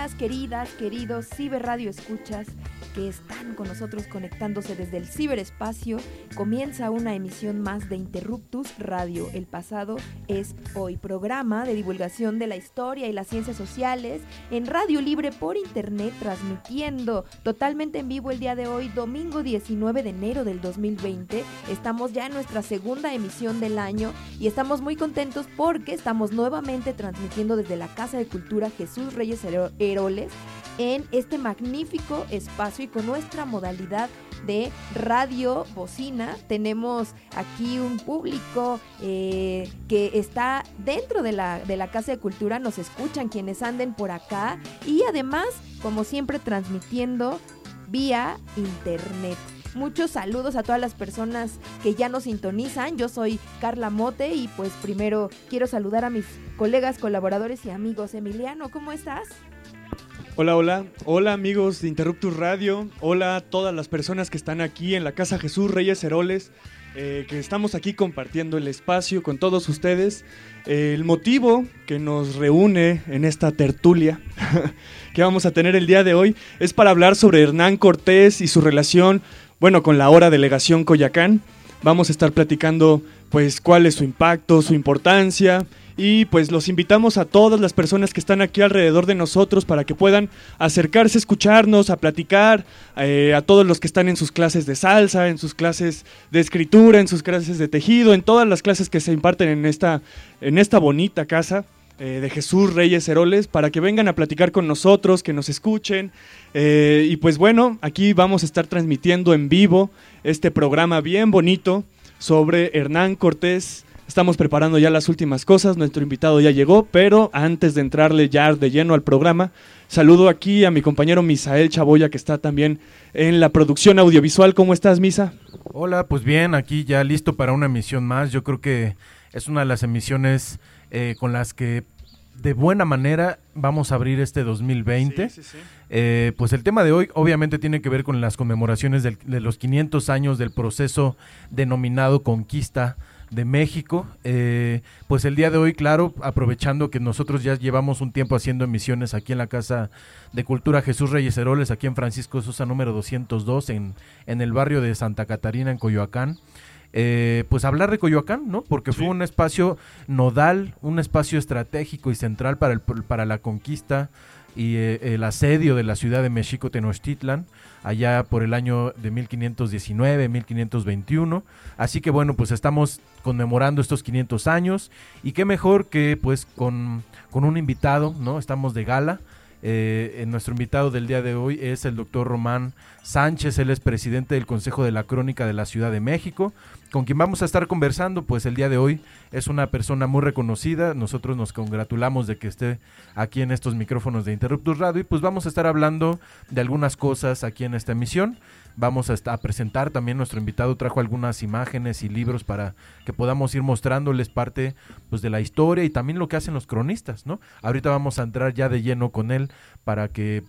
Buenos días, queridas, queridos ciberradio escuchas que están con nosotros conectándose desde el ciberespacio. Comienza una emisión más de Interruptus Radio. El pasado es hoy, programa de divulgación de la historia y las ciencias sociales en Radio Libre por Internet, transmitiendo totalmente en vivo el día de hoy, domingo 19 de enero del 2020. Estamos ya en nuestra segunda emisión del año y estamos muy contentos porque estamos nuevamente transmitiendo desde la Casa de Cultura Jesús Reyes Heroles en este magnífico espacio y con nuestra modalidad de radio bocina. Tenemos aquí un público eh, que está dentro de la, de la Casa de Cultura, nos escuchan quienes anden por acá y además, como siempre, transmitiendo vía internet. Muchos saludos a todas las personas que ya nos sintonizan. Yo soy Carla Mote y pues primero quiero saludar a mis colegas, colaboradores y amigos. Emiliano, ¿cómo estás? Hola, hola, hola amigos de Interruptus Radio, hola a todas las personas que están aquí en la Casa Jesús Reyes Heroles, eh, que estamos aquí compartiendo el espacio con todos ustedes. Eh, el motivo que nos reúne en esta tertulia que vamos a tener el día de hoy es para hablar sobre Hernán Cortés y su relación, bueno, con la hora delegación Coyacán. Vamos a estar platicando pues cuál es su impacto, su importancia, y pues los invitamos a todas las personas que están aquí alrededor de nosotros para que puedan acercarse, escucharnos, a platicar, eh, a todos los que están en sus clases de salsa, en sus clases de escritura, en sus clases de tejido, en todas las clases que se imparten en esta, en esta bonita casa eh, de Jesús Reyes Heroles, para que vengan a platicar con nosotros, que nos escuchen. Eh, y pues bueno, aquí vamos a estar transmitiendo en vivo este programa bien bonito sobre Hernán Cortés Estamos preparando ya las últimas cosas, nuestro invitado ya llegó, pero antes de entrarle ya de lleno al programa, saludo aquí a mi compañero Misael Chaboya, que está también en la producción audiovisual. ¿Cómo estás, Misa? Hola, pues bien, aquí ya listo para una emisión más. Yo creo que es una de las emisiones eh, con las que de buena manera vamos a abrir este 2020. Eh, pues el tema de hoy obviamente tiene que ver con las conmemoraciones de los 500 años del proceso denominado Conquista de México. Eh, pues el día de hoy, claro, aprovechando que nosotros ya llevamos un tiempo haciendo emisiones aquí en la Casa de Cultura Jesús Reyes Heroles, aquí en Francisco Sosa número 202, en, en el barrio de Santa Catarina, en Coyoacán. Eh, pues hablar de Coyoacán, ¿no? Porque fue un espacio nodal, un espacio estratégico y central para, el, para la conquista y eh, el asedio de la ciudad de México Tenochtitlan allá por el año de 1519, 1521. Así que bueno, pues estamos conmemorando estos 500 años y qué mejor que pues con, con un invitado, ¿no? Estamos de gala. Eh, nuestro invitado del día de hoy es el doctor Román Sánchez, él es presidente del Consejo de la Crónica de la Ciudad de México, con quien vamos a estar conversando, pues el día de hoy es una persona muy reconocida, nosotros nos congratulamos de que esté aquí en estos micrófonos de Interruptus Radio y pues vamos a estar hablando de algunas cosas aquí en esta emisión. Vamos a, presentar también nuestro invitado trajo algunas imágenes y libros para que podamos ir mostrándoles parte pues de la historia y también lo que hacen los cronistas, ¿no? Ahorita vamos a entrar ya de lleno con él para que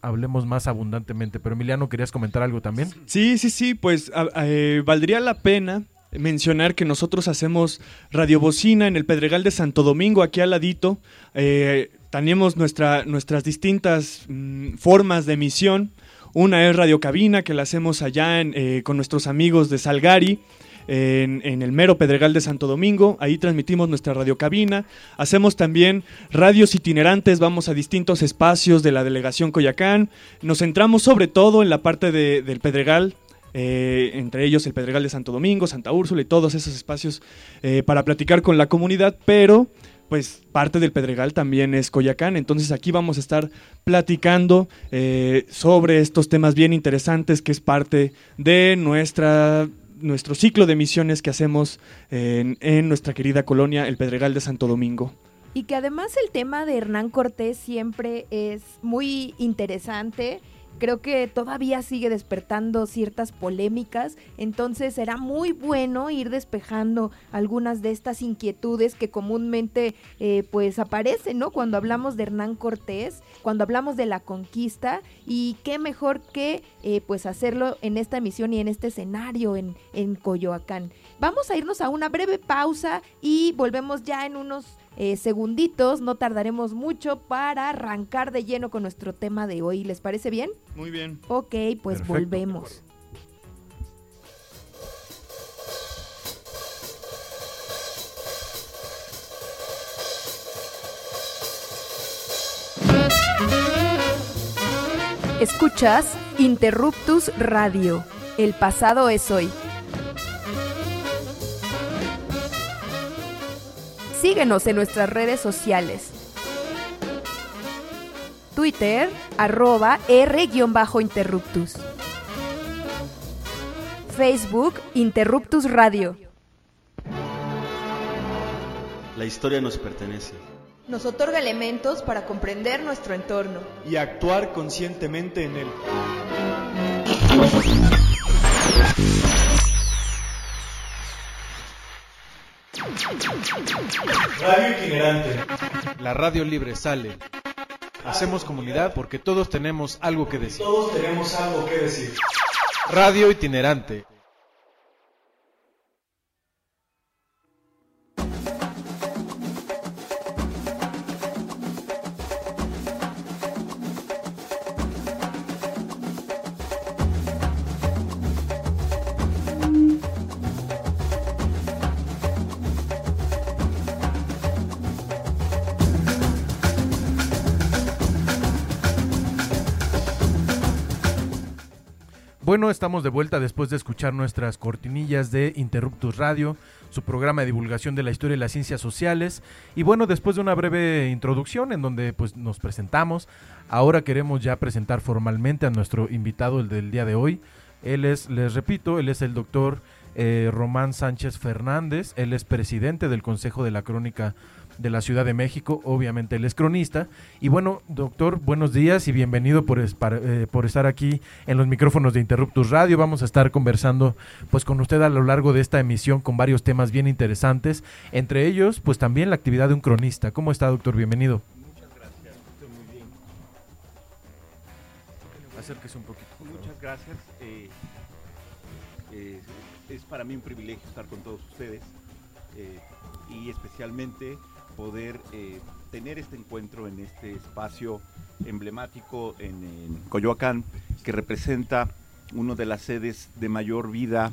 hablemos más abundantemente. Pero Emiliano, ¿querías comentar algo también? Sí, sí, sí, pues eh, valdría la pena mencionar que nosotros hacemos radiobocina en el Pedregal de Santo Domingo, aquí al ladito. Eh, tenemos nuestra, nuestras distintas mm, formas de emisión. Una es Radio Cabina, que la hacemos allá eh, con nuestros amigos de Salgari. En, el mero Pedregal de Santo Domingo. Ahí transmitimos nuestra radiocabina. Hacemos también radios itinerantes, vamos a distintos espacios de la delegación Coyacán. Nos centramos sobre todo en la parte del Pedregal. Eh, entre ellos el Pedregal de Santo Domingo, Santa Úrsula y todos esos espacios eh, para platicar con la comunidad, pero pues parte del Pedregal también es Coyacán. Entonces aquí vamos a estar platicando eh, sobre estos temas bien interesantes que es parte de nuestra nuestro ciclo de misiones que hacemos en, en nuestra querida colonia, el Pedregal de Santo Domingo. Y que además el tema de Hernán Cortés siempre es muy interesante creo que todavía sigue despertando ciertas polémicas, entonces será muy bueno ir despejando algunas de estas inquietudes que comúnmente eh, pues aparecen, ¿no? Cuando hablamos de Hernán Cortés, cuando hablamos de la conquista y qué mejor que eh, pues hacerlo en esta emisión y en este escenario en, en Coyoacán. Vamos a irnos a una breve pausa y volvemos ya en unos eh, segunditos, no tardaremos mucho para arrancar de lleno con nuestro tema de hoy. ¿Les parece bien? Muy bien. Ok, pues volvemos. Escuchas Interruptus Radio. El pasado es hoy. Síguenos en nuestras redes sociales. Twitter, arroba R-Interruptus. Facebook, Interruptus Radio. La historia nos pertenece. Nos otorga elementos para comprender nuestro entorno. Y actuar conscientemente en él. Radio itinerante. La radio libre sale. Hacemos comunidad porque todos tenemos algo que decir. Todos tenemos algo que decir. Radio itinerante. Bueno, estamos de vuelta después de escuchar nuestras cortinillas de Interruptus Radio, su programa de divulgación de la historia y las ciencias sociales. Y bueno, después de una breve introducción en donde pues nos presentamos, ahora queremos ya presentar formalmente a nuestro invitado el del día de hoy. Él es, les repito, él es el doctor eh, Román Sánchez Fernández, él es presidente del Consejo de la Crónica de la Ciudad de México, obviamente él es cronista. Y bueno, doctor, buenos días y bienvenido por, eh, por estar aquí en los micrófonos de Interruptus Radio. Vamos a estar conversando pues con usted a lo largo de esta emisión con varios temas bien interesantes, entre ellos pues también la actividad de un cronista. ¿Cómo está, doctor? Bienvenido. Muchas gracias, estoy muy bien. Acérquese un poquito. Muchas gracias. Eh, eh, es para mí un privilegio estar con todos ustedes y especialmente poder eh, tener este encuentro en este espacio emblemático en, Coyoacán, que representa una de las sedes de mayor vida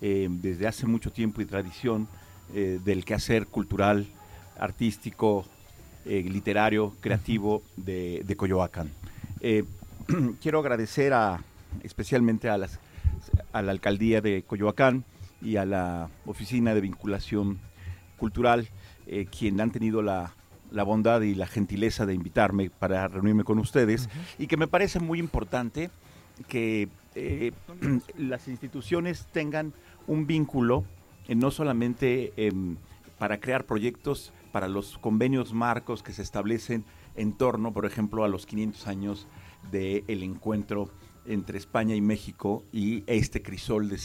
eh, desde hace mucho tiempo y tradición eh, del quehacer cultural, artístico, literario, creativo de, de Coyoacán. quiero agradecer a, especialmente a, las, a la alcaldía de Coyoacán y a la oficina de vinculación cultural eh, quien han tenido la, bondad y la gentileza de invitarme para reunirme con ustedes y que me parece muy importante que eh, las instituciones tengan un vínculo eh, no solamente em, para crear proyectos para los convenios marcos que se establecen en torno, por ejemplo, a los 500 años del encuentro entre España y México y este crisol de,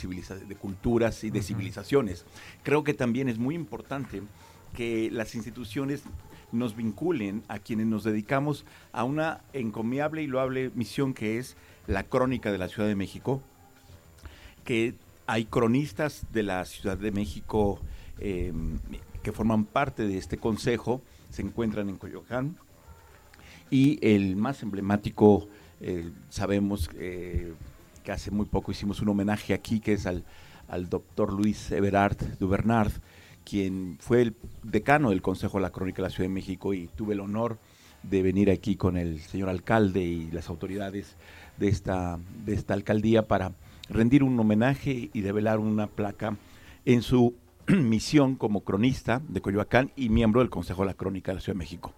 de culturas y de civilizaciones. Creo que también es muy importante que las instituciones nos vinculen a quienes nos dedicamos a una encomiable y loable misión que es la crónica de la Ciudad de México, que hay cronistas de la Ciudad de México em, que forman parte de este consejo, se encuentran en Coyoacán, y el más emblemático, eh, sabemos eh, que hace muy poco hicimos un homenaje aquí, que es al, al doctor Luis Everard Dubernard, quien fue el decano del Consejo de la Crónica de la Ciudad de México y tuve el honor de venir aquí con el señor alcalde y las autoridades de esta, de esta alcaldía para rendir un homenaje y develar una placa en su misión como cronista de Coyoacán y miembro del Consejo de la Crónica de la Ciudad de México.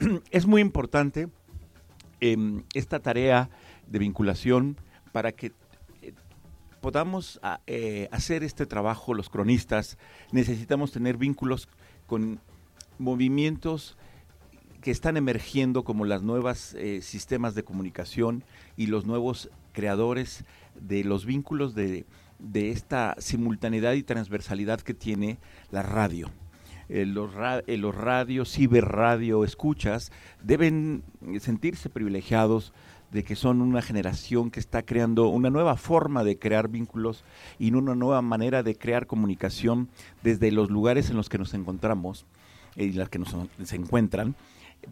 es muy importante em, esta tarea de vinculación para que podamos a, eh, hacer este trabajo los cronistas, necesitamos tener vínculos con movimientos que están emergiendo como las nuevas eh, sistemas de comunicación y los nuevos creadores de los vínculos de, de esta simultaneidad y transversalidad que tiene la radio. Eh, los, eh, los radios, ciberradio, escuchas, deben sentirse privilegiados de que son una generación que está creando una nueva forma de crear vínculos y una nueva manera de crear comunicación desde los lugares en los que nos encontramos y las que nos, se encuentran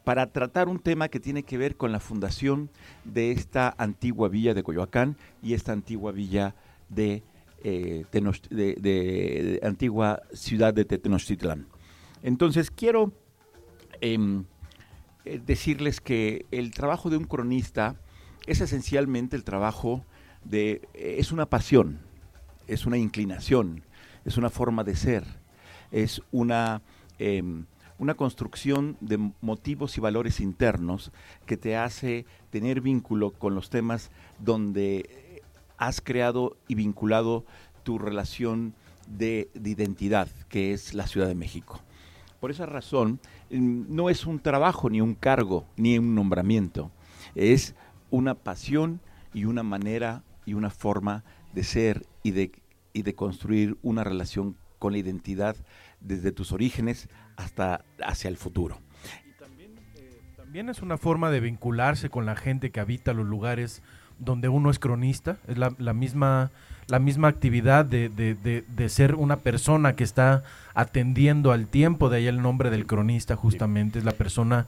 para tratar un tema que tiene que ver con la fundación de esta antigua villa de Coyoacán y esta antigua villa de, eh, de, antigua ciudad de Tenochtitlán. Entonces quiero em, eh, decirles que el trabajo de un cronista es esencialmente el trabajo de, eh, es una pasión, es una inclinación, es una forma de ser, es una em, una construcción de motivos y valores internos que te hace tener vínculo con los temas donde has creado y vinculado tu relación de, identidad, que es la Ciudad de México. Por esa razón, mm, no es un trabajo, ni un cargo, ni un nombramiento. Es una pasión y una manera y una forma de ser y de, y de construir una relación con la identidad desde tus orígenes hasta hacia el futuro. Y eh, también, es una forma de vincularse con la gente que habita los lugares donde uno es cronista, es la, misma la misma actividad de, de, ser una persona que está atendiendo al tiempo, de ahí el nombre del cronista justamente, es la persona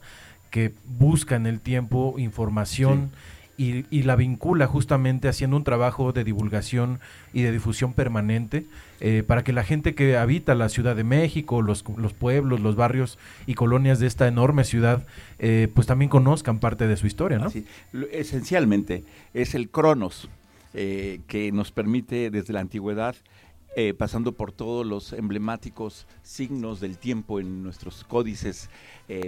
que busca en el tiempo información y, la vincula justamente haciendo un trabajo de divulgación y de difusión permanente eh, para que la gente que habita la Ciudad de México, los, los pueblos, los barrios y colonias de esta enorme ciudad, eh, pues también conozcan parte de su historia, ¿no? Esencialmente es el cronos eh, que nos permite desde la antigüedad pasando por todos los emblemáticos signos del tiempo en nuestros códices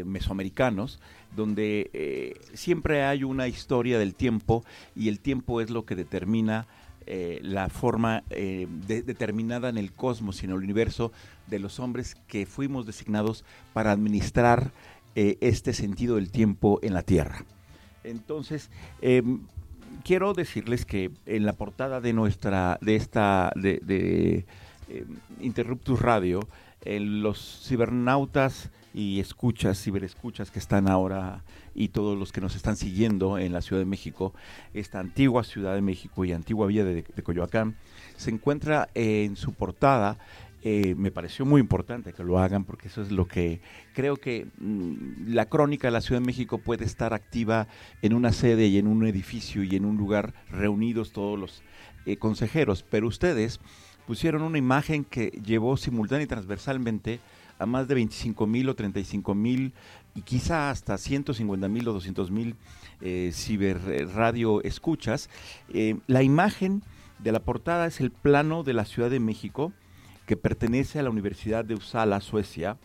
mesoamericanos, donde eh, siempre hay una historia del tiempo y el tiempo es lo que determina eh, la forma eh, determinada en el cosmos y en el universo de los hombres que fuimos designados para administrar este sentido del tiempo en la Tierra. Entonces, em, quiero decirles que en la portada de nuestra, de esta, de, em, Interruptus Radio, los cibernautas y escuchas, ciberescuchas que están ahora y todos los que nos están siguiendo en la Ciudad de México, esta antigua Ciudad de México y antigua Villa de, Coyoacán, se encuentra en su portada eh, me pareció muy importante que lo hagan porque eso es lo que creo que mm, la crónica de la Ciudad de México puede estar activa en una sede y en un edificio y en un lugar reunidos todos los eh, consejeros, pero ustedes pusieron una imagen que llevó simultánea y transversalmente a más de 25 mil o 35 mil y quizá hasta 150 mil o 200 mil eh, ciberradio escuchas. La imagen de la portada es el plano de la Ciudad de México que pertenece a la Universidad de Uppsala, Suecia,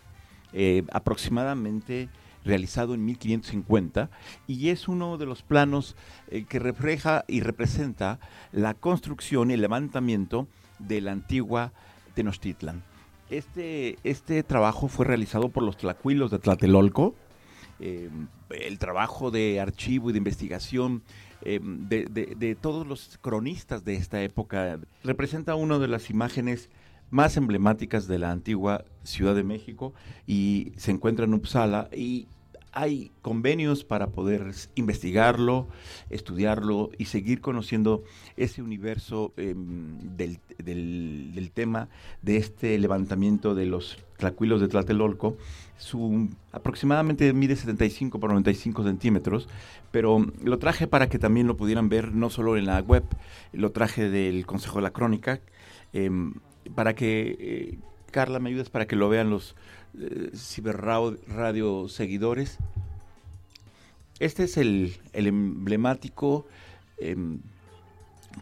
eh, aproximadamente realizado en 1550 y es uno de los planos eh, que refleja y representa la construcción y el levantamiento de la antigua Tenochtitlan. Este, este trabajo fue realizado por los tlacuilos de Tlatelolco. Em, el trabajo de archivo y de investigación de, todos los cronistas de esta época representa una de las imágenes más emblemáticas de la antigua Ciudad de México y se encuentra en Uppsala y hay convenios para poder investigarlo, estudiarlo y seguir conociendo ese universo em, del, tema de este levantamiento de los tlacuilos de Tlatelolco. Su, aproximadamente mide 75 por 95 centímetros, pero lo traje para que también lo pudieran ver no solo en la web, lo traje del Consejo de la Crónica, em, para que, eh, Carla, me ayudes para que lo vean los eh, ciberradio seguidores. Este es el, emblemático em,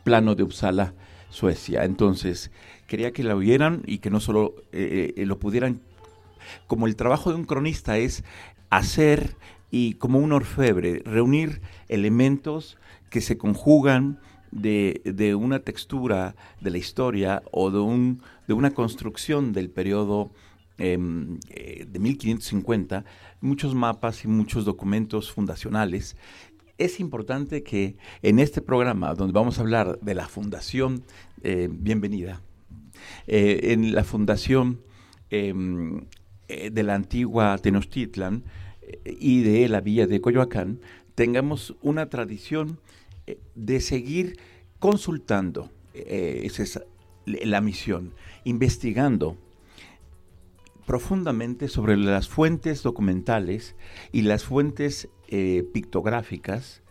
plano de Uppsala Suecia. Entonces, quería que la oyeran y que no solo eh, lo pudieran, como el trabajo de un cronista es hacer y como un orfebre, reunir elementos que se conjugan de, de, una textura de la historia o de, un, de una construcción del periodo em, eh, de 1550, muchos mapas y muchos documentos fundacionales. Es importante que en este programa, donde vamos a hablar de la fundación, eh, bienvenida, eh, en la fundación em, de la antigua Tenochtitlan y de la villa de Coyoacán, tengamos una tradición de seguir consultando, eh, esa es la misión, investigando profundamente sobre las fuentes documentales y las fuentes eh, pictográficas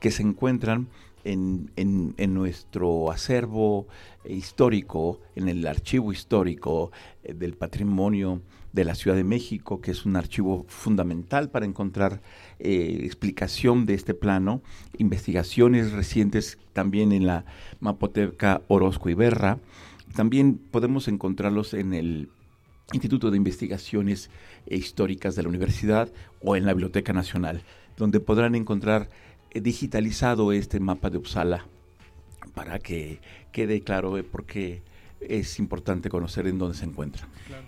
que se encuentran en, nuestro acervo histórico, en el archivo histórico eh, del patrimonio de la Ciudad de México, que es un archivo fundamental para encontrar eh, explicación de este plano, investigaciones recientes también en la Mapoteca Orozco Iberra, también podemos encontrarlos en el Instituto de Investigaciones Históricas de la Universidad o en la Biblioteca Nacional, donde podrán encontrar eh, digitalizado este mapa de Uppsala para que quede claro por qué es importante conocer en dónde se encuentra.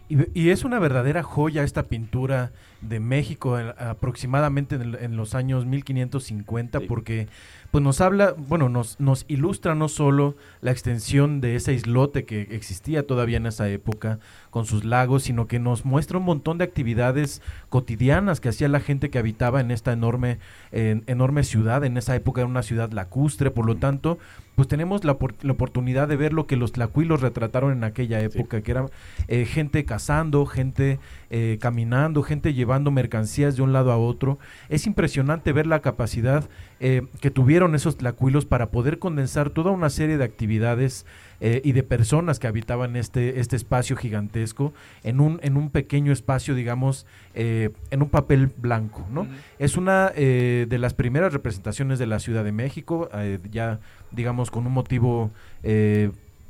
Y, es una verdadera joya esta pintura de México aproximadamente en, los años 1550 porque pues nos habla, bueno, nos, nos ilustra no solo la extensión de ese islote que existía todavía en esa época con sus lagos, sino que nos muestra un montón de actividades cotidianas que hacía la gente que habitaba en esta enorme, enorme ciudad, en esa época era una ciudad lacustre, por lo tanto, pues tenemos la, la oportunidad de ver lo que los tlacuilos retrataron en aquella época, que era eh, gente cazando, gente eh, caminando, gente llevando mercancías de un lado a otro. Es impresionante ver la capacidad eh, que tuvieron esos tlacuilos para poder condensar toda una serie de actividades eh, y de personas que habitaban este, este espacio gigantesco en un, en un pequeño espacio, digamos, en un papel blanco. ¿no? Es una de las primeras representaciones de la Ciudad de México, ya digamos con un motivo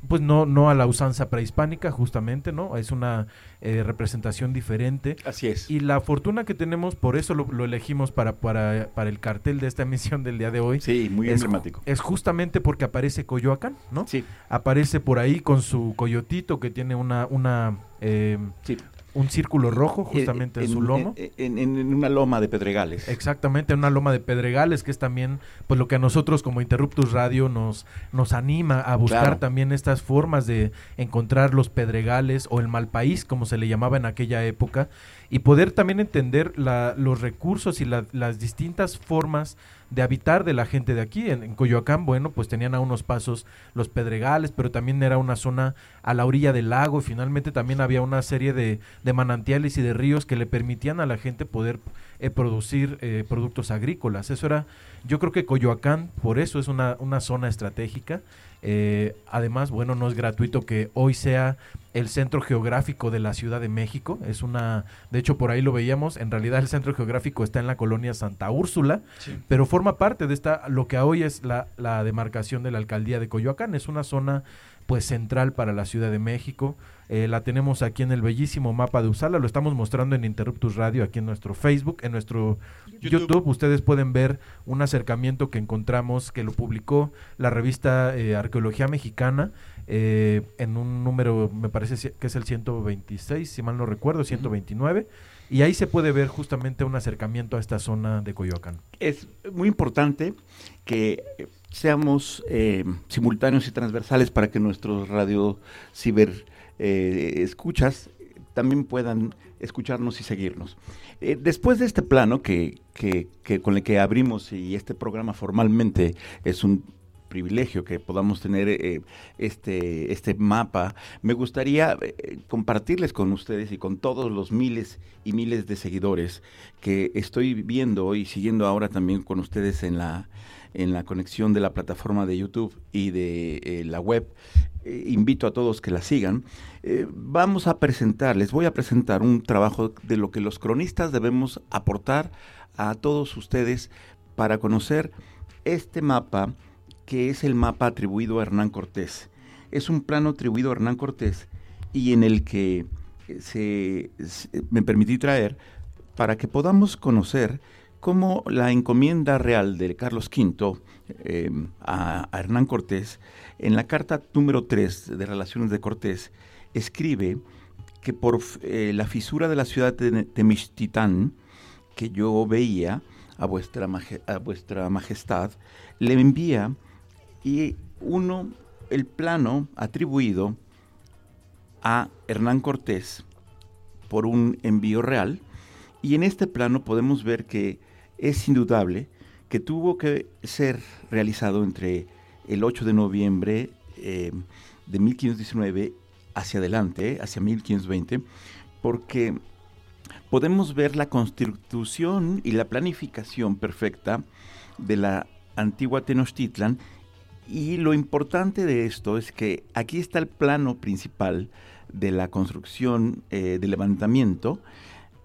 pues no, no a la usanza prehispánica, justamente, ¿no? Es una eh, representación diferente. Así es. Y la fortuna que tenemos, por eso lo, elegimos para, para, para, el cartel de esta emisión del día de hoy. Sí, muy es, emblemático. Es justamente porque aparece Coyoacán, ¿no? Sí. Aparece por ahí con su coyotito que tiene una, una eh, sí un círculo rojo eh, justamente en, su lomo. En, una loma de pedregales. Exactamente, en una loma de pedregales, que es también pues lo que a nosotros como Interruptus Radio nos, nos anima a buscar también estas formas de encontrar los pedregales o el mal país, como se le llamaba en aquella época, y poder también entender la, los recursos y las distintas formas de habitar de la gente de aquí. En, Coyoacán, bueno, pues tenían a unos pasos los pedregales, pero también era una zona a la orilla del lago y finalmente también había una serie de, de manantiales y de ríos que le permitían a la gente poder eh, producir eh, productos agrícolas. Eso era, yo creo que Coyoacán, por eso es una, una zona estratégica. Eh, además, bueno, no es gratuito que hoy sea el centro geográfico de la Ciudad de México. Es una, de hecho, por ahí lo veíamos. En realidad, el centro geográfico está en la colonia Santa Úrsula, pero forma parte de esta, lo que hoy es la, la demarcación de la alcaldía de Coyoacán. Es una zona pues central para la Ciudad de México. Eh, la tenemos aquí en el bellísimo mapa de Usala, lo estamos mostrando en Interruptus Radio, aquí en nuestro Facebook, en nuestro YouTube. Ustedes pueden ver un acercamiento que encontramos, que lo publicó la revista eh, Arqueología Mexicana, eh, en un número, me parece que es el 126, si mal no recuerdo, 129. Y ahí se puede ver justamente un acercamiento a esta zona de Coyoacán. Es muy importante que seamos eh, simultáneos y transversales para que nuestros radio ciber eh, escuchas también puedan escucharnos y seguirnos. Eh, después de este plano que, que, con el que abrimos y este programa formalmente es un privilegio que podamos tener este, este mapa, me gustaría compartirles con ustedes y con todos los miles y miles de seguidores que estoy viendo y siguiendo ahora también con ustedes en la, en la conexión de la plataforma de YouTube y de eh, la web. Eh, invito a todos que la sigan. Eh, vamos a presentar, les voy a presentar un trabajo de lo que los cronistas debemos aportar a todos ustedes para conocer este mapa que es el mapa atribuido a Hernán Cortés. es un plano atribuido a Hernán Cortés y en el que se, me permití traer para que podamos conocer cómo la encomienda real de Carlos V eh, a, Hernán Cortés, en la carta número 3 de Relaciones de Cortés, escribe que por eh, la fisura de la ciudad de Temixtitán, que yo veía a vuestra, a vuestra majestad, le envía y uno, el plano atribuido a Hernán Cortés por un envío real, y en este plano podemos ver que es indudable que tuvo que ser realizado entre el 8 de noviembre eh, de 1519 hacia adelante, hacia 1520, porque podemos ver la constitución y la planificación perfecta de la antigua Tenochtitlan. Y lo importante de esto es que aquí está el plano principal de la construcción eh, del levantamiento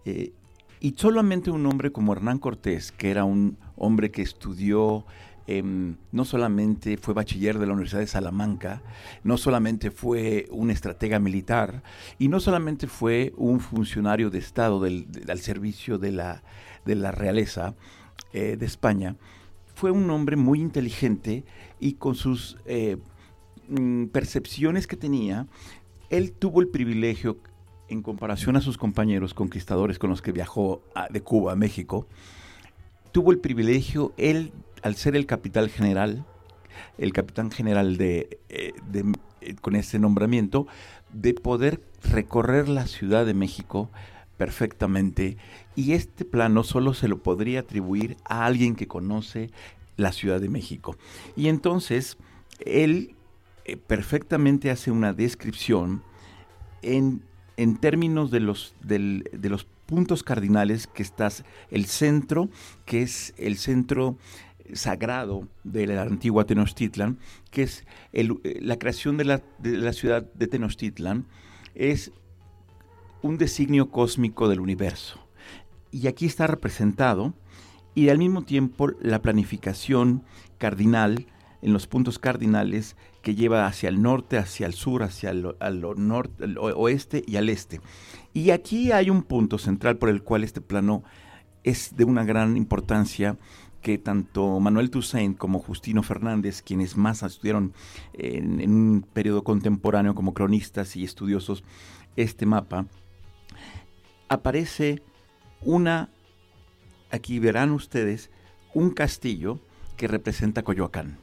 eh, y solamente un hombre como Hernán Cortés, que era un hombre que estudió Em, no solamente fue bachiller de la Universidad de Salamanca, no solamente fue un estratega militar y no solamente fue un funcionario de Estado del, al servicio de la, de la realeza eh, de España, fue un hombre muy inteligente y con sus eh, mm, percepciones que tenía, él tuvo el privilegio, en comparación a sus compañeros conquistadores con los que viajó de Cuba a México, tuvo el privilegio él al ser el capitán general, el capitán general de, eh, eh, con ese nombramiento, de poder recorrer la Ciudad de México perfectamente y este plano solo se lo podría atribuir a alguien que conoce la Ciudad de México. Y entonces él eh, perfectamente hace una descripción en, en términos de los, de los puntos cardinales que estás, el centro, que es el centro sagrado de la antigua Tenochtitlan, que es eh, la creación de la, ciudad de Tenochtitlan, es un designio cósmico del universo. Y aquí está representado, y al mismo tiempo la planificación cardinal, en los puntos cardinales, que lleva hacia el norte, hacia el sur, hacia el, oeste y al este. Y aquí hay un punto central por el cual este plano es de una gran importancia que tanto Manuel Toussaint como Justino Fernández, quienes más estudiaron en, un periodo contemporáneo como cronistas y estudiosos este mapa, aparece una, aquí verán ustedes, un castillo que representa Coyoacán.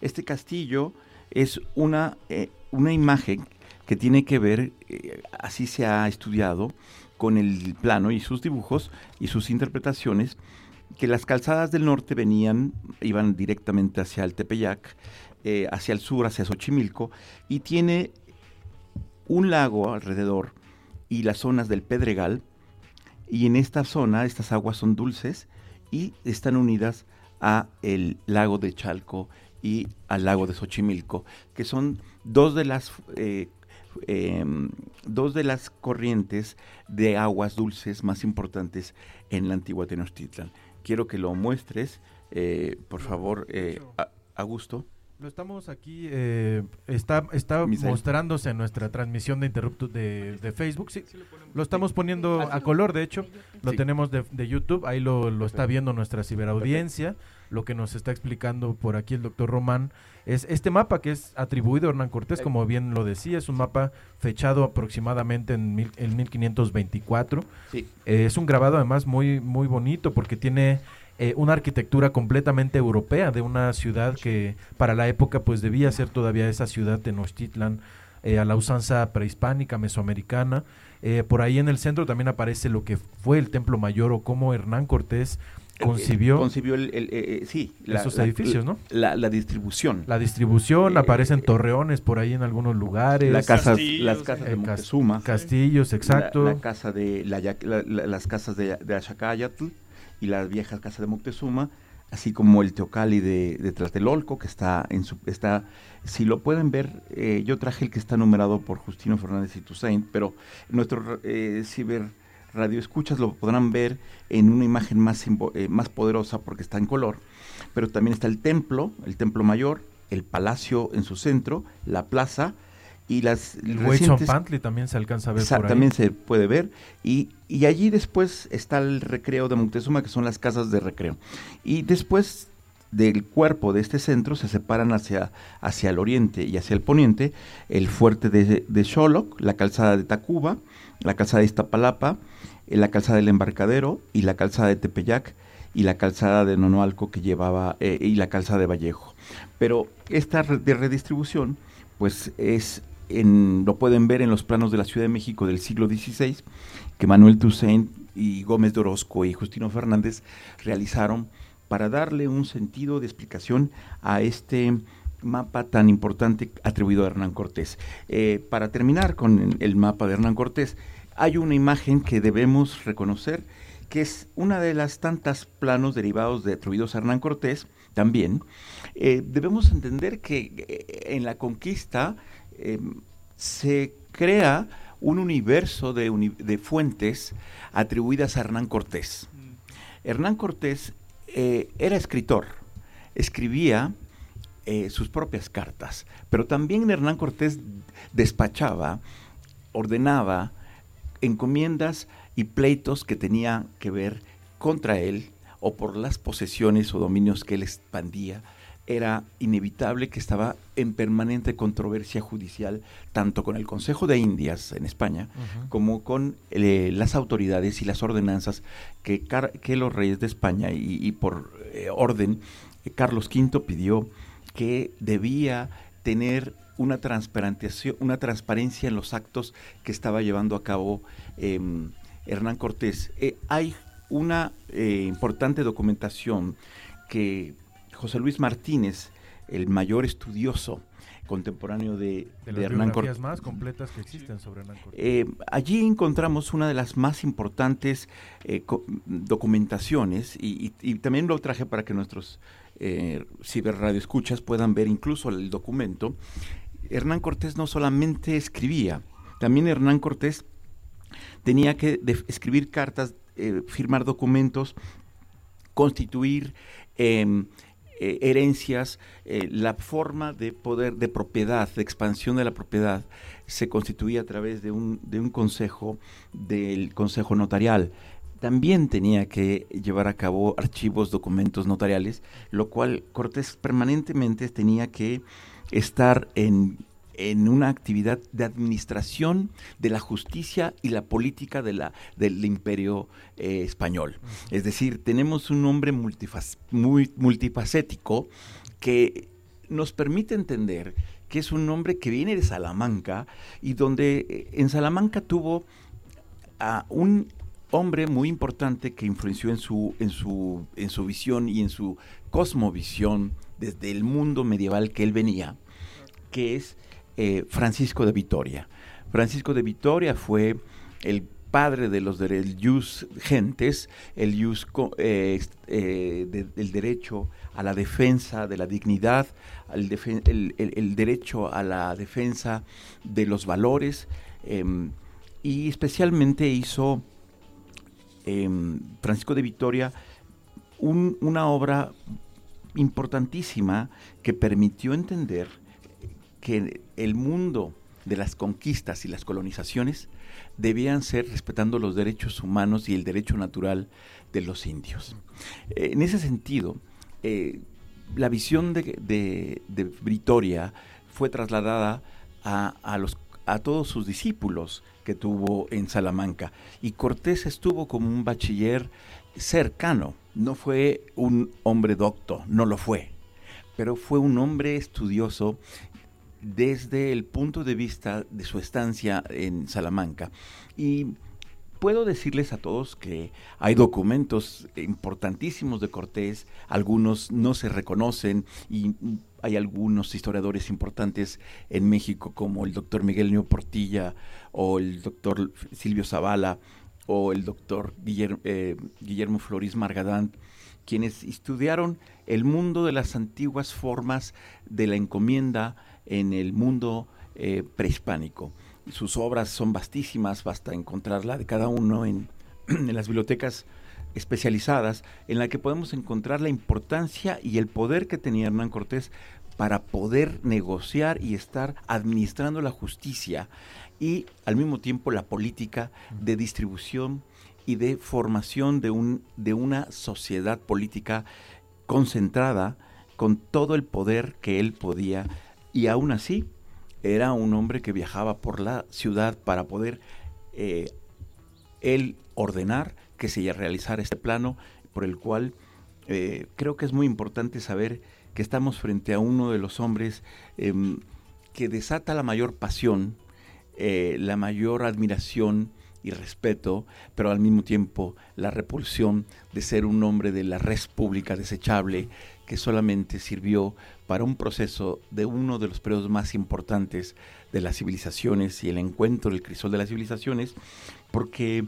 Este castillo es una, eh, una imagen que tiene que ver, eh, así se ha estudiado, con el plano y sus dibujos y sus interpretaciones que las calzadas del norte venían, iban directamente hacia el Tepeyac, eh, hacia el sur, hacia Xochimilco, y tiene un lago alrededor y las zonas del Pedregal, y en esta zona estas aguas son dulces y están unidas a el lago de Chalco y al lago de Xochimilco, que son dos de las eh, em, dos de las corrientes de aguas dulces más importantes en la antigua Tenochtitlan quiero que lo muestres, eh, por favor, eh, Augusto. Lo estamos aquí, eh, está, está mostrándose en nuestra transmisión de Interruptus de, de, Facebook. Sí, lo estamos poniendo a color, de hecho. Lo tenemos de, de, YouTube, ahí lo, lo está viendo nuestra ciberaudiencia. Lo que nos está explicando por aquí el doctor Román es este mapa que es atribuido a Hernán Cortés, como bien lo decía, es un mapa fechado aproximadamente en, mil, en 1524. Sí. es un grabado además muy, muy bonito porque tiene eh, una arquitectura completamente europea de una ciudad que para la época pues debía ser todavía esa ciudad de Tenochtitlan eh, a la usanza prehispánica mesoamericana. Eh, por ahí en el centro también aparece lo que fue el Templo Mayor o cómo Hernán Cortés concibió, concibió el, sí, esos edificios, ¿no? La, distribución. La distribución, aparecen torreones por ahí en algunos lugares. las casas de Moctezuma. Castillos, exacto. La, casa de las casas de, de Achacayatl y las viejas casas de Moctezuma, así como el Teocali de, de Tlatelolco, que está en su, está, si lo pueden ver, eh, yo traje el que está numerado por Justino Fernández y Toussaint, pero nuestro eh, ciber radio escuchas lo podrán ver en una imagen más, eh, más poderosa porque está en color, pero también está el templo, el templo mayor, el palacio en su centro, la plaza y las El recientes- Pantley también se alcanza a ver por ahí. también se puede ver. Y, y allí después está el recreo de Moctezuma, que son las casas de recreo. Y después del cuerpo de este centro se separan hacia, hacia el oriente y hacia el poniente el fuerte de, de Xoloc, la calzada de Tacuba, la calzada de Iztapalapa, eh, la calzada del Embarcadero y la calzada de Tepeyac y la calzada de Nonoalco que llevaba eh, y la calzada de Vallejo. Pero esta de redistribución pues es en, lo pueden ver en los planos de la Ciudad de México del siglo XVI, que Manuel Toussaint y Gómez de Orozco y Justino Fernández realizaron para darle un sentido de explicación a este mapa tan importante atribuido a Hernán Cortés. Eh, para terminar con el mapa de Hernán Cortés, hay una imagen que debemos reconocer, que es una de las tantas planos derivados de atribuidos a Hernán Cortés, también. Eh, debemos entender que eh, en la conquista eh, se crea un universo de, uni- de fuentes atribuidas a Hernán Cortés. Hernán Cortés eh, era escritor, escribía eh, sus propias cartas, pero también Hernán Cortés despachaba, ordenaba encomiendas y pleitos que tenían que ver contra él o por las posesiones o dominios que él expandía. Era inevitable que estaba en permanente controversia judicial, tanto con el Consejo de Indias en España, como con eh, las autoridades y las ordenanzas que, que los reyes de España y, y por eh, orden, eh, Carlos V pidió que debía tener una transparentación, una transparencia en los actos que estaba llevando a cabo em, Hernán Cortés. Hay una importante documentación que José Luis Martínez, el mayor estudioso contemporáneo de, De de las Hernán Cortés, más completas que existen sobre Hernán Cortés. eh, allí encontramos una de las más importantes eh, documentaciones y, y- y también lo traje para que nuestros eh, ciberradioescuchas puedan ver incluso el documento. Hernán Cortés no solamente escribía, también Hernán Cortés tenía que escribir cartas, eh, firmar documentos, constituir em, eh, herencias, eh, la forma de poder, de propiedad, de expansión de la propiedad, se constituía a través de un, de un consejo, del consejo notarial. También tenía que llevar a cabo archivos, documentos notariales, lo cual Cortés permanentemente tenía que estar en, en una actividad de administración de la justicia y la política de la, del imperio eh, español. Es decir, tenemos un hombre muy multifacético que nos permite entender que es un hombre que viene de Salamanca y donde eh, en Salamanca tuvo a un hombre muy importante que influenció en su, en su, en su visión y en su cosmovisión desde el mundo medieval que él venía, que es eh, Francisco de Vitoria. Francisco de Vitoria fue el padre de los del jus gentes, el eh, eh, del derecho a la defensa de la dignidad, el, el- el derecho a la defensa de los valores, em, y especialmente hizo em, Francisco de Vitoria un- una obra importantísima que permitió entender que el mundo de las conquistas y las colonizaciones debían ser respetando los derechos humanos y el derecho natural de los indios. Eh, en ese sentido, eh, la visión de, de, de Vitoria fue trasladada a, a los, a todos sus discípulos que tuvo en Salamanca. Y Cortés estuvo como un bachiller cercano, no fue un hombre docto, no lo fue, pero fue un hombre estudioso desde el punto de vista de su estancia en Salamanca. Y puedo decirles a todos que hay documentos importantísimos de Cortés, algunos no se reconocen y hay algunos historiadores importantes en México como el doctor Miguel Neo Portilla o el doctor Silvio Zavala o el doctor Guillermo, eh, Guillermo Flores Margadán, quienes estudiaron el mundo de las antiguas formas de la encomienda en el mundo eh, prehispánico. Sus obras son vastísimas, basta encontrarla de cada uno en, en las bibliotecas especializadas, en la que podemos encontrar la importancia y el poder que tenía Hernán Cortés para poder negociar y estar administrando la justicia y al mismo tiempo la política de distribución y de formación de, un, de una sociedad política concentrada con todo el poder que él podía y aún así era un hombre que viajaba por la ciudad para poder eh, él ordenar que se realizara este plano por el cual eh, creo que es muy importante saber que estamos frente a uno de los hombres em, que desata la mayor pasión, eh, la mayor admiración y respeto, pero al mismo tiempo la repulsión de ser un hombre de la red pública desechable que solamente sirvió para un proceso de uno de los periodos más importantes de las civilizaciones y el encuentro del crisol de las civilizaciones, porque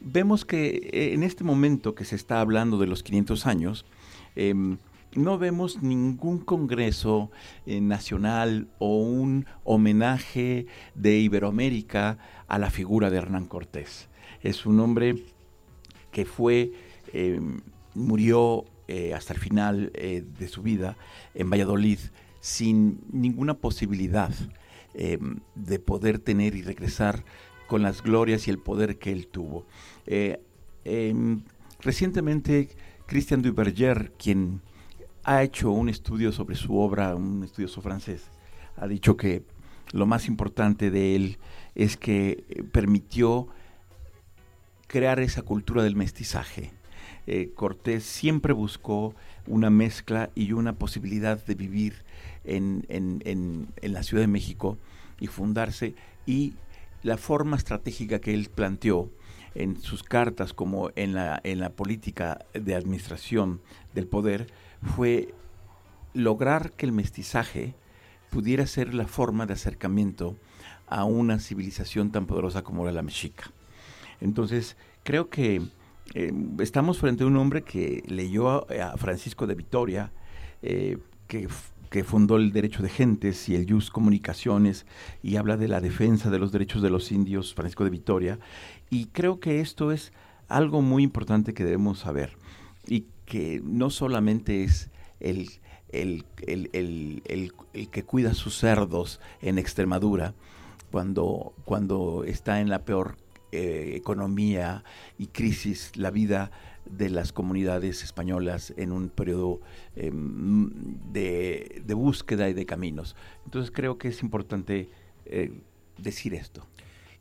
vemos que eh, en este momento que se está hablando de los 500 años, em, no vemos ningún congreso eh, nacional o un homenaje de Iberoamérica a la figura de Hernán Cortés. Es un hombre que fue, em, murió eh, hasta el final de su vida en Valladolid sin ninguna posibilidad em, de poder tener y regresar con las glorias y el poder que él tuvo. Eh, em, recientemente, Christian Duverger, quien ha hecho un estudio sobre su obra, un estudioso francés, ha dicho que lo más importante de él es que eh, permitió crear esa cultura del mestizaje. Eh, Cortés siempre buscó una mezcla y una posibilidad de vivir en, en, la Ciudad de México y fundarse y la forma estratégica que él planteó en sus cartas como en la, en la política de administración del poder fue lograr que el mestizaje pudiera ser la forma de acercamiento a una civilización tan poderosa como era la mexica. Entonces, creo que eh, estamos frente a un hombre que leyó a, Francisco de Vitoria, eh, que fundó el derecho de gentes y el Jus Comunicaciones y habla de la defensa de los derechos de los indios, Francisco de Vitoria. Y creo que esto es algo muy importante que debemos saber y que no solamente es el, el, que cuida sus cerdos en Extremadura cuando, cuando está en la peor eh, economía y crisis, la vida de las comunidades españolas en un periodo em, de, búsqueda y de caminos. Entonces creo que es importante eh, decir esto.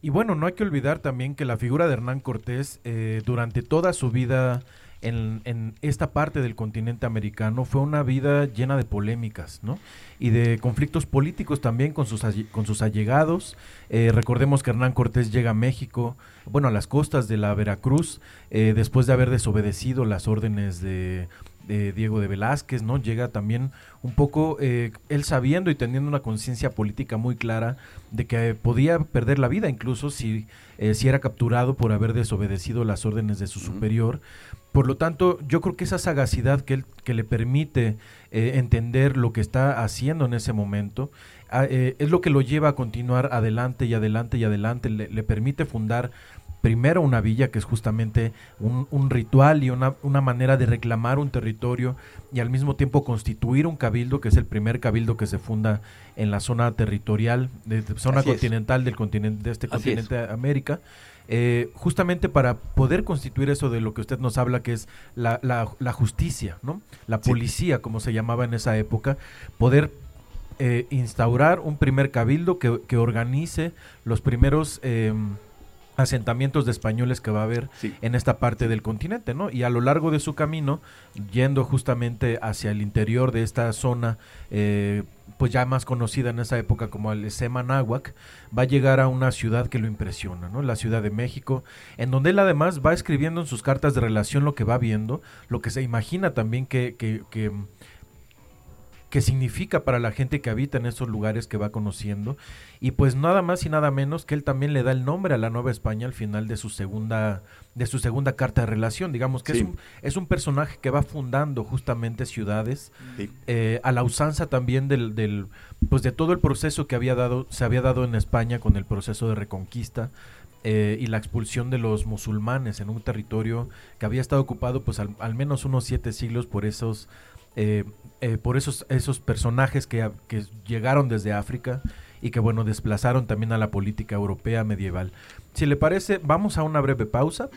Y bueno, no hay que olvidar también que la figura de Hernán Cortés eh, durante toda su vida en, esta parte del continente americano fue una vida llena de polémicas, ¿no? Y de conflictos políticos también con sus, con sus allegados. Eh, recordemos que Hernán Cortés llega a México, bueno, a las costas de la Veracruz, eh, después de haber desobedecido las órdenes de, Diego de Velázquez, ¿no? Llega también un poco eh, él sabiendo y teniendo una conciencia política muy clara de que podía perder la vida incluso si, si era capturado por haber desobedecido las órdenes de su superior. Por lo tanto, yo creo que esa sagacidad que, él, que le permite eh, entender lo que está haciendo en ese momento ah, eh, es lo que lo lleva a continuar adelante y adelante y adelante, le, permite fundar primero una villa que es justamente un, ritual y una, una, manera de reclamar un territorio y al mismo tiempo constituir un cabildo que es el primer cabildo que se funda en la zona territorial, de, zona continental del continente de este continente de América. Eh, justamente para poder constituir eso de lo que usted nos habla, que es la, la, justicia, ¿no? La policía, como se llamaba en esa época, poder eh, instaurar un primer cabildo que, que organice los primeros... Eh, asentamientos de españoles que va a haber en esta parte del continente, ¿no? Y a lo largo de su camino, yendo justamente hacia el interior de esta zona, eh, pues ya más conocida en esa época como el Semanáhuac, va a llegar a una ciudad que lo impresiona, ¿no? La Ciudad de México, en donde él además va escribiendo en sus cartas de relación lo que va viendo, lo que se imagina también que, que, que qué significa para la gente que habita en esos lugares que va conociendo. Y pues nada más y nada menos que él también le da el nombre a la Nueva España al final de su segunda, de su segunda carta de relación. Digamos que es, un, es un personaje que va fundando justamente ciudades, eh, a la usanza también del, del, pues de todo el proceso que había dado, se había dado en España con el proceso de reconquista. Eh, y la expulsión de los musulmanes en un territorio que había estado ocupado pues al, al menos unos siete siglos por esos eh, eh, por esos, esos personajes que, que llegaron desde África y que, bueno, desplazaron también a la política europea medieval. Si le parece, vamos a una breve pausa.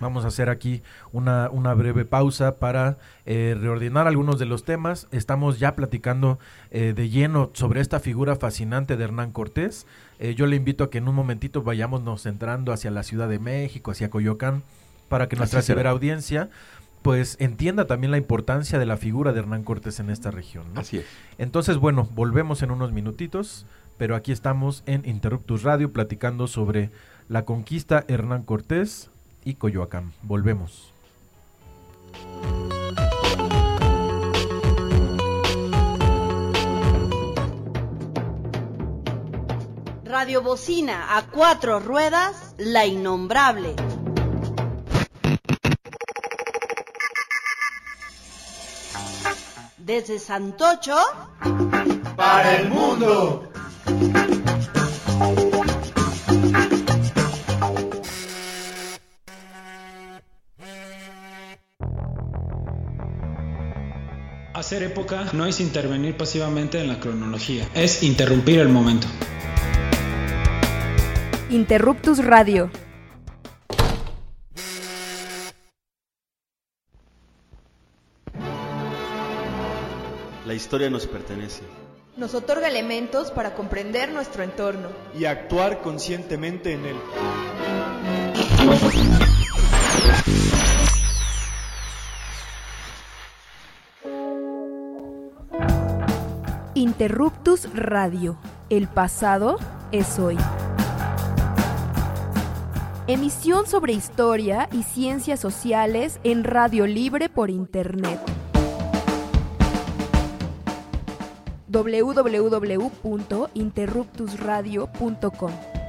Vamos a hacer aquí una, una breve pausa para eh, reordenar algunos de los temas. Estamos ya platicando eh, de lleno sobre esta figura fascinante de Hernán Cortés. Eh, yo le invito a que en un momentito vayámonos entrando hacia la Ciudad de México, hacia Coyoacán, para que nuestra severa audiencia pues entienda también la importancia de la figura de Hernán Cortés en esta región. Así es. Entonces, bueno, volvemos en unos minutitos, pero aquí estamos en Interruptus Radio platicando sobre la conquista Hernán Cortés y Coyoacán. Volvemos. Radio Bocina a cuatro ruedas, la innombrable. Desde Santocho para el mundo. Hacer época no es intervenir pasivamente en la cronología, es interrumpir el momento. Interruptus Radio. La historia nos pertenece. Nos otorga elementos para comprender nuestro entorno. Y actuar conscientemente en él. Interruptus Radio. El pasado es hoy. Emisión sobre historia y ciencias sociales en Radio Libre por Internet. www.interruptusradio.com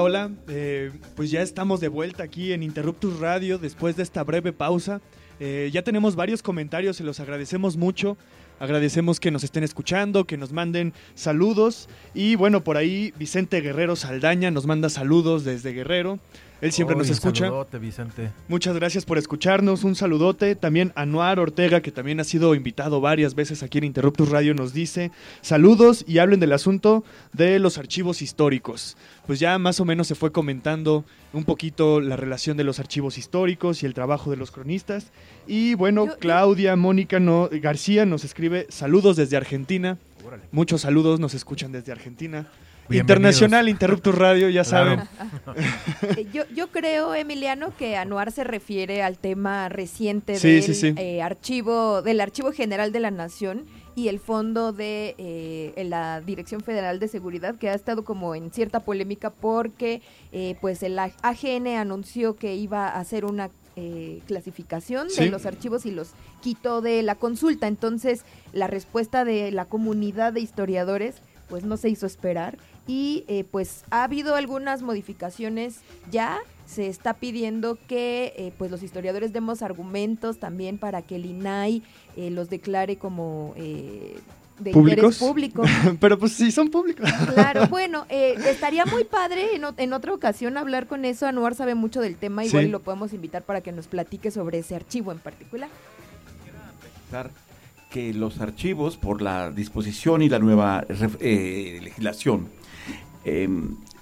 Hola. Eh, pues ya estamos de vuelta aquí en Interruptus Radio después de esta breve pausa. Eh, ya tenemos varios comentarios, se los agradecemos mucho. Agradecemos que nos estén escuchando, que nos manden saludos. Y bueno, por ahí Vicente Guerrero Saldaña nos manda saludos desde Guerrero. Él siempre Oy, nos escucha. Un saludote, Vicente. Muchas gracias por escucharnos, un saludote. También Anuar Ortega, que también ha sido invitado varias veces aquí en Interruptus Radio, nos dice saludos y hablen del asunto de los archivos históricos. Pues ya más o menos se fue comentando un poquito la relación de los archivos históricos y el trabajo de los cronistas. Y bueno, Yo- yo- Claudia Mónica no, García nos escribe saludos desde Argentina. Muchos saludos, nos escuchan desde Argentina. Internacional Interruptus Radio, ya Claro. saben. Eh, Yo, yo creo, Emiliano, que Anuar se refiere al tema reciente Sí, del sí, sí. eh, archivo, del Archivo General de la Nación y el fondo de eh, la Dirección Federal de Seguridad, que ha estado como en cierta polémica porque eh, pues el AGN anunció que iba a hacer una eh, clasificación Sí. de los archivos y los quitó de la consulta. Entonces, la respuesta de la comunidad de historiadores pues no se hizo esperar y eh, pues ha habido algunas modificaciones ya se está pidiendo que eh, pues los historiadores demos argumentos también para que el INAI eh, los declare como eh, de ¿Públicos? interés público. Pero pues sí, son públicos. Claro, bueno, eh, estaría muy padre en, o- en otra ocasión hablar con eso. Anuar sabe mucho del tema, igual Sí. y lo podemos invitar para que nos platique sobre ese archivo en particular. pensar que los archivos, por la disposición y la nueva eh, legislación, eh,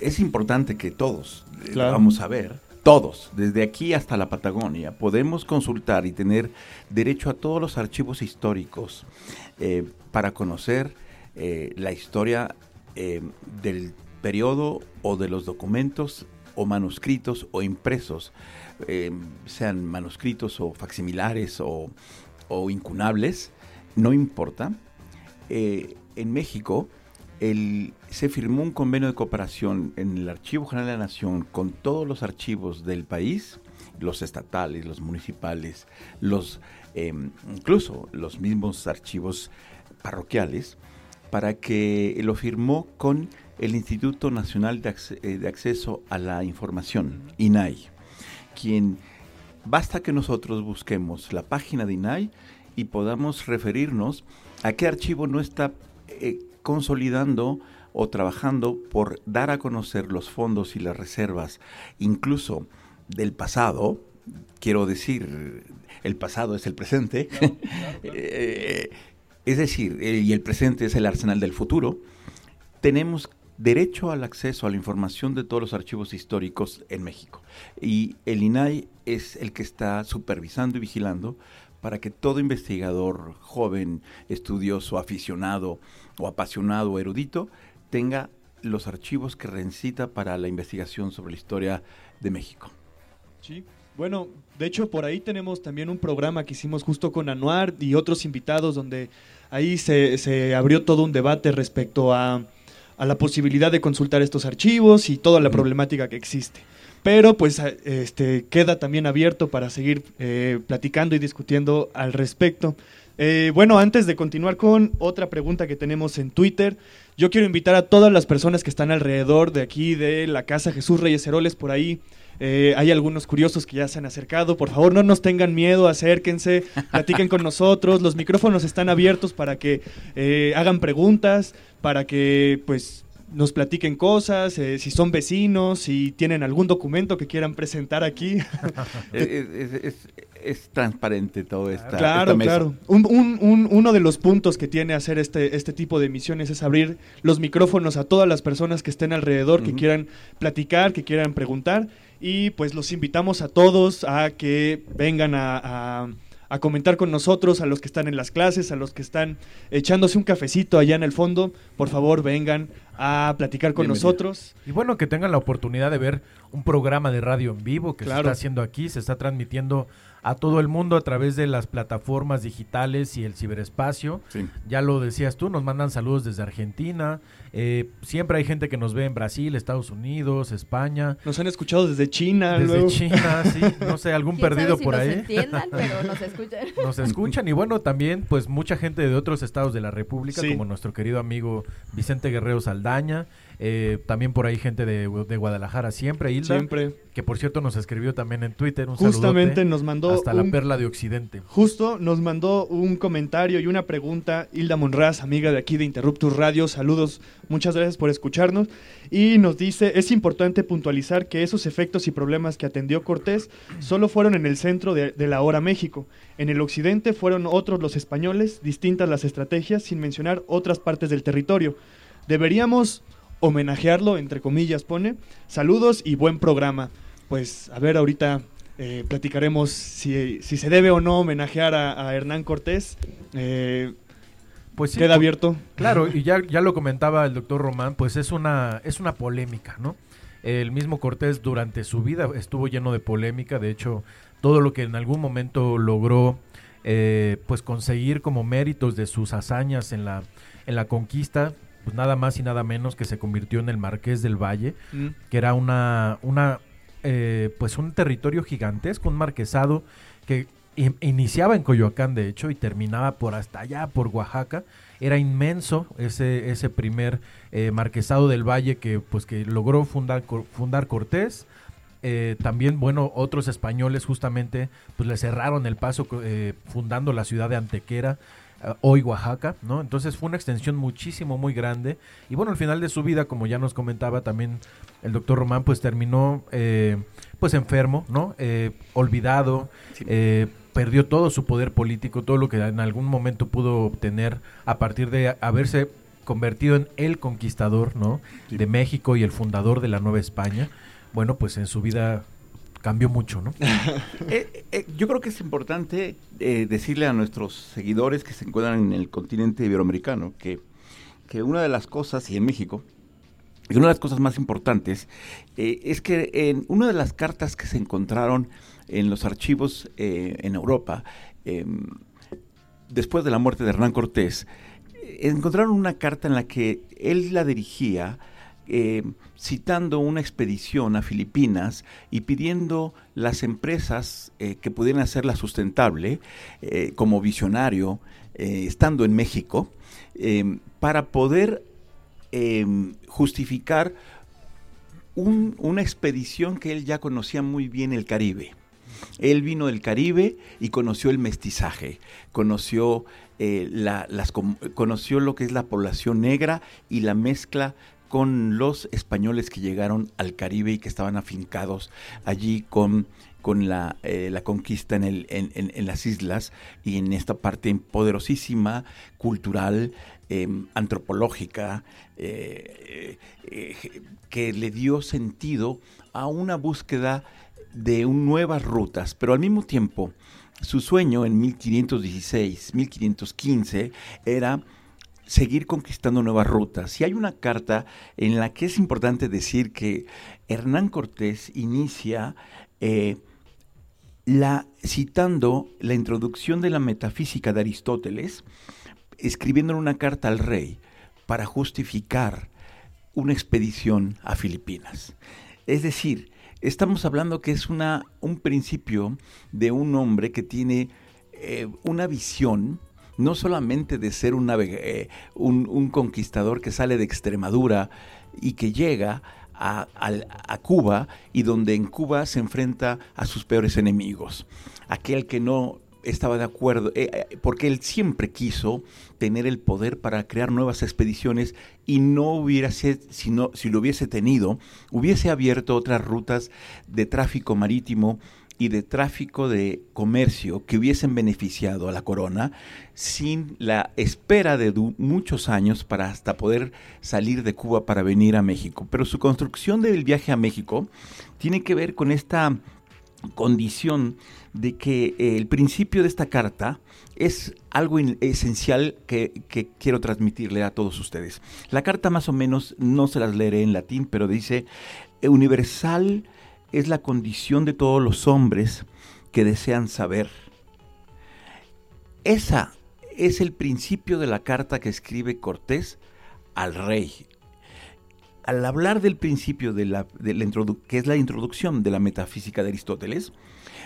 es importante que todos, eh, Claro. vamos a ver, todos, desde aquí hasta la Patagonia, podemos consultar y tener derecho a todos los archivos históricos eh, para conocer eh, la historia eh, del periodo o de los documentos o manuscritos o impresos, eh, sean manuscritos o facsimilares o, o incunables, no importa. En México se firmó un convenio de cooperación en el Archivo General de la Nación con todos los archivos del país los estatales, los municipales, los em, incluso los mismos archivos parroquiales, para que lo firmó con el Instituto Nacional de, eh, de Acceso a la Información, INAI, quien basta que nosotros busquemos la página de INAI y podamos referirnos a qué archivo no está eh, consolidando o trabajando por dar a conocer los fondos y las reservas, incluso del pasado, quiero decir, el pasado es el presente, eh, es decir, eh, y el presente es el arsenal del futuro, tenemos derecho al acceso a la información de todos los archivos históricos en México. Y el INAI es el que está supervisando y vigilando para que todo investigador joven, estudioso, aficionado o apasionado o erudito tenga los archivos que recita para la investigación sobre la historia de México. Sí. Bueno, de hecho por ahí tenemos también un programa que hicimos justo con Anuar y otros invitados donde ahí se, se abrió todo un debate respecto a, a, la posibilidad de consultar estos archivos y toda la problemática que existe. Pero pues este, queda también abierto para seguir eh, platicando y discutiendo al respecto. Eh, bueno, antes de continuar con otra pregunta que tenemos en Twitter, yo quiero invitar a todas las personas que están alrededor de aquí, de la casa Jesús Reyes Heroles, por ahí. Eh, hay algunos curiosos que ya se han acercado. Por favor, no nos tengan miedo, acérquense, platiquen con nosotros. Los micrófonos están abiertos para que hagan preguntas, para que pues nos platiquen cosas, eh, si son vecinos, si tienen algún documento que quieran presentar aquí. es, transparente todo esto. Claro, claro. uno de los puntos que tiene hacer este, este tipo de emisiones es abrir los micrófonos a todas las personas que estén alrededor, que quieran platicar, que quieran preguntar. Y pues los invitamos a todos a que vengan a a comentar con nosotros, a los que están en las clases, a los que están echándose un cafecito allá en el fondo, por favor vengan a platicar con nosotros. Y bueno, que tengan la oportunidad de ver un programa de radio en vivo que se está haciendo aquí, se está transmitiendo a todo el mundo a través de las plataformas digitales y el ciberespacio. Ya lo decías tú, nos mandan saludos desde Argentina. Eh, siempre hay gente que nos ve en Brasil, Estados Unidos, España. Nos han escuchado desde China. Desde China, sí. No sé, algún perdido por ahí. Nos entiendan, pero nos escuchan. Nos escuchan y bueno, también pues mucha gente de otros estados de la República, como nuestro querido amigo Vicente Guerrero Saldaña. Eh, también por ahí gente de, Guadalajara siempre, Hilda. Siempre. Que por cierto nos escribió también en Twitter. Un Justamente nos mandó. Hasta la perla de Occidente. Justo nos mandó un comentario y una pregunta. Hilda Monraz, amiga de aquí de Interruptus Radio. Saludos, muchas gracias por escucharnos. Y nos dice: Es importante puntualizar que esos efectos y problemas que atendió Cortés solo fueron en el centro de, de la hora México. En el occidente fueron otros los españoles, distintas las estrategias, sin mencionar otras partes del territorio. Deberíamos homenajearlo, entre comillas pone. Saludos y buen programa. Pues a ver, ahorita eh, platicaremos si, se debe o no homenajear a, Hernán Cortés. Eh, pues queda abierto. Claro, y ya, ya lo comentaba el doctor Román, pues es una, es una polémica, ¿no? El mismo Cortés durante su vida estuvo lleno de polémica, de hecho, todo lo que en algún momento logró eh, pues conseguir como méritos de sus hazañas en la, en la conquista, pues nada más y nada menos que se convirtió en el Marqués del Valle, mm. que era una, una eh, pues un territorio gigantesco, un marquesado que iniciaba en Coyoacán de hecho y terminaba por hasta allá, por Oaxaca. Era inmenso ese, ese primer eh, marquesado del Valle que pues que logró fundar, fundar Cortés. Eh, también, bueno, otros españoles justamente pues le cerraron el paso fundando la ciudad de Antequera hoy Oaxaca, ¿no? Entonces fue una extensión muchísimo, muy grande. Y bueno, al final de su vida, como ya nos comentaba también el doctor Román, pues terminó eh, pues enfermo, ¿no? Eh, olvidado, perdió todo su poder político, todo lo que en algún momento pudo obtener a partir de haberse convertido en el conquistador, ¿no? De México y el fundador de la Nueva España. Bueno, pues en su vida cambió mucho, ¿no? Eh, eh, yo creo que es importante eh, decirle a nuestros seguidores que se encuentran en el continente iberoamericano que, que una de las cosas, y en México, y una de las cosas más importantes es que en una de las cartas que se encontraron en los archivos en Europa, em, después de la muerte de Hernán Cortés, encontraron una carta en la que él la dirigía eh, citando una expedición a Filipinas y pidiendo las empresas eh, que pudieran hacerla sustentable eh, como visionario, estando en México, para poder justificar una expedición que él ya conocía muy bien el Caribe. Él vino del Caribe y conoció el mestizaje, conoció, las, conoció lo que es la población negra y la mezcla con los españoles que llegaron al Caribe y que estaban afincados allí con, con la, eh, la conquista en, el, en, las islas y en esta parte poderosísima, cultural, em, antropológica, eh, eh, que le dio sentido a una búsqueda de nuevas rutas, pero al mismo tiempo su sueño en 1516, 1515 era seguir conquistando nuevas rutas. Y hay una carta en la que es importante decir que Hernán Cortés inicia eh, la, citando la introducción de la metafísica de Aristóteles, escribiendo una carta al rey para justificar una expedición a Filipinas. Es decir, estamos hablando que es una, un principio de un hombre que tiene eh, una visión no solamente de ser eh, un, un, conquistador que sale de Extremadura y que llega a, Cuba y donde en Cuba se enfrenta a sus peores enemigos. Aquel que no estaba de acuerdo, eh, eh, porque él siempre quiso tener el poder para crear nuevas expediciones y no hubiera sido, si, si lo hubiese tenido, hubiese abierto otras rutas de tráfico marítimo y de tráfico de comercio que hubiesen beneficiado a la corona sin la espera de muchos años para hasta poder salir de Cuba para venir a México. Pero su construcción del viaje a México tiene que ver con esta condición de que el principio de esta carta es algo esencial que, quiero transmitirle a todos ustedes. La carta más o menos no se las leeré en latín, pero dice universal es la condición de todos los hombres que desean saber. Esa es el principio de la carta que escribe Cortés al rey. Al hablar del principio de la, que es la introducción de la metafísica de Aristóteles,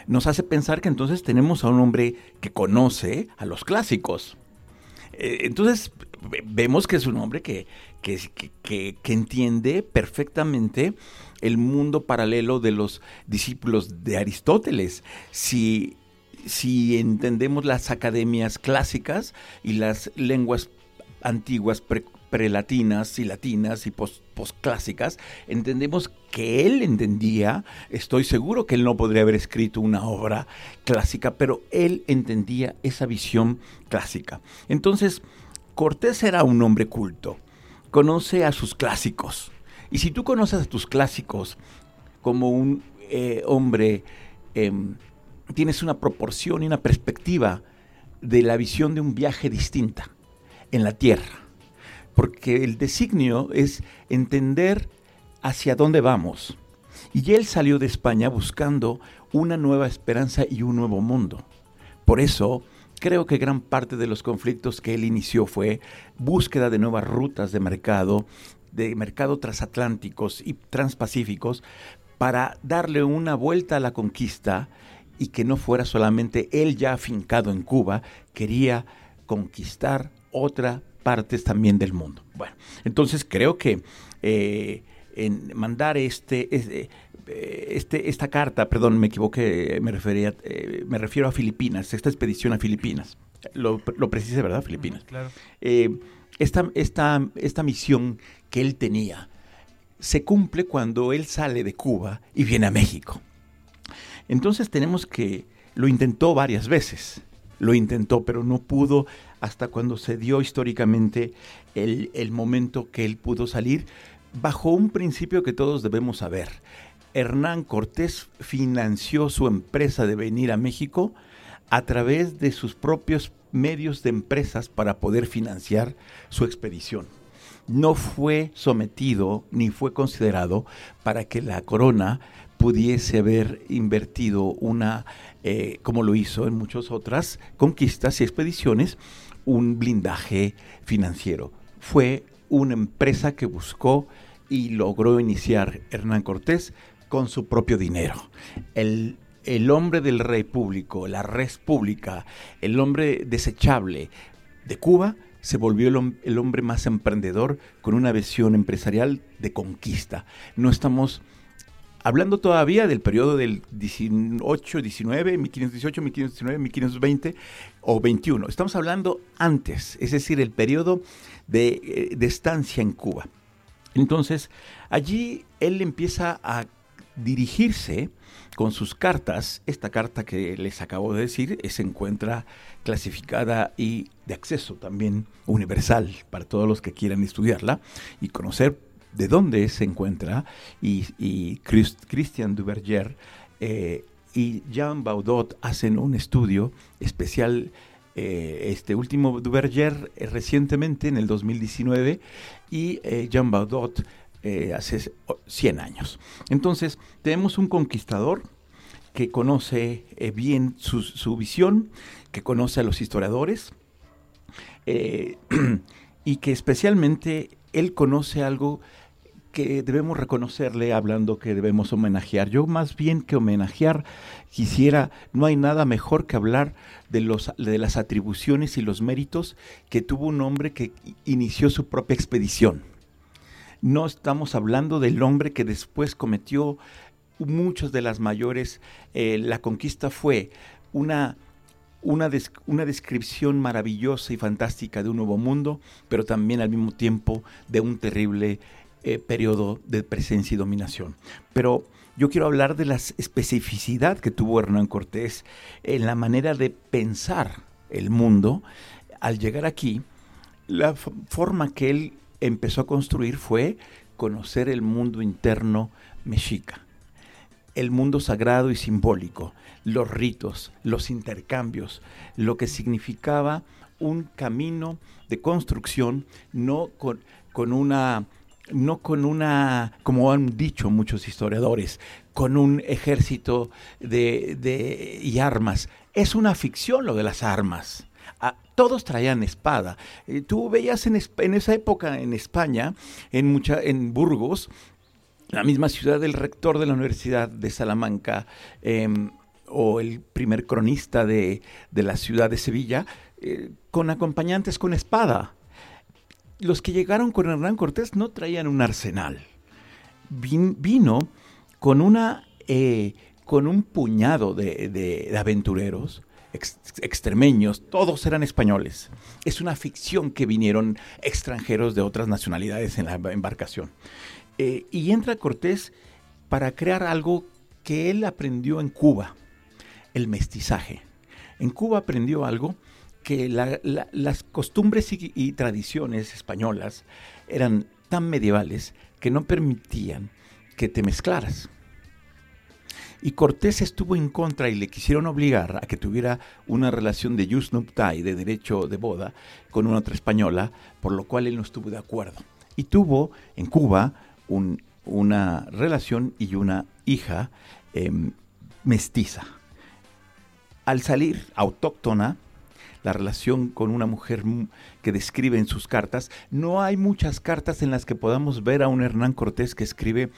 nos hace pensar que entonces tenemos a un hombre que conoce a los clásicos. Eh, entonces vemos que es un hombre que, que entiende perfectamente el mundo paralelo de los discípulos de Aristóteles. Si, si entendemos las academias clásicas y las lenguas antiguas prelatinas y latinas y postclásicas, entendemos que él entendía, estoy seguro que él no podría haber escrito una obra clásica, pero él entendía esa visión clásica. Entonces, Cortés era un hombre culto, conoce a sus clásicos, y si tú conoces a tus clásicos como un eh, hombre, em, tienes una proporción y una perspectiva de la visión de un viaje distinta en la Tierra. Porque el designio es entender hacia dónde vamos. Y él salió de España buscando una nueva esperanza y un nuevo mundo. Por eso creo que gran parte de los conflictos que él inició fue búsqueda de nuevas rutas de mercado, de mercado transatlánticos y transpacíficos para darle una vuelta a la conquista y que no fuera solamente él ya afincado en Cuba, quería conquistar otras partes también del mundo. Bueno, entonces creo que eh, en mandar este, este, este, esta carta, perdón, me equivoqué, me, refería, eh, me refiero a Filipinas, esta expedición a Filipinas. Lo, lo precise, ¿verdad? Filipinas. Claro. Eh, esta, esta, esta misión que él tenía se cumple cuando él sale de Cuba y viene a México. Entonces tenemos que, lo intentó varias veces, lo intentó, pero no pudo hasta cuando se dio históricamente el, el momento que él pudo salir bajo un principio que todos debemos saber. Hernán Cortés financió su empresa de venir a México a través de sus propios medios de empresas para poder financiar su expedición. No fue sometido ni fue considerado para que la corona pudiese haber invertido una, eh, como lo hizo en muchas otras conquistas y expediciones, un blindaje financiero. Fue una empresa que buscó y logró iniciar Hernán Cortés con su propio dinero. El, el hombre del rey público, la res pública, el hombre desechable de Cuba, se volvió el, hombre más emprendedor con una visión empresarial de conquista. No estamos hablando todavía del periodo del 18, 19, 1518, 1519, 1520 o 21. Estamos hablando antes, es decir, el periodo de, eh, de estancia en Cuba. Entonces, allí él empieza a dirigirse con sus cartas, esta carta que les acabo de decir, se encuentra clasificada y de acceso también universal para todos los que quieran estudiarla y conocer de dónde se encuentra. Y, Christian Duverger eh, y Jean Baudot hacen un estudio especial. Eh, este último Duverger eh, recientemente en el 2019 y Jean Baudot eh, hace 100 años. Entonces, tenemos un conquistador que conoce eh, bien su, visión, que conoce a los historiadores eh, y que especialmente él conoce algo que debemos reconocerle hablando que debemos homenajear. Yo más bien que homenajear quisiera, no hay nada mejor que hablar de, los, de las atribuciones y los méritos que tuvo un hombre que inició su propia expedición no estamos hablando del hombre que después cometió muchas de las mayores. Eh, la conquista fue una, una, una, descripción maravillosa y fantástica de un nuevo mundo, pero también al mismo tiempo de un terrible eh, periodo de presencia y dominación. Pero yo quiero hablar de la especificidad que tuvo Hernán Cortés en la manera de pensar el mundo. Al llegar aquí, la forma que él empezó a construir fue conocer el mundo interno mexica, el mundo sagrado y simbólico, los ritos, los intercambios, lo que significaba un camino de construcción no con, con una no con una, como han dicho muchos historiadores, con un ejército de, de, y armas. Es una ficción lo de las armas todos traían espada. Eh, tú veías en, esa época en España, en, mucha, en Burgos, la misma ciudad del rector de la Universidad de Salamanca, em, o el primer cronista de, la ciudad de Sevilla, eh, con acompañantes con espada. Los que llegaron con Hernán Cortés no traían un arsenal. vino con una eh, con un puñado de aventureros extremeños, todos eran españoles. Es una ficción que vinieron extranjeros de otras nacionalidades en la embarcación. Eh, y entra Cortés para crear algo que él aprendió en Cuba, el mestizaje. En Cuba aprendió algo que las costumbres y tradiciones españolas eran tan medievales que no permitían que te mezclaras. Y Cortés estuvo en contra y le quisieron obligar a que tuviera una relación de jus nuptae, de derecho de boda, con una otra española, por lo cual él no estuvo de acuerdo. Y tuvo en Cuba una relación y una hija em, mestiza. Al salir autóctona, la relación con una mujer que describe en sus cartas, no hay muchas cartas en las que podamos ver a un Hernán Cortés que escribe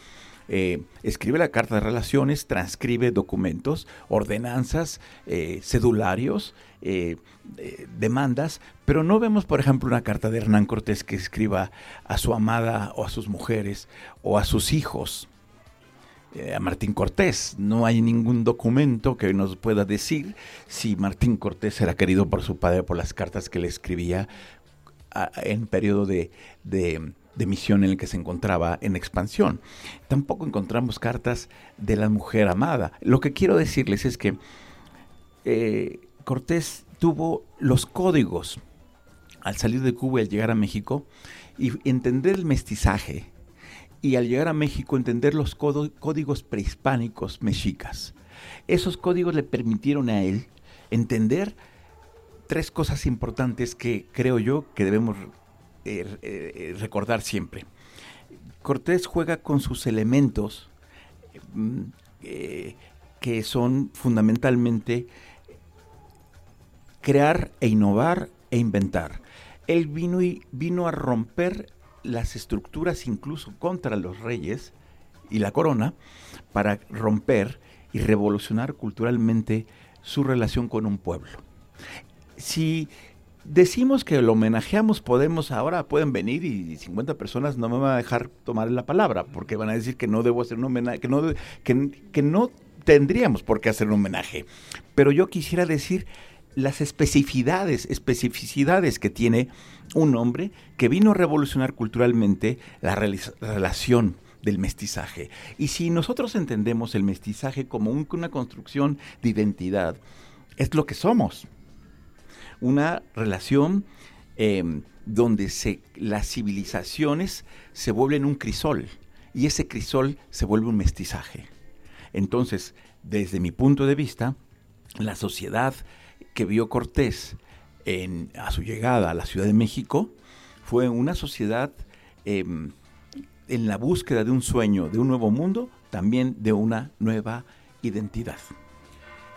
eh, escribe la carta de relaciones, transcribe documentos, ordenanzas, eh, cedularios, eh, demandas, pero no vemos, por ejemplo, una carta de Hernán Cortés que escriba a su amada o a sus mujeres o a sus hijos. a Martín Cortés. No hay ningún documento que nos pueda decir si Martín Cortés era querido por su padre por las cartas que le escribía en periodo de, de misión en el que se encontraba en expansión. Tampoco encontramos cartas de la mujer amada. Lo que quiero decirles es que eh, Cortés tuvo los códigos al salir de Cuba y al llegar a México y entender el mestizaje y al llegar a México entender los códigos prehispánicos mexicas. Esos códigos le permitieron a él entender tres cosas importantes que creo yo que debemos eh, eh, recordar siempre. Cortés juega con sus elementos mm, eh, que son fundamentalmente crear e innovar e inventar. Él vino, y, vino a romper las estructuras incluso contra los reyes y la corona para romper y revolucionar culturalmente su relación con un pueblo. Si decimos que lo homenajeamos, podemos, ahora pueden venir y 50 personas no me van a dejar tomar la palabra, porque van a decir que no debo hacer un homenaje, que no, que, no tendríamos por qué hacer un homenaje. Pero yo quisiera decir las especificidades, especificidades que tiene un hombre que vino a revolucionar culturalmente la relación del mestizaje. Y si nosotros entendemos el mestizaje como una construcción de identidad, es lo que somos. Una relación em, donde las civilizaciones se vuelven un crisol y ese crisol se vuelve un mestizaje. Entonces, desde mi punto de vista, la sociedad que vio Cortés a su llegada a la Ciudad de México fue una sociedad em, en la búsqueda de un sueño, de un nuevo mundo, también de una nueva identidad.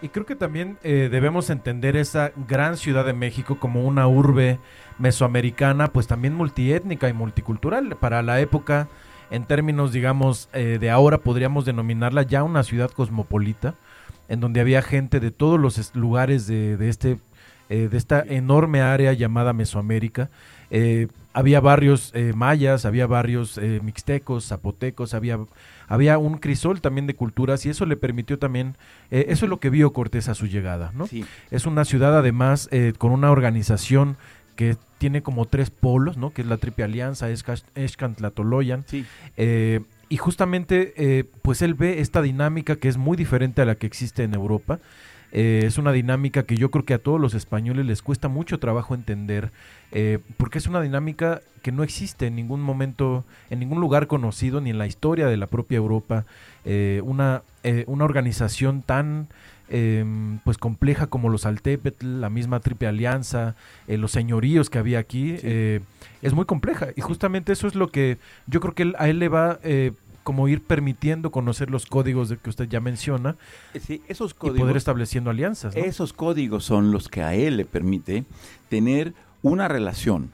Y creo que también eh, debemos entender esa gran Ciudad de México como una urbe mesoamericana, pues también multiétnica y multicultural. Para la época, en términos, digamos, eh, de ahora podríamos denominarla ya una ciudad cosmopolita, en donde había gente de todos los lugares de, de este, eh, de esta enorme área llamada Mesoamérica. Eh, había barrios eh, mayas, había barrios eh, mixtecos, zapotecos, había, había un crisol también de culturas y eso le permitió también, eso es lo que vio Cortés a su llegada, ¿no? Es una ciudad además con una organización que tiene como tres polos, ¿no? Que es la Triple Alianza, Escantlatoloyan. Sí. y justamente, pues él ve esta dinámica que es muy diferente a la que existe en Europa. Es una dinámica que yo creo que a todos los españoles les cuesta mucho trabajo entender eh, porque es una dinámica que no existe en ningún momento, en ningún lugar conocido, ni en la historia de la propia Europa, eh, una, eh, una organización tan em, pues compleja como los Altepetl, la misma Triple Alianza, los señoríos que había aquí, es muy compleja. Y justamente eso es lo que yo creo que a él le va como ir permitiendo conocer los códigos de que usted ya menciona sí, esos códigos, y poder estableciendo alianzas. Esos códigos son los que a él le permite tener una relación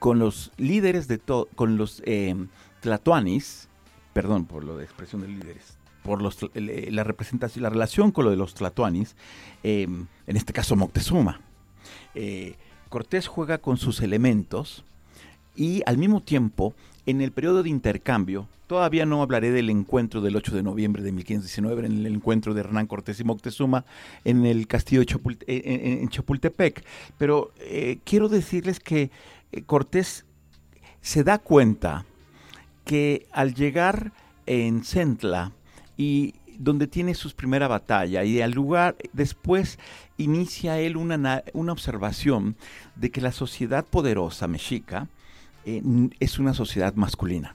con los líderes de todo, con los eh, tlatoanis, perdón por lo de expresión de líderes, por los, la representación, la relación con lo de los tlatoanis, em, en este caso Moctezuma. Eh, Cortés juega con sus elementos y al mismo tiempo, en el periodo de intercambio, todavía no hablaré del encuentro del 8 de noviembre de 1519, en el encuentro de Hernán Cortés y Moctezuma en el castillo de en, Chapultepec, pero eh, quiero decirles que eh, Cortés se da cuenta que al llegar en Centla y donde tiene su primera batalla y al lugar después inicia él una observación de que la sociedad poderosa mexica es una sociedad masculina.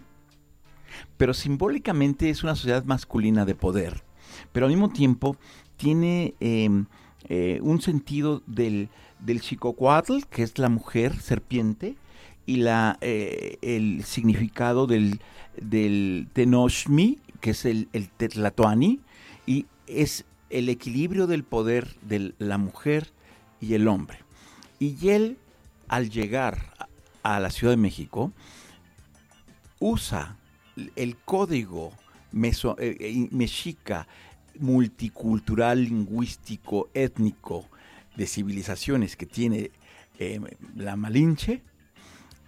Pero simbólicamente es una sociedad masculina de poder. Pero al mismo tiempo tiene em, eh, un sentido del, del que es la mujer serpiente, y la, eh, el significado del, del tenoshmi, que es el, el tetlatoani, y es el equilibrio del poder de la mujer y el hombre. Y él, al llegar a la Ciudad de México, usa el código meso, eh, eh, mexica multicultural, lingüístico, étnico de civilizaciones que tiene eh, la Malinche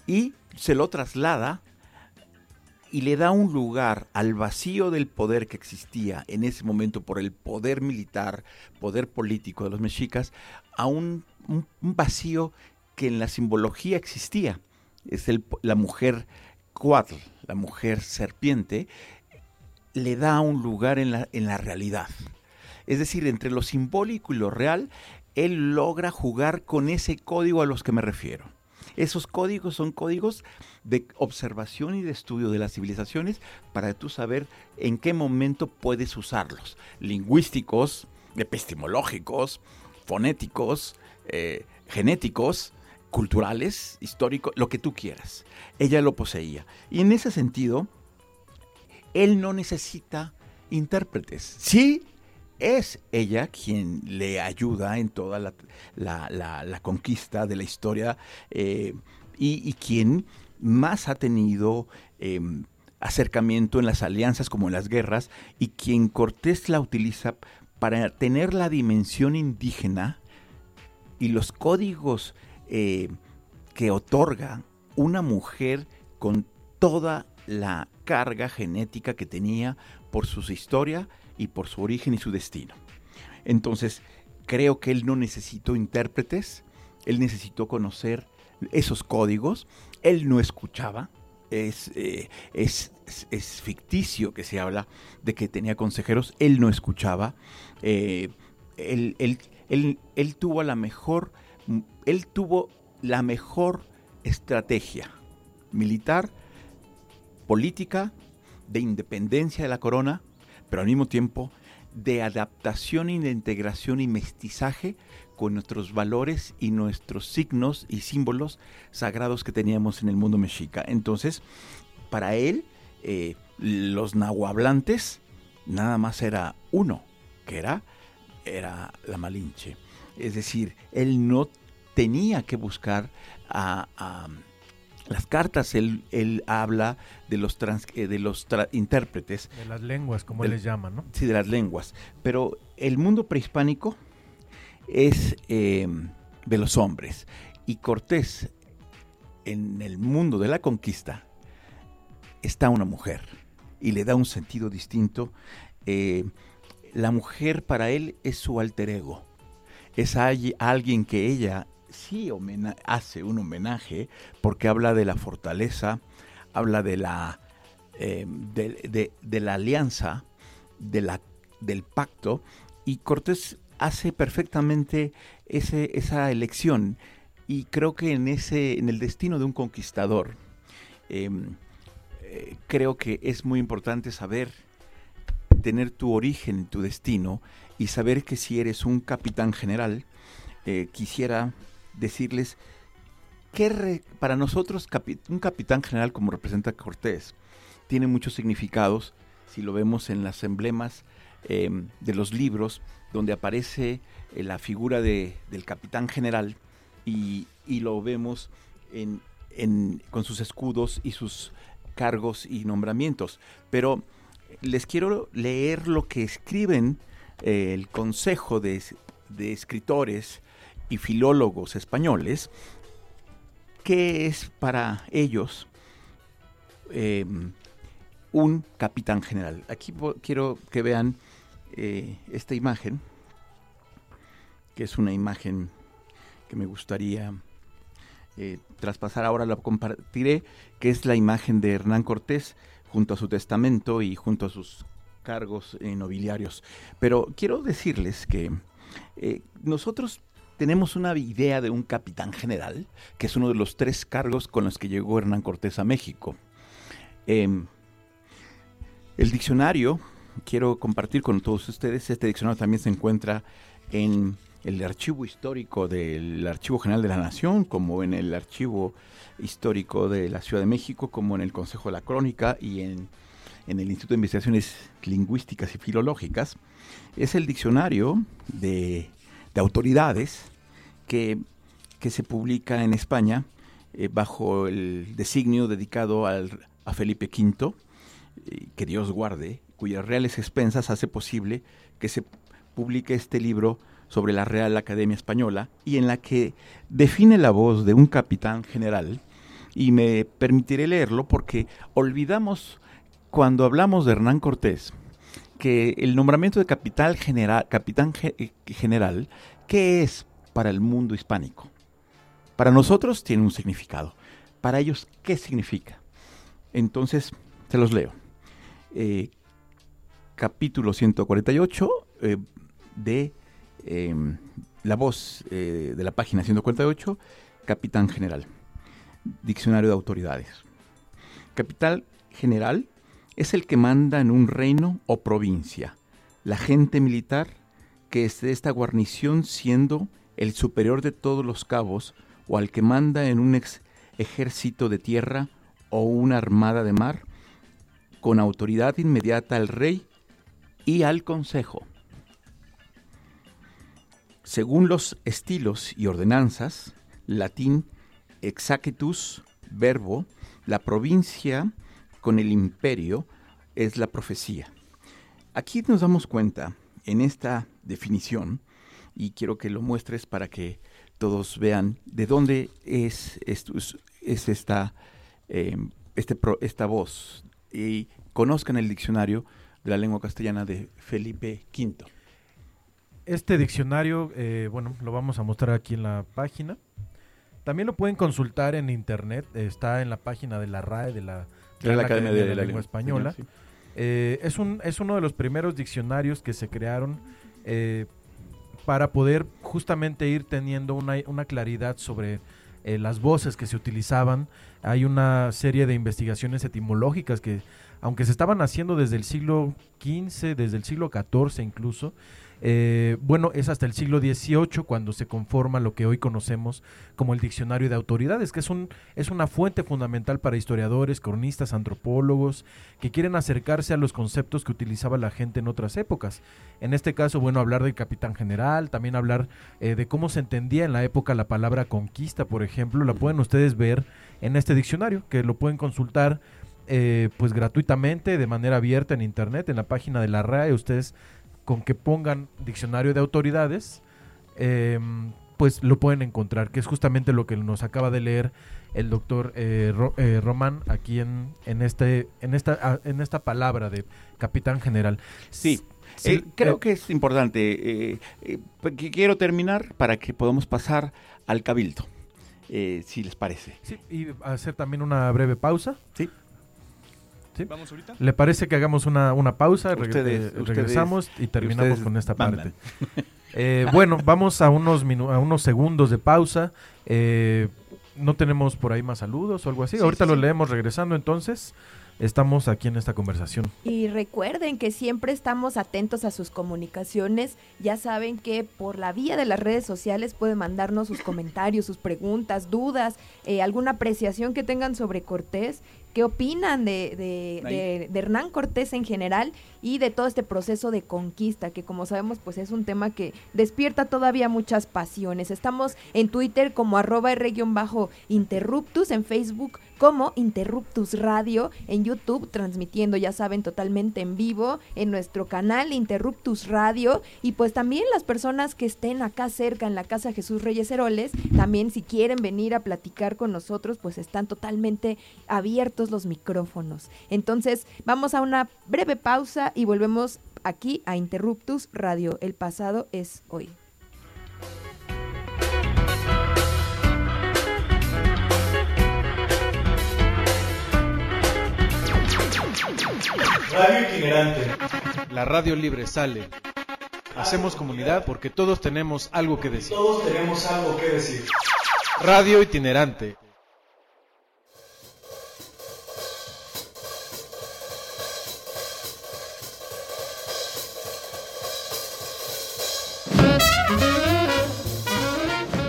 y se lo traslada y le da un lugar al vacío del poder que existía en ese momento por el poder militar, poder político de los mexicas, a un, un vacío que en la simbología existía es el, la mujer cuatl, la mujer serpiente, le da un lugar en la, en la realidad. Es decir, entre lo simbólico y lo real, él logra jugar con ese código a los que me refiero. Esos códigos son códigos de observación y de estudio de las civilizaciones para tú saber en qué momento puedes usarlos. Lingüísticos, epistemológicos, fonéticos, eh, genéticos, culturales, históricos, lo que tú quieras. Ella lo poseía. Y en ese sentido, él no necesita intérpretes. Sí, es ella quien le ayuda en toda la, conquista de la historia eh, y, quien más ha tenido em, acercamiento en las alianzas como en las guerras y quien Cortés la utiliza para tener la dimensión indígena y los códigos eh, que otorga una mujer con toda la carga genética que tenía por su historia y por su origen y su destino. Entonces, creo que él no necesitó intérpretes, él necesitó conocer esos códigos, él no escuchaba, es, eh, es, es, ficticio que se habla de que tenía consejeros, él no escuchaba, eh, él, él, tuvo la mejor, él tuvo la mejor estrategia militar, política, de independencia de la corona, pero al mismo tiempo de adaptación y de integración y mestizaje con nuestros valores y nuestros signos y símbolos sagrados que teníamos en el mundo mexica. Entonces, para él, eh, los nahuablantes nada más era uno, que era, era la Malinche. Es decir, él no tenía que buscar a, las cartas, él, él, habla de los, eh, de los intérpretes. De las lenguas, como él les llama, ¿no? Sí, de las lenguas. Pero el mundo prehispánico es em, de los hombres. Y Cortés, en el mundo de la conquista, está una mujer y le da un sentido distinto. Eh, la mujer para él es su alter ego. Es alguien que ella sí hace un homenaje porque habla de la fortaleza, habla de la, em, de, la alianza, de la, del pacto. Y Cortés hace perfectamente ese, esa elección y creo que en, ese, en el destino de un conquistador, em, eh, creo que es muy importante saber tener tu origen, tu destino y saber que si eres un capitán general, eh, quisiera decirles que para nosotros un capitán general como representa Cortés tiene muchos significados si lo vemos en las emblemas em, de los libros donde aparece eh, la figura de, del capitán general y, lo vemos con sus escudos y sus cargos y nombramientos. Pero les quiero leer lo que escriben eh, el Consejo de, Escritores y Filólogos Españoles, que es para ellos em, un capitán general. Aquí quiero que vean eh, esta imagen, que es una imagen que me gustaría eh, traspasar ahora, la compartiré, que es la imagen de Hernán Cortés junto a su testamento y junto a sus cargos eh, nobiliarios. Pero quiero decirles que nosotros tenemos una idea de un capitán general, que es uno de los tres cargos con los que llegó Hernán Cortés a México. Em, el diccionario quiero compartir con todos ustedes. Este diccionario también se encuentra en el archivo histórico del Archivo General de la Nación, como en el archivo histórico de la Ciudad de México, como en el Consejo de la Crónica y en, el Instituto de Investigaciones Lingüísticas y Filológicas. Es el diccionario de, autoridades que, se publica en España eh, bajo el designio dedicado al, a Felipe V, eh, que Dios guarde, cuyas reales expensas hace posible que se publique este libro sobre la Real Academia Española y en la que define la voz de un capitán general y me permitiré leerlo porque olvidamos cuando hablamos de Hernán Cortés que el nombramiento de capitán eh, general, ¿qué es para el mundo hispánico? Para nosotros tiene un significado. Para ellos, ¿qué significa? Entonces, se los leo. Eh, capítulo 148 eh, de em, la voz de la página 148, Capitán General, Diccionario de Autoridades. Capitán General es el que manda en un reino o provincia, la gente militar que es de esta guarnición siendo el superior de todos los cabos o al que manda en un ejército de tierra o una armada de mar, con autoridad inmediata al rey y al consejo. Según los estilos y ordenanzas, latín exacitus verbo, la provincia con el imperio es la profecía. Aquí nos damos cuenta en esta definición, y quiero que lo muestres para que todos vean de dónde es, es, esta, em, este esta voz y conozcan el diccionario de la lengua castellana de Felipe V. Este diccionario, eh, bueno, lo vamos a mostrar aquí en la página. También lo pueden consultar en internet, está en la página de la RAE, de la, Academia, de, la, Lengua, Española. Eh, es, un, es uno de los primeros diccionarios que se crearon eh, para poder justamente ir teniendo una, una claridad sobre eh, las voces que se utilizaban. Hay una serie de investigaciones etimológicas que, aunque se estaban haciendo desde el siglo XV, desde el siglo XIV incluso, eh, bueno, es hasta el siglo XVIII cuando se conforma lo que hoy conocemos como el Diccionario de Autoridades, que es, un, es una fuente fundamental para historiadores, cronistas, antropólogos, que quieren acercarse a los conceptos que utilizaba la gente en otras épocas. En este caso, bueno, hablar del capitán general, también hablar eh, de cómo se entendía en la época la palabra conquista, por ejemplo, la pueden ustedes ver en este diccionario, que lo pueden consultar eh, pues gratuitamente, de manera abierta en internet, en la página de la RAE, ustedes con que pongan diccionario de autoridades, em, pues lo pueden encontrar, que es justamente lo que nos acaba de leer el doctor eh, eh, Román aquí en, en, este, en, esta, ah, en esta palabra de capitán general. Sí. Eh, creo que es importante. quiero terminar para que podamos pasar al cabildo, si les parece. Sí, y hacer también una breve pausa. Sí. ¿Vamos ahorita? ¿Le parece que hagamos una, pausa? Ustedes, regresamos y terminamos con esta parte. Eh, bueno, vamos a unos, a unos segundos de pausa. Eh, no tenemos por ahí más saludos o algo así. ahorita lo leemos regresando entonces estamos aquí en esta conversación. Y recuerden que siempre estamos atentos a sus comunicaciones. Ya saben que por la vía de las redes sociales pueden mandarnos sus comentarios, sus preguntas, dudas, eh, alguna apreciación que tengan sobre Cortés qué opinan de, de, Hernán Cortés en general y de todo este proceso de conquista, que como sabemos pues es un tema que despierta todavía muchas pasiones. Estamos en Twitter como arroba bajo interruptus, en Facebook como Interruptus Radio, en YouTube transmitiendo, ya saben, totalmente en vivo, en nuestro canal Interruptus Radio y pues también las personas que estén acá cerca en la Casa Jesús Reyes Heroles, también si quieren venir a platicar con nosotros, pues están totalmente abiertos los micrófonos. Entonces, vamos a una breve pausa y volvemos aquí a Interruptus Radio. El pasado es hoy. Radio itinerante. La radio libre sale. Hacemos comunidad porque todos tenemos algo que decir. Todos tenemos algo que decir. Radio itinerante.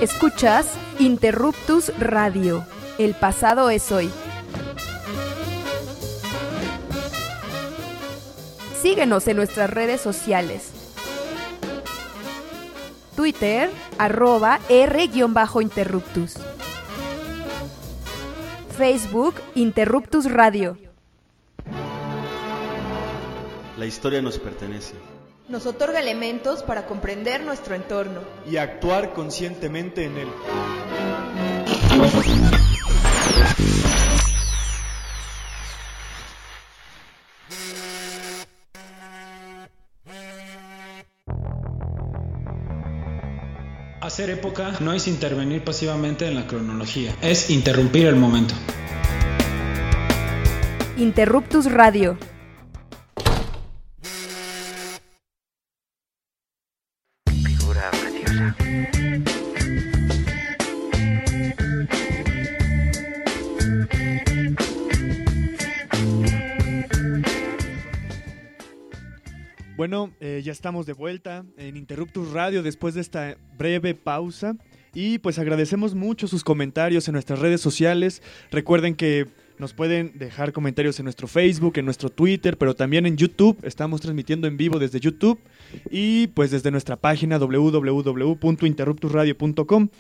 Escuchas Interruptus Radio. El pasado es hoy. Síguenos en nuestras redes sociales. Twitter, arroba R-Interruptus. Facebook, Interruptus Radio. La historia nos pertenece. Nos otorga elementos para comprender nuestro entorno y actuar conscientemente en él. Hacer época no es intervenir pasivamente en la cronología, es interrumpir el momento. Interruptus Radio Bueno, eh, ya estamos de vuelta en Interruptus Radio después de esta breve pausa. Y pues agradecemos mucho sus comentarios en nuestras redes sociales. Recuerden que nos pueden dejar comentarios en nuestro Facebook, en nuestro Twitter, pero también en YouTube. Estamos transmitiendo en vivo desde YouTube y pues desde nuestra página www.interruptusradio.com.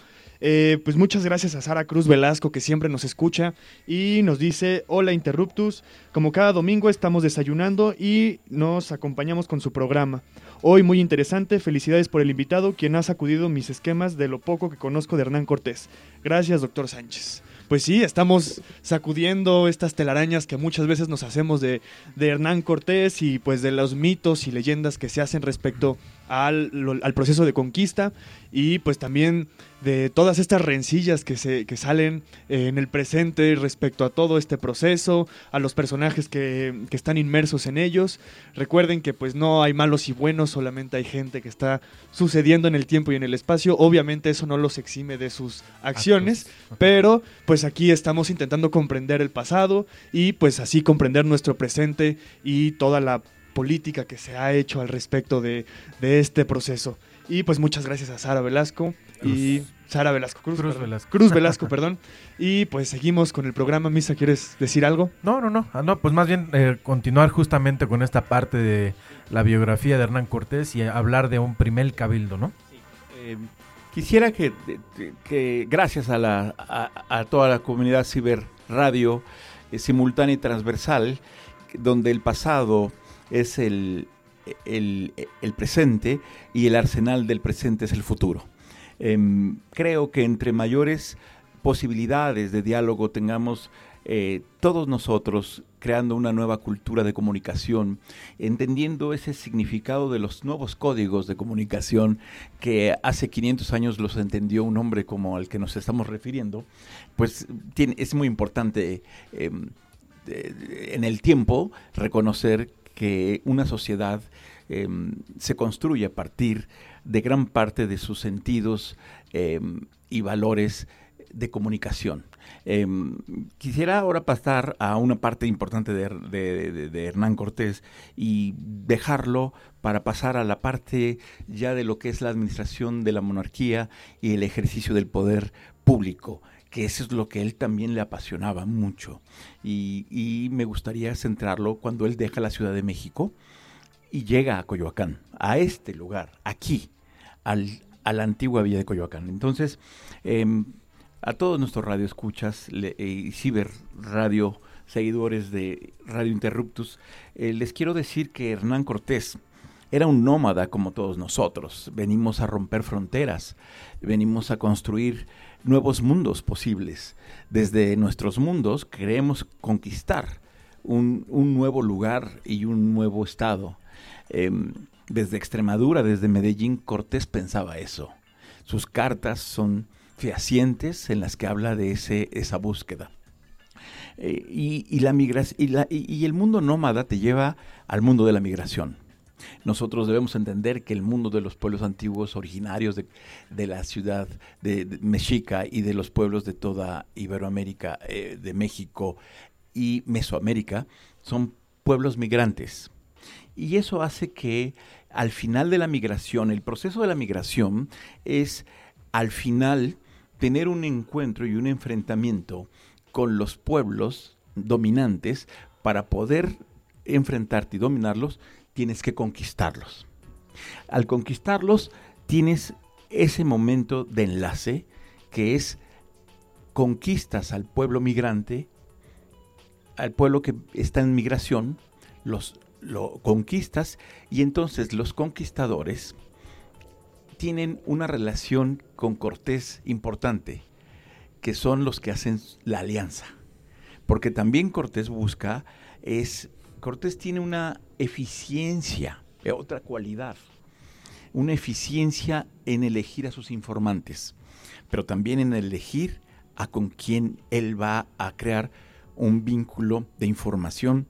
Eh, pues muchas gracias a Sara Cruz Velasco que siempre nos escucha y nos dice, hola Interruptus, como cada domingo estamos desayunando y nos acompañamos con su programa. Hoy muy interesante, felicidades por el invitado, quien ha sacudido mis esquemas de lo poco que conozco de Hernán Cortés. Gracias, doctor Sánchez pues sí, estamos sacudiendo estas telarañas que muchas veces nos hacemos de, de Hernán Cortés y pues de los mitos y leyendas que se hacen respecto al, al proceso de conquista y pues también de todas estas rencillas que, se, que salen en el presente respecto a todo este proceso, a los personajes que, que, están inmersos en ellos. Recuerden que pues no hay malos y buenos, solamente hay gente que está sucediendo en el tiempo y en el espacio. Obviamente eso no los exime de sus acciones, pero pues aquí estamos intentando comprender el pasado y pues así comprender nuestro presente y toda la política que se ha hecho al respecto de, de este proceso. Y pues muchas gracias a Sara Velasco y Sara Velasco Cruz, Cruz Velasco. Cruz Velasco, perdón. Y pues seguimos con el programa. Misa, ¿quieres decir algo? No, no, no. Ah, no, pues más bien eh, continuar justamente con esta parte de la biografía de Hernán Cortés y hablar de un primer cabildo, ¿no? Eh, quisiera que, que, gracias a, la, a, a, toda la comunidad ciber radio eh, simultánea y transversal, donde el pasado es el, el, presente y el arsenal del presente es el futuro. Eh, creo que entre mayores posibilidades de diálogo tengamos eh, todos nosotros creando una nueva cultura de comunicación, entendiendo ese significado de los nuevos códigos de comunicación que hace 500 años los entendió un hombre como al que nos estamos refiriendo, pues es muy importante eh, en el tiempo reconocer que una sociedad eh, se construye a partir de gran parte de sus sentidos eh, y valores de comunicación. Eh, quisiera ahora pasar a una parte importante de, Hernán Cortés y dejarlo para pasar a la parte ya de lo que es la administración de la monarquía y el ejercicio del poder público que eso es lo que él también le apasionaba mucho. Y, y, me gustaría centrarlo cuando él deja la Ciudad de México y llega a Coyoacán, a este lugar, aquí, al, a la antigua villa de Coyoacán. Entonces, eh, a todos nuestros radioescuchas y eh, ciber radio seguidores de Radio Interruptus, eh, les quiero decir que Hernán Cortés era un nómada como todos nosotros. Venimos a romper fronteras, venimos a construir nuevos mundos posibles. Desde nuestros mundos queremos conquistar un, un nuevo lugar y un nuevo estado. Eh, desde Extremadura, desde Medellín, Cortés pensaba eso. Sus cartas son fehacientes en las que habla de ese, esa búsqueda. Eh, y, la migración, y, la, y el mundo nómada te lleva al mundo de la migración. Nosotros debemos entender que el mundo de los pueblos antiguos originarios de, la ciudad de, de, Mexica y de los pueblos de toda Iberoamérica, eh, de México y Mesoamérica, son pueblos migrantes. Y eso hace que al final de la migración, el proceso de la migración es al final tener un encuentro y un enfrentamiento con los pueblos dominantes para poder enfrentarte y dominarlos tienes que conquistarlos. Al conquistarlos, tienes ese momento de enlace que es conquistas al pueblo migrante, al pueblo que está en migración, los lo conquistas y entonces los conquistadores tienen una relación con Cortés importante, que son los que hacen la alianza. Porque también Cortés busca es Cortés tiene una eficiencia, eh, otra cualidad, una eficiencia en elegir a sus informantes, pero también en elegir a con quien él va a crear un vínculo de información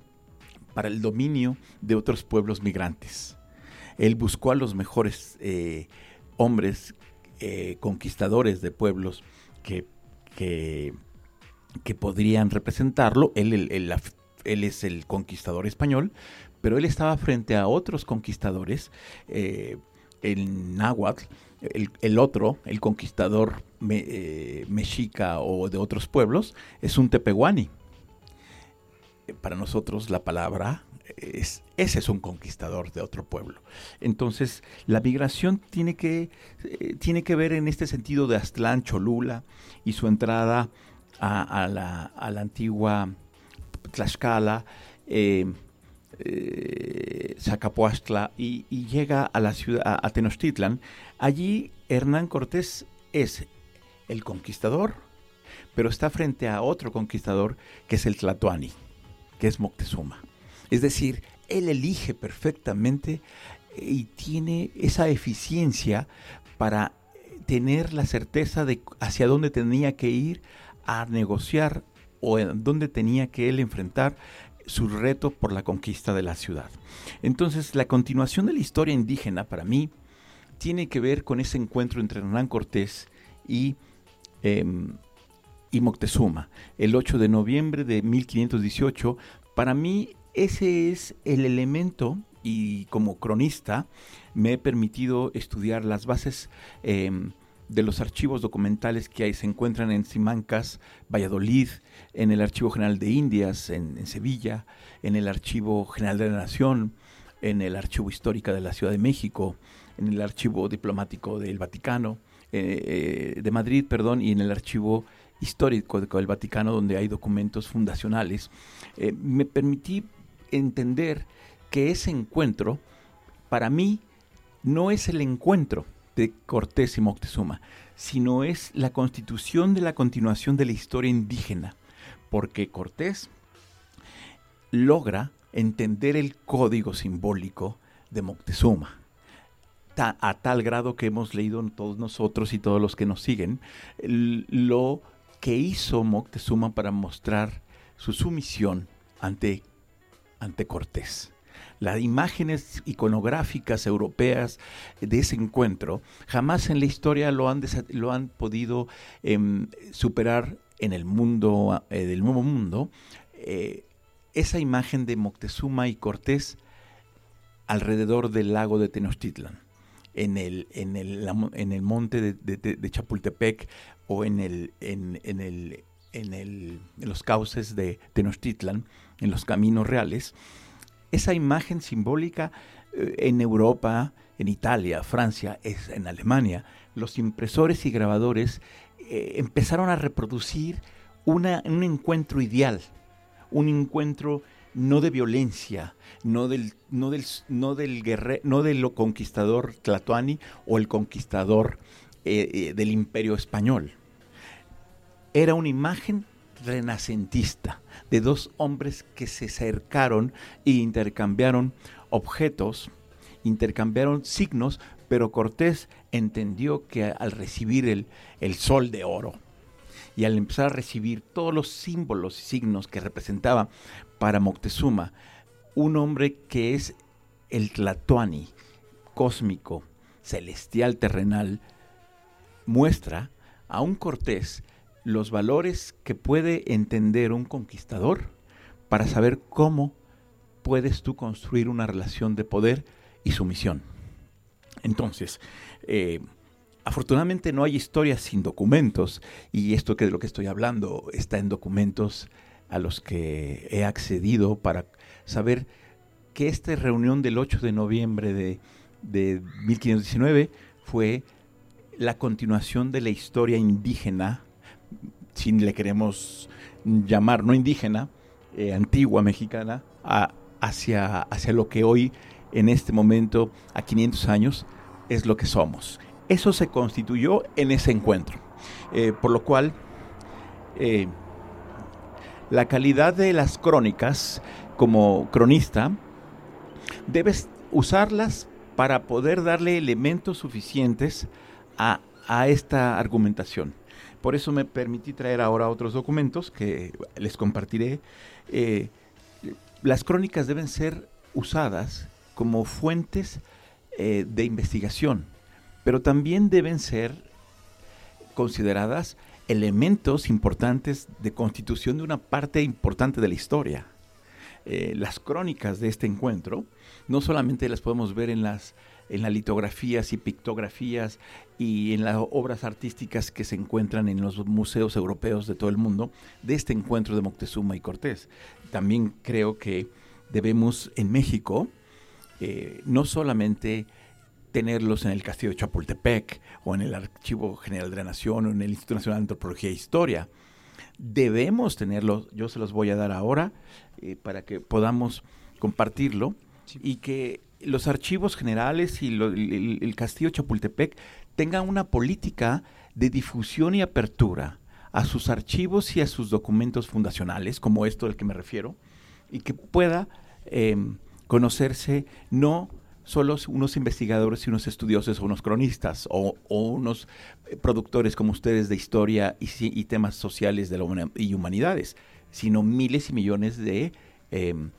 para el dominio de otros pueblos migrantes. Él buscó a los mejores eh, hombres eh, conquistadores de pueblos que, que, podrían representarlo. Él, el, él es el conquistador español, pero él estaba frente a otros conquistadores, eh, el náhuatl, el, otro, el conquistador eh, mexica o de otros pueblos, es un tepehuani. Para nosotros la palabra es, ese es un conquistador de otro pueblo. Entonces, la migración tiene que, eh, tiene que ver en este sentido de Aztlán, Cholula y su entrada a, la, a la, antigua Tlaxcala, eh, eh, y, llega a la ciudad, a Tenochtitlan. Allí Hernán Cortés es el conquistador, pero está frente a otro conquistador que es el Tlatoani, que es Moctezuma. Es decir, él elige perfectamente y tiene esa eficiencia para tener la certeza de hacia dónde tenía que ir a negociar o en dónde tenía que él enfrentar su reto por la conquista de la ciudad. Entonces, la continuación de la historia indígena para mí tiene que ver con ese encuentro entre Hernán Cortés y, em, Moctezuma, el 8 de noviembre de 1518. Para mí ese es el elemento y como cronista me he permitido estudiar las bases em, de los archivos documentales que ahí se encuentran en Simancas, Valladolid, en el Archivo General de Indias, en, Sevilla, en el Archivo General de la Nación, en el Archivo Histórico de la Ciudad de México, en el Archivo Diplomático del Vaticano, eh, eh, de Madrid, perdón, y en el Archivo Histórico del Vaticano, donde hay documentos fundacionales. Eh, me permití entender que ese encuentro, para mí, no es el encuentro de Cortés y Moctezuma, sino es la constitución de la continuación de la historia indígena, porque Cortés logra entender el código simbólico de Moctezuma, a tal grado que hemos leído todos nosotros y todos los que nos siguen, lo que hizo Moctezuma para mostrar su sumisión ante ante Cortés. Las imágenes iconográficas europeas de ese encuentro jamás en la historia lo han, lo han podido em, superar en el mundo eh, del nuevo mundo. Eh, esa imagen de Moctezuma y Cortés alrededor del lago de Tenochtitlan, en el, en el, en el monte de, Chapultepec o en, el, en, el, en, el, en los cauces de Tenochtitlan, en los caminos reales, esa imagen simbólica eh, en Europa, en Italia, Francia, es, en Alemania, los impresores y grabadores eh, empezaron a reproducir una, un encuentro ideal, un encuentro no de violencia, no del, no del, no del, no del conquistador Tlatoani o el conquistador eh, del imperio español. Era una imagen renacentista de dos hombres que se acercaron e intercambiaron objetos, intercambiaron signos, pero Cortés entendió que al recibir el, el sol de oro y al empezar a recibir todos los símbolos y signos que representaba para Moctezuma, un hombre que es el Tlatoani, cósmico, celestial, terrenal, muestra a un Cortés los valores que puede entender un conquistador para saber cómo puedes tú construir una relación de poder y sumisión. Entonces, eh, afortunadamente no hay historias sin documentos y esto que de lo que estoy hablando está en documentos a los que he accedido para saber que esta reunión del 8 de noviembre de, de 1519 fue la continuación de la historia indígena si le queremos llamar no indígena, eh, antigua mexicana, hacia, hacia lo que hoy, en este momento, a 500 años, es lo que somos. Eso se constituyó en ese encuentro. Eh, por lo cual, eh, la calidad de las crónicas como cronista, debes usarlas para poder darle elementos suficientes a, a esta argumentación. Por eso me permití traer ahora otros documentos que les compartiré. Eh, las crónicas deben ser usadas como fuentes eh, de investigación, pero también deben ser consideradas elementos importantes de constitución de una parte importante de la historia. Eh, las crónicas de este encuentro no solamente las podemos ver en las en las litografías y pictografías y en las obras artísticas que se encuentran en los museos europeos de todo el mundo de este encuentro de Moctezuma y Cortés. También creo que debemos en México eh, no solamente tenerlos en el Castillo de Chapultepec o en el Archivo General de la Nación o en el Instituto Nacional de Antropología e Historia. Debemos tenerlos, yo se los voy a dar ahora eh, para que podamos compartirlo y que los archivos generales y el, el Castillo Chapultepec tengan una política de difusión y apertura a sus archivos y a sus documentos fundacionales, como esto del que me refiero, y que pueda em, conocerse no solo unos investigadores y unos estudiosos o unos cronistas o, unos eh, productores como ustedes de historia y, temas sociales de la y humanidades, sino miles y millones de, em,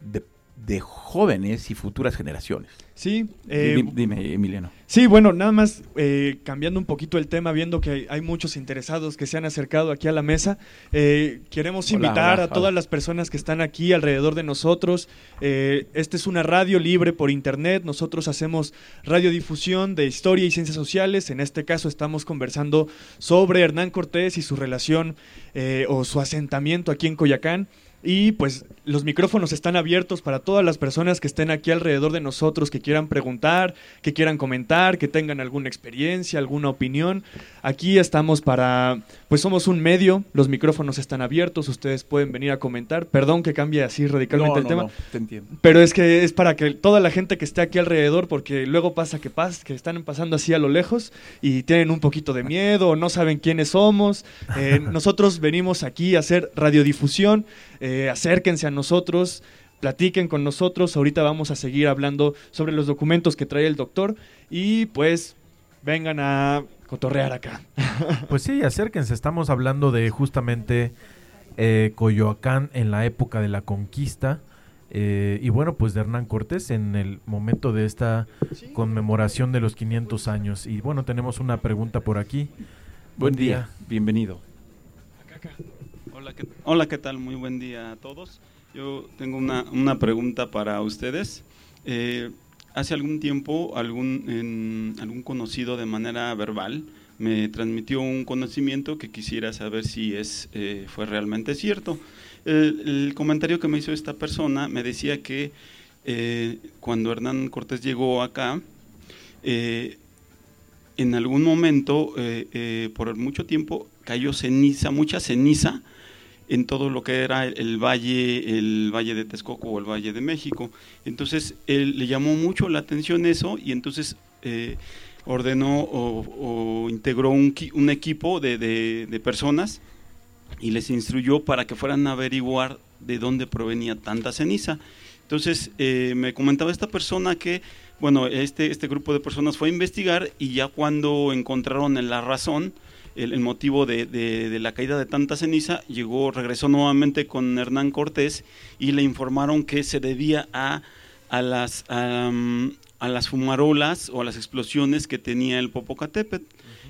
de de jóvenes y futuras generaciones. Sí, eh, dime, Emiliano. Sí, bueno, nada más eh, cambiando un poquito el tema, viendo que hay, muchos interesados que se han acercado aquí a la mesa, eh, queremos invitar a todas las personas que están aquí alrededor de nosotros. esta es una radio libre por internet, nosotros hacemos radiodifusión de historia y ciencias sociales, en este caso estamos conversando sobre Hernán Cortés y su relación o su asentamiento aquí en Coyacán. Y pues los micrófonos están abiertos para todas las personas que estén aquí alrededor de nosotros, que quieran preguntar, que quieran comentar, que tengan alguna experiencia, alguna opinión. Aquí estamos para, pues somos un medio, los micrófonos están abiertos, ustedes pueden venir a comentar. Perdón que cambie así radicalmente el tema. te entiendo. Pero es que es para que toda la gente que esté aquí alrededor, porque luego pasa que pasa, que están pasando así a lo lejos y tienen un poquito de miedo no saben quiénes somos. Eh, nosotros venimos aquí a hacer radiodifusión. Eh, acérquense a nosotros, platiquen con nosotros. Ahorita vamos a seguir hablando sobre los documentos que trae el doctor y pues vengan a cotorrear acá. Pues sí, acérquense. Estamos hablando de justamente eh, Coyoacán en la época de la conquista. Eh, y bueno, pues de Hernán Cortés en el momento de esta conmemoración de los 500 años. Y bueno, tenemos una pregunta por aquí. Buen, día. bienvenido. Hola ¿qué, tal? Muy buen día a todos. Yo tengo una, pregunta para ustedes. Eh, hace algún tiempo algún, algún conocido de manera verbal me transmitió un conocimiento que quisiera saber si es, eh, fue realmente cierto. El, comentario que me hizo esta persona me decía que eh, cuando Hernán Cortés llegó acá, en algún momento, por mucho tiempo, cayó ceniza, mucha ceniza en todo lo que era el, valle, el valle de Texcoco o el valle de México. Entonces él le llamó mucho la atención eso y entonces eh, ordenó o, integró un, equipo de, de, personas y les instruyó para que fueran a averiguar de dónde provenía tanta ceniza. Entonces eh, me comentaba esta persona que, bueno, este, este grupo de personas fue a investigar y ya cuando encontraron en la razón, el, motivo de, la caída de tanta ceniza, llegó, regresó nuevamente con Hernán Cortés y le informaron que se debía a, a las, a, las fumarolas o a las explosiones que tenía el Popocatépetl.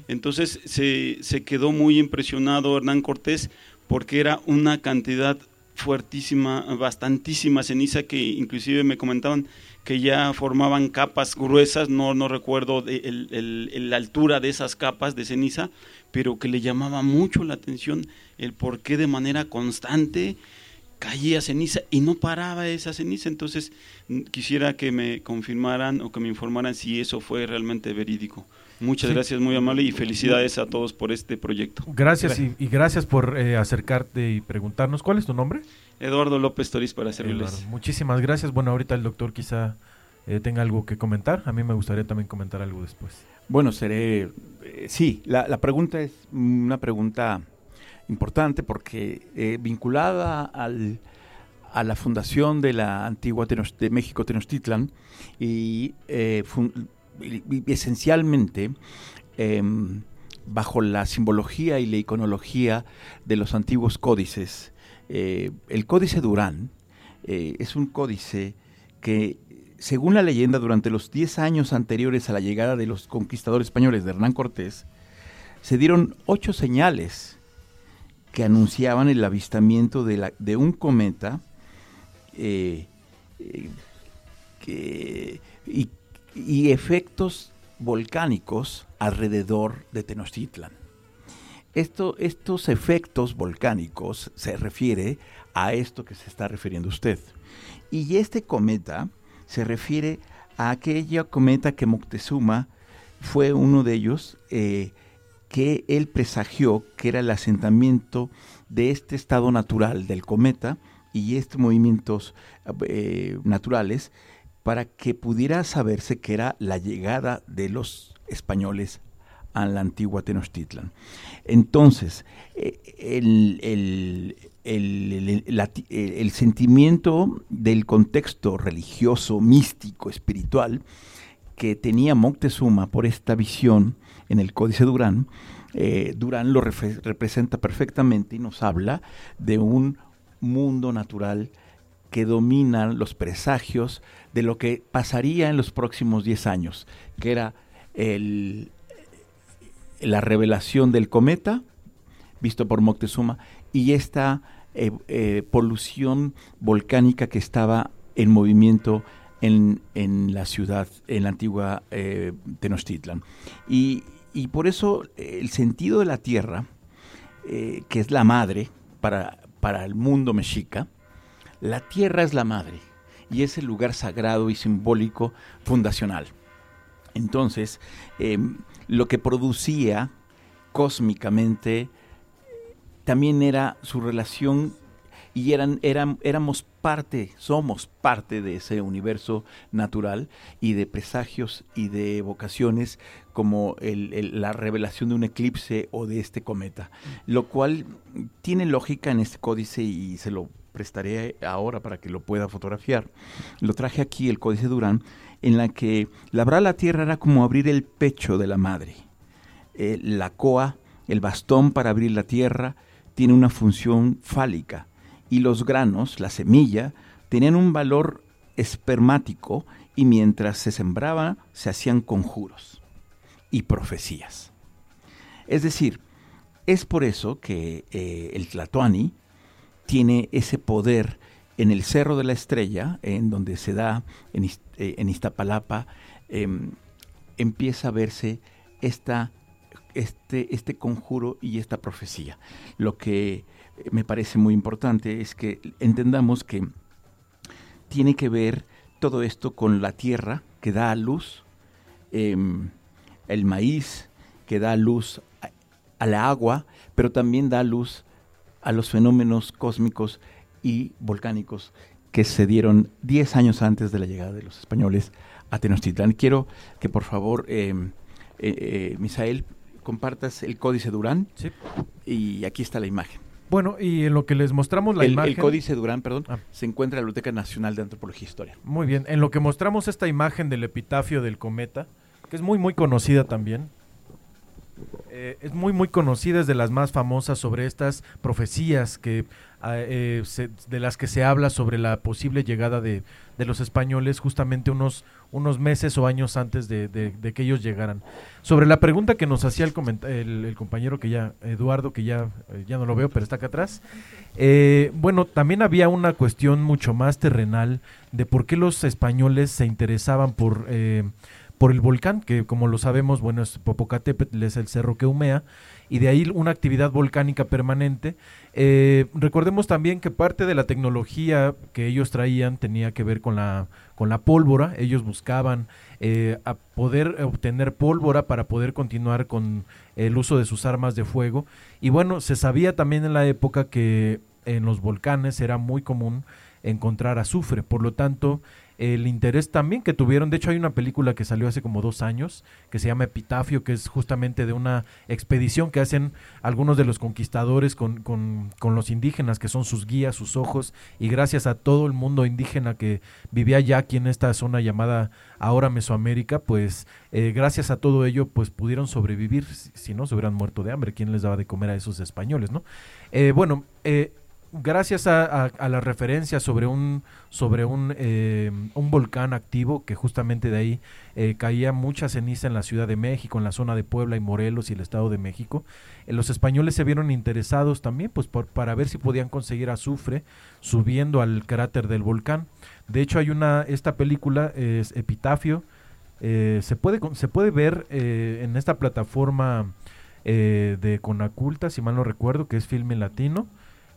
Entonces se, se quedó muy impresionado Hernán Cortés porque era una cantidad fuertísima, bastantísima ceniza que inclusive me comentaban que ya formaban capas gruesas, no, no recuerdo la altura de esas capas de ceniza, pero que le llamaba mucho la atención el por qué de manera constante caía ceniza y no paraba esa ceniza. Entonces quisiera que me confirmaran o que me informaran si eso fue realmente verídico. Muchas gracias, muy amable y felicidades a todos por este proyecto. Gracias y, gracias por eh, acercarte y preguntarnos. ¿Cuál es tu nombre? Eduardo López Toriz para servirles. muchísimas gracias. Bueno, ahorita el doctor quizá eh, tenga algo que comentar. A mí me gustaría también comentar algo después. Bueno, seré... Eh, sí, la, pregunta es una pregunta importante porque vinculada al, a la fundación de la antigua de México Tenochtitlan y esencialmente em, bajo la simbología y la iconología de los antiguos códices. Eh, el códice Durán eh, es un códice que, según la leyenda, durante los 10 años anteriores a la llegada de los conquistadores españoles de Hernán Cortés, se dieron ocho señales que anunciaban el avistamiento de, un cometa eh, que, y y efectos volcánicos alrededor de Tenochtitlan. Esto, estos efectos volcánicos se refiere a esto que se está refiriendo usted. Y este cometa se refiere a aquella cometa que Moctezuma fue uno de ellos eh, que él presagió que era el asentamiento de este estado natural del cometa y estos movimientos eh, naturales para que pudiera saberse que era la llegada de los españoles a la antigua Tenochtitlan. Entonces, eh, el, el, sentimiento del contexto religioso, místico, espiritual que tenía Moctezuma por esta visión en el Códice Durán, eh, Durán lo representa perfectamente y nos habla de un mundo natural que domina los presagios de lo que pasaría en los próximos 10 años, que era el, la revelación del cometa, visto por Moctezuma, y esta eh, eh, polución volcánica que estaba en movimiento en, la ciudad, en la antigua eh, Tenochtitlan. Y, y, por eso el sentido de la tierra, que es la madre para, para el mundo mexica, la tierra es la madre y es el lugar sagrado y simbólico fundacional. Entonces, em, lo que producía cósmicamente también era su relación y eran, eran, éramos parte, somos parte de ese universo natural y de presagios y de vocaciones como la revelación de un eclipse o de este cometa, lo cual tiene lógica en este códice y se lo prestaré ahora para que lo pueda fotografiar. Lo traje aquí, el códice Durán, en la que labrar la tierra era como abrir el pecho de la madre. Eh, la coa, el bastón para abrir la tierra, tiene una función fálica y los granos, la semilla, tenían un valor espermático y mientras se sembraba se hacían conjuros y profecías. Es decir, es por eso que eh, el Tlatoani tiene ese poder en el Cerro de la Estrella, en donde se da en, eh, Iztapalapa, em, empieza a verse esta, este, este conjuro y esta profecía. Lo que me parece muy importante es que entendamos que tiene que ver todo esto con la tierra que da a luz, em, el maíz que da luz a, a la agua, pero también da luz a los fenómenos cósmicos y volcánicos que se dieron 10 años antes de la llegada de los españoles a Tenochtitlan. Quiero que por favor, eh, eh, eh, Misael, compartas el códice Durán. Sí. Y aquí está la imagen. Bueno, y en lo que les mostramos la imagen... El códice Durán, perdón, ah. se encuentra en la Biblioteca Nacional de Antropología e Historia. Muy bien, en lo que mostramos esta imagen del epitafio del cometa, que es muy, muy conocida también, eh, es muy muy conocida, es de las más famosas sobre estas profecías que eh, de las que se habla sobre la posible llegada de, los españoles justamente unos, unos meses o años antes de, que ellos llegaran. Sobre la pregunta que nos hacía el, el, compañero que ya, Eduardo, que ya, eh, ya no lo veo, pero está acá atrás, bueno, también había una cuestión mucho más terrenal de por qué los españoles se interesaban por por el volcán, que como lo sabemos, bueno, es Popocatépetl, es el cerro que humea, y de ahí una actividad volcánica permanente. Eh, recordemos también que parte de la tecnología que ellos traían tenía que ver con la, con la pólvora, ellos buscaban eh, a poder obtener pólvora para poder continuar con el uso de sus armas de fuego, y bueno, se sabía también en la época que en los volcanes era muy común encontrar azufre, por lo tanto, el interés también que tuvieron. De hecho, hay una película que salió hace como dos años que se llama Epitafio, que es justamente de una expedición que hacen algunos de los conquistadores con, con, con los indígenas, que son sus guías, sus ojos, y gracias a todo el mundo indígena que vivía ya aquí en esta zona llamada ahora Mesoamérica, pues eh, gracias a todo ello, pues pudieron sobrevivir, si no se hubieran muerto de hambre, ¿quién les daba de comer a esos españoles, no? Eh, bueno, eh, gracias a, la referencia sobre un sobre un, eh, un, volcán activo que justamente de ahí eh, caía mucha ceniza en la Ciudad de México, en la zona de Puebla y Morelos y el Estado de México, eh, los españoles se vieron interesados también pues para ver si podían conseguir azufre subiendo al cráter del volcán. De hecho hay una esta película es Epitafio. Se puede se puede ver en esta plataforma de Conaculta si mal no recuerdo que es Filme Latino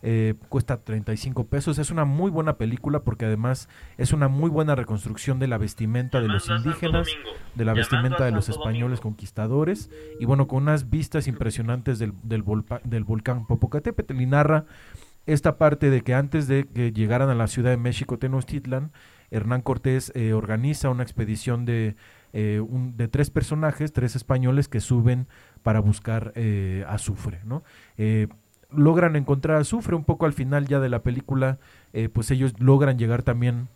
eh, cuesta 35 pesos. Es una muy buena película porque además es una muy buena reconstrucción de la vestimenta de los indígenas, de la vestimenta de los españoles conquistadores y bueno, con unas vistas impresionantes del, del, del volcán Popocatépetl y narra esta parte de que antes de que llegaran a la Ciudad de México, Tenochtitlan, Hernán Cortés eh, organiza una expedición de, eh, de tres personajes, tres españoles que suben para buscar eh, azufre, ¿no? Logran encontrar azufre un poco al final ya de la película, pues ellos logran llegar también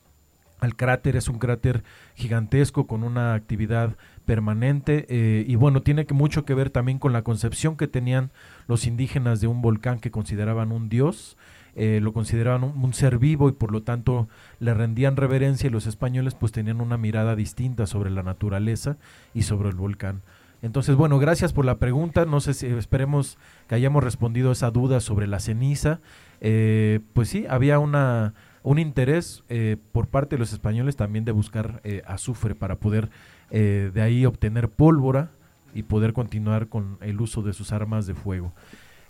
al cráter, es un cráter gigantesco con una actividad permanente y bueno, tiene que mucho que ver también con la concepción que tenían los indígenas de un volcán que consideraban un dios, eh, lo consideraban un, ser vivo y por lo tanto le rendían reverencia y los españoles pues tenían una mirada distinta sobre la naturaleza y sobre el volcán. Entonces, bueno, gracias por la pregunta. No sé si esperemos que hayamos respondido esa duda sobre la ceniza. Eh, pues sí, había una, un interés eh, por parte de los españoles también de buscar azufre para poder de ahí obtener pólvora y poder continuar con el uso de sus armas de fuego.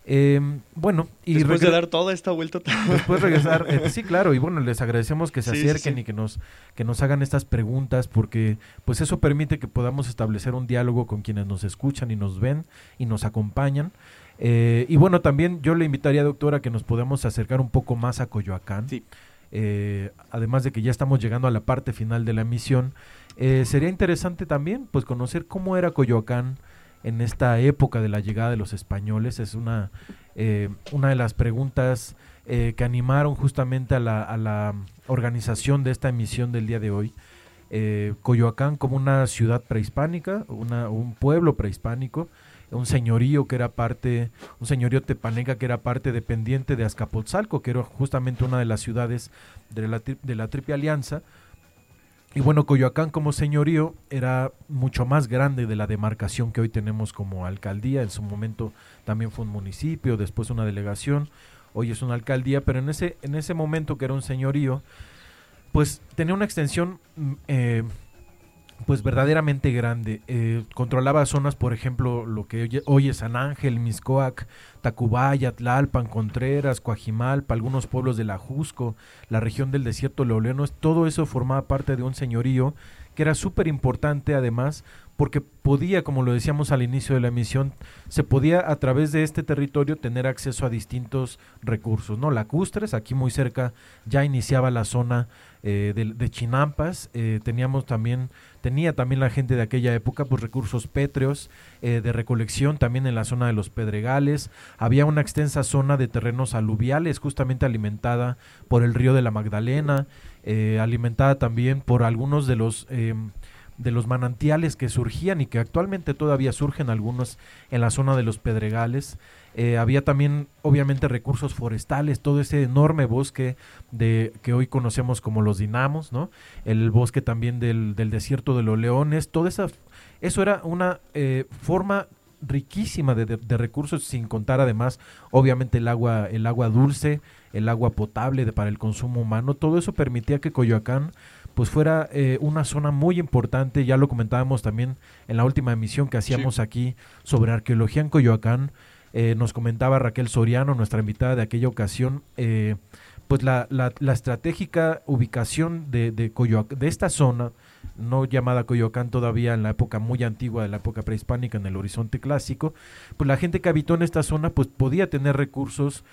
Eh, bueno, y después de dar toda esta vuelta. Después regresar, eh, sí, claro, y bueno, les agradecemos que se acerquen y que nos que nos hagan estas preguntas porque pues eso permite que podamos establecer un diálogo con quienes nos escuchan y nos ven y nos acompañan. Eh, y bueno, también yo le invitaría, doctora, que nos podamos acercar un poco más a Coyoacán. Eh, además de que ya estamos llegando a la parte final de la misión, sería interesante también pues conocer cómo era Coyoacán en esta época de la llegada de los españoles. Es una, eh, una de las preguntas eh, que animaron justamente a la, a la, organización de esta emisión del día de hoy. Eh, Coyoacán como una ciudad prehispánica, una, un pueblo prehispánico, un señorío que era parte, un señorío tepaneca que era parte dependiente de Azcapotzalco, que era justamente una de las ciudades de la, de la Triple Alianza, y bueno, Coyoacán como señorío era mucho más grande de la demarcación que hoy tenemos como alcaldía. En su momento también fue un municipio, después una delegación, hoy es una alcaldía, pero en ese, en ese momento que era un señorío, pues tenía una extensión mm, eh, pues verdaderamente grande. Eh, controlaba zonas, por ejemplo, lo que hoy, es San Ángel, Miscoac, Tacubaya, Tlalpan, Contreras, Coajimalpa, algunos pueblos de la la región del desierto leoleno, todo eso formaba parte de un señorío que era súper importante además porque podía, como lo decíamos al inicio de la emisión, se podía a través de este territorio tener acceso a distintos recursos, ¿no? Lacustres, aquí muy cerca ya iniciaba la zona eh, de, Chinampas, eh, teníamos también, tenía también la gente de aquella época, pues recursos pétreos eh, de recolección también en la zona de los Pedregales, había una extensa zona de terrenos aluviales justamente alimentada por el río de la Magdalena, alimentada también por algunos de los em, de los manantiales que surgían y que actualmente todavía surgen algunos en la zona de los Pedregales. Eh, había también obviamente recursos forestales, todo ese enorme bosque de que hoy conocemos como los dinamos, ¿no? El bosque también del, del desierto de los leones, todo esa, eso era una eh, forma riquísima de, de, recursos, sin contar además, obviamente, el agua, el agua dulce, el agua potable de, para el consumo humano. Todo eso permitía que Coyoacán pues fuera eh, una zona muy importante, ya lo comentábamos también en la última emisión que hacíamos aquí sobre arqueología en Coyoacán, eh, nos comentaba Raquel Soriano, nuestra invitada de aquella ocasión, eh, pues la, la, la, estratégica ubicación de, de, de esta zona, no llamada Coyoacán todavía en la época muy antigua de la época prehispánica en el horizonte clásico, pues la gente que habitó en esta zona pues podía tener recursos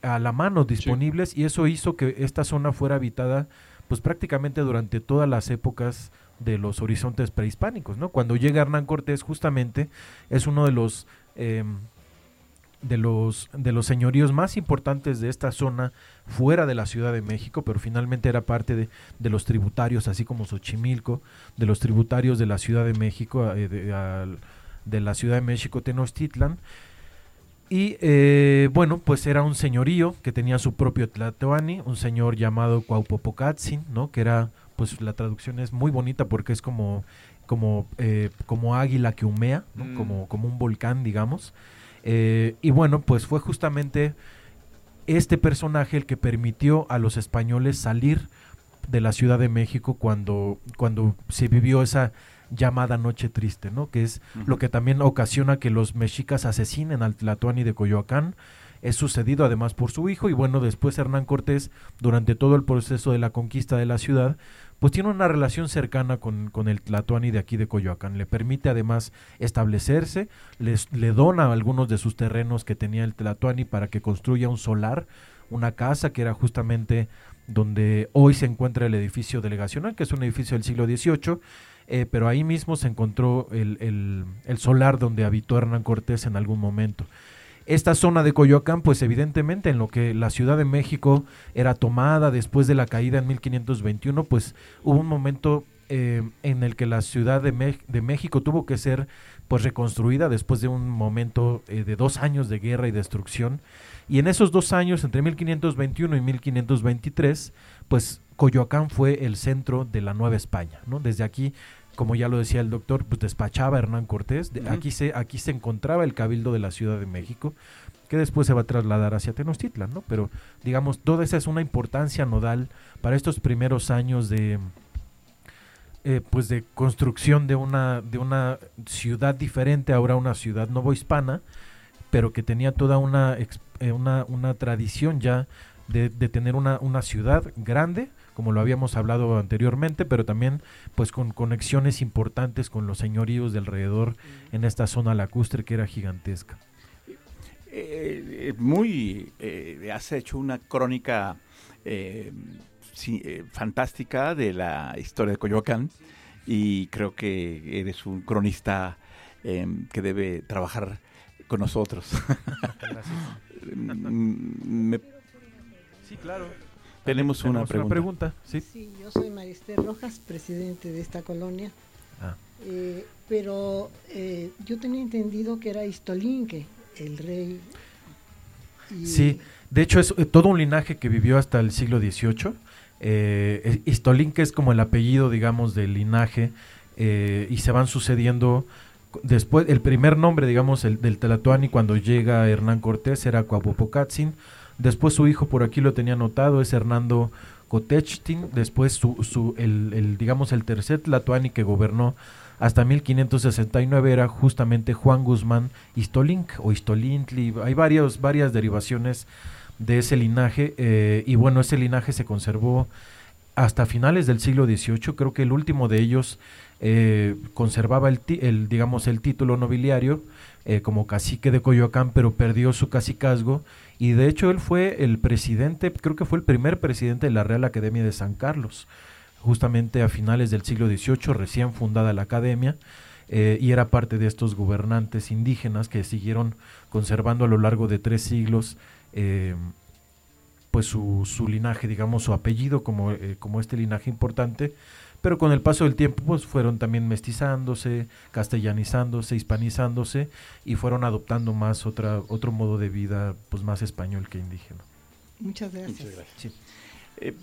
a la mano disponibles y eso hizo que esta zona fuera habitada pues prácticamente durante todas las épocas de los horizontes prehispánicos, ¿no? Cuando llega Hernán Cortés justamente es uno de los em, de los de los señoríos más importantes de esta zona fuera de la Ciudad de México, pero finalmente era parte de, de los tributarios, así como Xochimilco, de los tributarios de la Ciudad de México, eh, de, de la Ciudad de México, Tenochtitlan, y eh, bueno, pues era un señorío que tenía su propio Tlatoani, un señor llamado Cuaupopocatzin, ¿no? Que era, pues la traducción es muy bonita porque es como, como, eh, como águila que humea, ¿no? Mm. como, como un volcán, digamos. Eh, y bueno, pues fue justamente este personaje el que permitió a los españoles salir de la Ciudad de México cuando, cuando se vivió esa llamada Noche Triste, ¿no? Que es lo que también ocasiona que los mexicas asesinen al Tlatuani de Coyoacán. es sucedido además por su hijo y bueno, después Hernán Cortés, durante todo el proceso de la conquista de la ciudad, pues tiene una relación cercana con, con, el Tlatoani de aquí de Coyoacán. Le permite además establecerse, les, le dona algunos de sus terrenos que tenía el Tlatoani para que construya un solar, una casa que era justamente donde hoy se encuentra el edificio delegacional, que es un edificio del siglo XVIII, eh, pero ahí mismo se encontró el, el, el solar donde habitó Hernán Cortés en algún momento. Esta zona de Coyoacán, pues evidentemente en lo que la Ciudad de México era tomada después de la caída en 1521, pues hubo un momento eh, en el que la Ciudad de, de, México tuvo que ser pues reconstruida después de un momento eh, de dos años de guerra y destrucción. Y en esos dos años, entre 1521 y 1523, pues Coyoacán fue el centro de la Nueva España, ¿no? Desde aquí como ya lo decía el doctor, pues despachaba Hernán Cortés. De, uh -huh. aquí, se, aquí se encontraba el cabildo de la Ciudad de México, que después se va a trasladar hacia Tenochtitlan, ¿no? Pero, digamos, toda esa es una importancia nodal para estos primeros años de, eh, pues de construcción de una, de una ciudad diferente, ahora una ciudad novohispana, pero que tenía toda una, eh, una, una tradición ya de, de tener una, una ciudad grande, como lo habíamos hablado anteriormente, pero también pues con conexiones importantes con los señoríos de alrededor en esta zona lacustre que era gigantesca. Eh, muy, eh, has hecho una crónica eh, sí, fantástica de la historia de Coyoacán y creo que eres un cronista que debe trabajar con nosotros. Me... Sí, claro. Tenemos, una pregunta. Una pregunta ¿sí? ¿sí? yo soy Maristel Rojas, presidente de esta colonia. Ah. Eh, pero eh, yo tenía entendido que era Istolinque, el rey. Y... Sí, de hecho es eh, todo un linaje que vivió hasta el siglo XVIII. Eh, Istolinque es como el apellido, digamos, del linaje y se van sucediendo. Después, el primer nombre, digamos, el, del Tlatoani cuando llega Hernán Cortés era Coapopocatzin Después su hijo por aquí lo tenía anotado, es Hernando Cotechtin. Después su, el, digamos, el tercer Tlatoani que gobernó hasta 1569 era justamente Juan Guzmán Istolink o Istolintli. Hay varios, varias derivaciones de ese linaje eh, y bueno, ese linaje se conservó hasta finales del siglo XVIII. Creo que el último de ellos eh, conservaba el, el, digamos, el título nobiliario eh, como cacique de Coyoacán, pero perdió su cacicazgo y de hecho él fue el presidente, creo que fue el primer presidente de la Real Academia de San Carlos, justamente a finales del siglo XVIII, recién fundada la academia, eh, y era parte de estos gobernantes indígenas que siguieron conservando a lo largo de tres siglos eh, pues su, su, linaje, digamos, su apellido como, como este linaje importante, pero con el paso del tiempo pues fueron también mestizándose, castellanizándose, hispanizándose y fueron adoptando más otra otro modo de vida pues más español que indígena. Muchas gracias. Muchas gracias. Sí. Eh,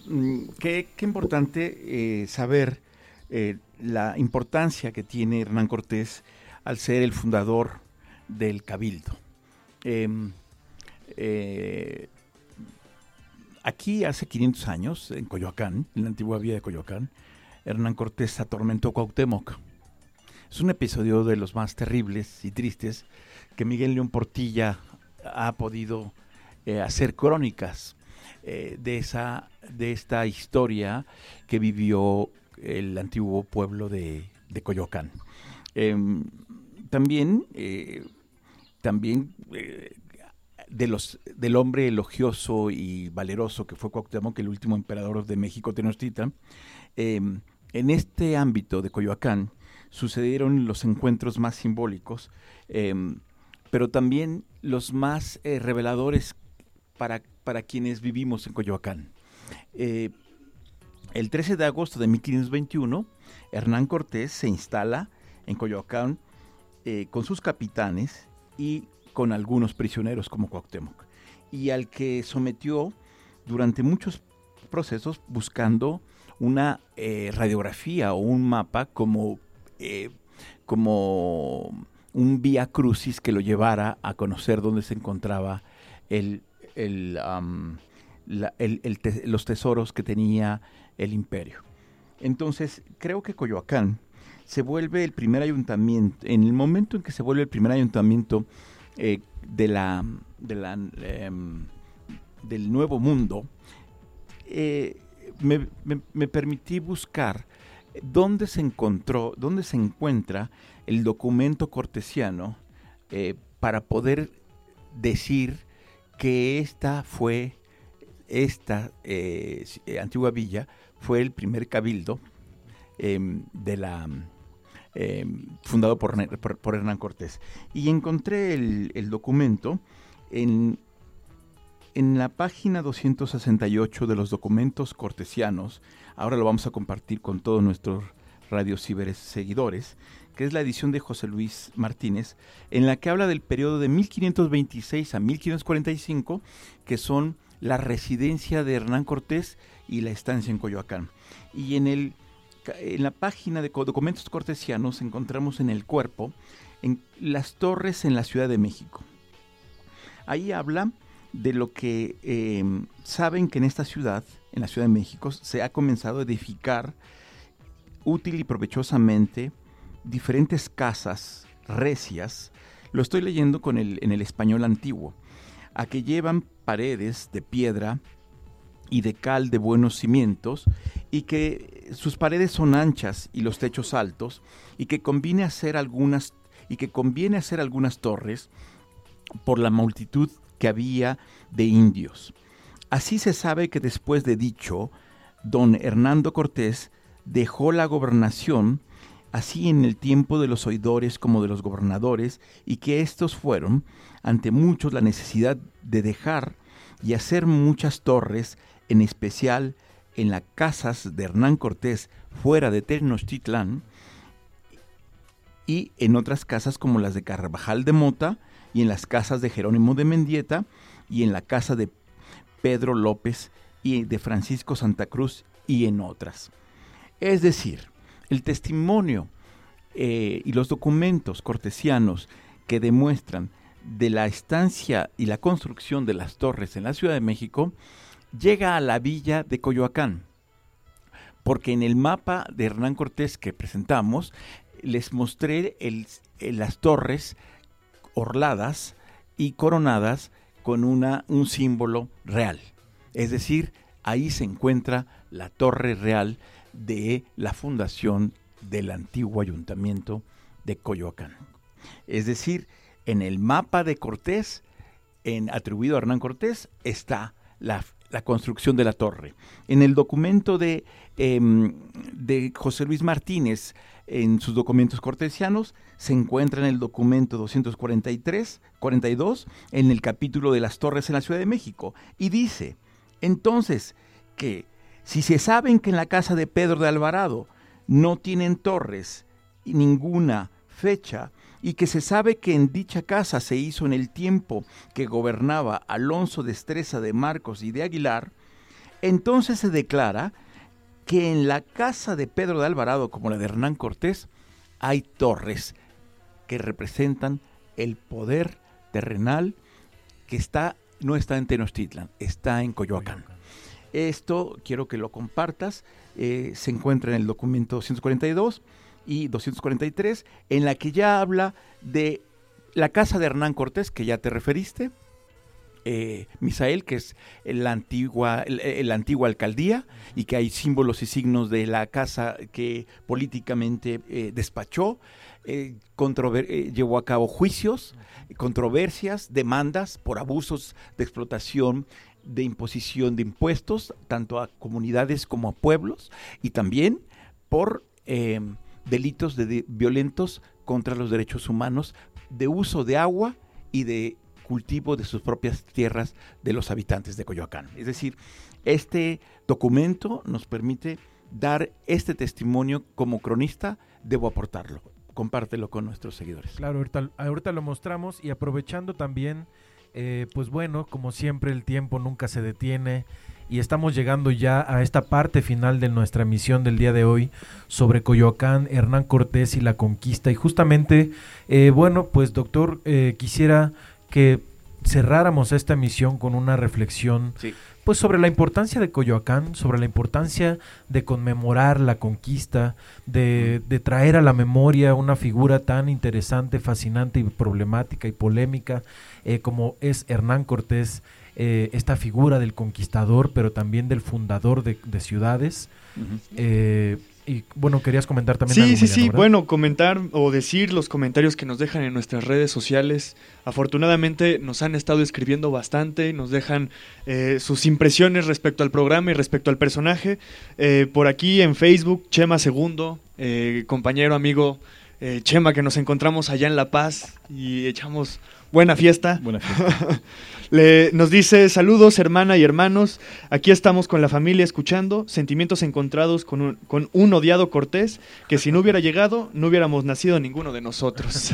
qué, qué, importante eh, saber eh, la importancia que tiene Hernán Cortés al ser el fundador del Cabildo. Em, aquí hace 500 años, en Coyoacán, en la antigua vía de Coyoacán, Hernán Cortés atormentó Cuauhtémoc. Es un episodio de los más terribles y tristes que Miguel León Portilla ha podido eh, hacer crónicas eh, de, esa, de esta historia que vivió el antiguo pueblo de, de Coyoacán. Eh, también, también de los, del hombre elogioso y valeroso que fue Cuauhtémoc, el último emperador de México Tenochtitlan, eh, en este ámbito de Coyoacán sucedieron los encuentros más simbólicos, eh, pero también los más eh, reveladores para, para, quienes vivimos en Coyoacán. Eh, el 13 de agosto de 1521, Hernán Cortés se instala en Coyoacán eh, con sus capitanes y con algunos prisioneros como Cuauhtémoc, y al que sometió durante muchos procesos buscando una eh, radiografía o un mapa como, eh, como un vía crucis que lo llevara a conocer dónde se encontraba el, el, los tesoros que tenía el imperio. Entonces, creo que Coyoacán se vuelve el primer ayuntamiento, en el momento en que se vuelve el primer ayuntamiento eh, de la, de la em, del Nuevo Mundo, me, permití buscar dónde se encontró, dónde se encuentra el documento cortesiano eh, para poder decir que esta fue, esta eh, antigua villa fue el primer cabildo em, de la em, fundado por, por, Hernán Cortés. Y encontré el documento en en la página 268 de los documentos cortesianos, ahora lo vamos a compartir con todos nuestros radio ciberes seguidores, que es la edición de José Luis Martínez, en la que habla del periodo de 1526 a 1545, que son la residencia de Hernán Cortés y la estancia en Coyoacán. Y en, el, en la página de documentos cortesianos encontramos en el cuerpo en las torres en la Ciudad de México. Ahí habla de lo que em, saben que en esta ciudad, en la Ciudad de México, se ha comenzado a edificar útil y provechosamente diferentes casas recias. Lo estoy leyendo con el, en el español antiguo, a que llevan paredes de piedra y de cal de buenos cimientos y que sus paredes son anchas y los techos altos y que conviene hacer algunas y que conviene hacer algunas torres por la multitud que había de indios. Así se sabe que después de dicho, don Hernando Cortés dejó la gobernación, así en el tiempo de los oidores como de los gobernadores, y que estos fueron, ante muchos, la necesidad de dejar y hacer muchas torres, en especial en las casas de Hernán Cortés fuera de Tenochtitlán, y en otras casas como las de Carvajal de Mota, y en las casas de Jerónimo de Mendieta y en la casa de Pedro López y de Francisco Santa Cruz y en otras. Es decir, el testimonio eh, y los documentos cortesianos que demuestran de la estancia y la construcción de las torres en la Ciudad de México llega a la villa de Coyoacán, porque en el mapa de Hernán Cortés que presentamos les mostré las torres orladas y coronadas con una, un símbolo real. Es decir, ahí se encuentra la torre real de la fundación del antiguo ayuntamiento de Coyoacán. Es decir, en el mapa de Cortés, en, atribuido a Hernán Cortés, está la, construcción de la torre. En el documento de, em, de José Luis Martínez, en sus documentos cortesianos, se encuentra en el documento 243, 42, en el capítulo de las torres en la Ciudad de México, y dice, entonces, que si se saben que en la casa de Pedro de Alvarado no tienen torres y ninguna fecha, y que se sabe que en dicha casa se hizo en el tiempo que gobernaba Alonso de Estreza de Marcos y de Aguilar, entonces se declara que en la casa de Pedro de Alvarado, como la de Hernán Cortés, hay torres que representan el poder terrenal que está no está en Tenochtitlan, está en Coyoacán. Esto quiero que lo compartas. Eh, se encuentra en el documento 242 y 243, en la que ya habla de la casa de Hernán Cortés, que ya te referiste, eh, Misael, que es la antigua, la antigua alcaldía, y que hay símbolos y signos de la casa que políticamente eh, despachó, eh, llevó a cabo juicios, controversias, demandas por abusos de explotación, de imposición de impuestos, tanto a comunidades como a pueblos, y también por delitos de violentos contra los derechos humanos, de uso de agua y de cultivo de sus propias tierras de los habitantes de Coyoacán. Es decir, este documento nos permite dar este testimonio como cronista, debo aportarlo. Compártelo con nuestros seguidores. Claro, ahorita, lo mostramos y aprovechando también, eh, pues bueno, como siempre el tiempo nunca se detiene y estamos llegando ya a esta parte final de nuestra emisión del día de hoy sobre Coyoacán, Hernán Cortés y la conquista. Y justamente, eh, bueno, pues doctor, eh, quisiera que cerráramos esta emisión con una reflexión pues sobre la importancia de Coyoacán, sobre la importancia de conmemorar la conquista, de, traer a la memoria una figura tan interesante, fascinante y problemática y polémica eh, como es Hernán Cortés, eh, esta figura del conquistador, pero también del fundador de, ciudades. Y bueno, querías comentar también. Sí, sí, sí. Bueno, comentar o decir los comentarios que nos dejan en nuestras redes sociales. Afortunadamente nos han estado escribiendo bastante, nos dejan eh, sus impresiones respecto al programa y respecto al personaje. Eh, por aquí en Facebook, Chema Segundo, eh, compañero, amigo Chema, que nos encontramos allá en La Paz y echamos buena fiesta. Buena fiesta. Le, nos dice, saludos hermana y hermanos, aquí estamos con la familia escuchando, sentimientos encontrados con un, con un odiado Cortés, que si no hubiera llegado, no hubiéramos nacido ninguno de nosotros.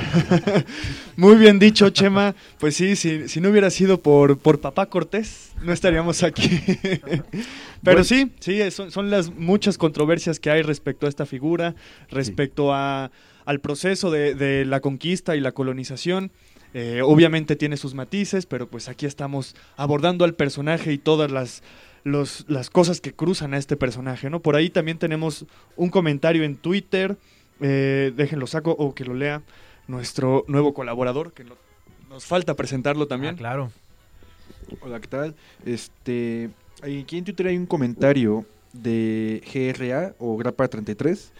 Muy bien dicho, Chema, pues sí, si, si no hubiera sido por, por papá Cortés, no estaríamos aquí. Pero sí, sí, son, son, las muchas controversias que hay respecto a esta figura, respecto a, al proceso de, de la conquista y la colonización. Eh, obviamente tiene sus matices, pero pues aquí estamos abordando al personaje y todas las, las cosas que cruzan a este personaje, ¿no? Por ahí también tenemos un comentario en Twitter, eh, déjenlo saco o que lo lea nuestro nuevo colaborador, que nos falta presentarlo también. Ah, claro. Hola, ¿qué tal? Este, aquí en Twitter hay un comentario de GRA o Grapa 33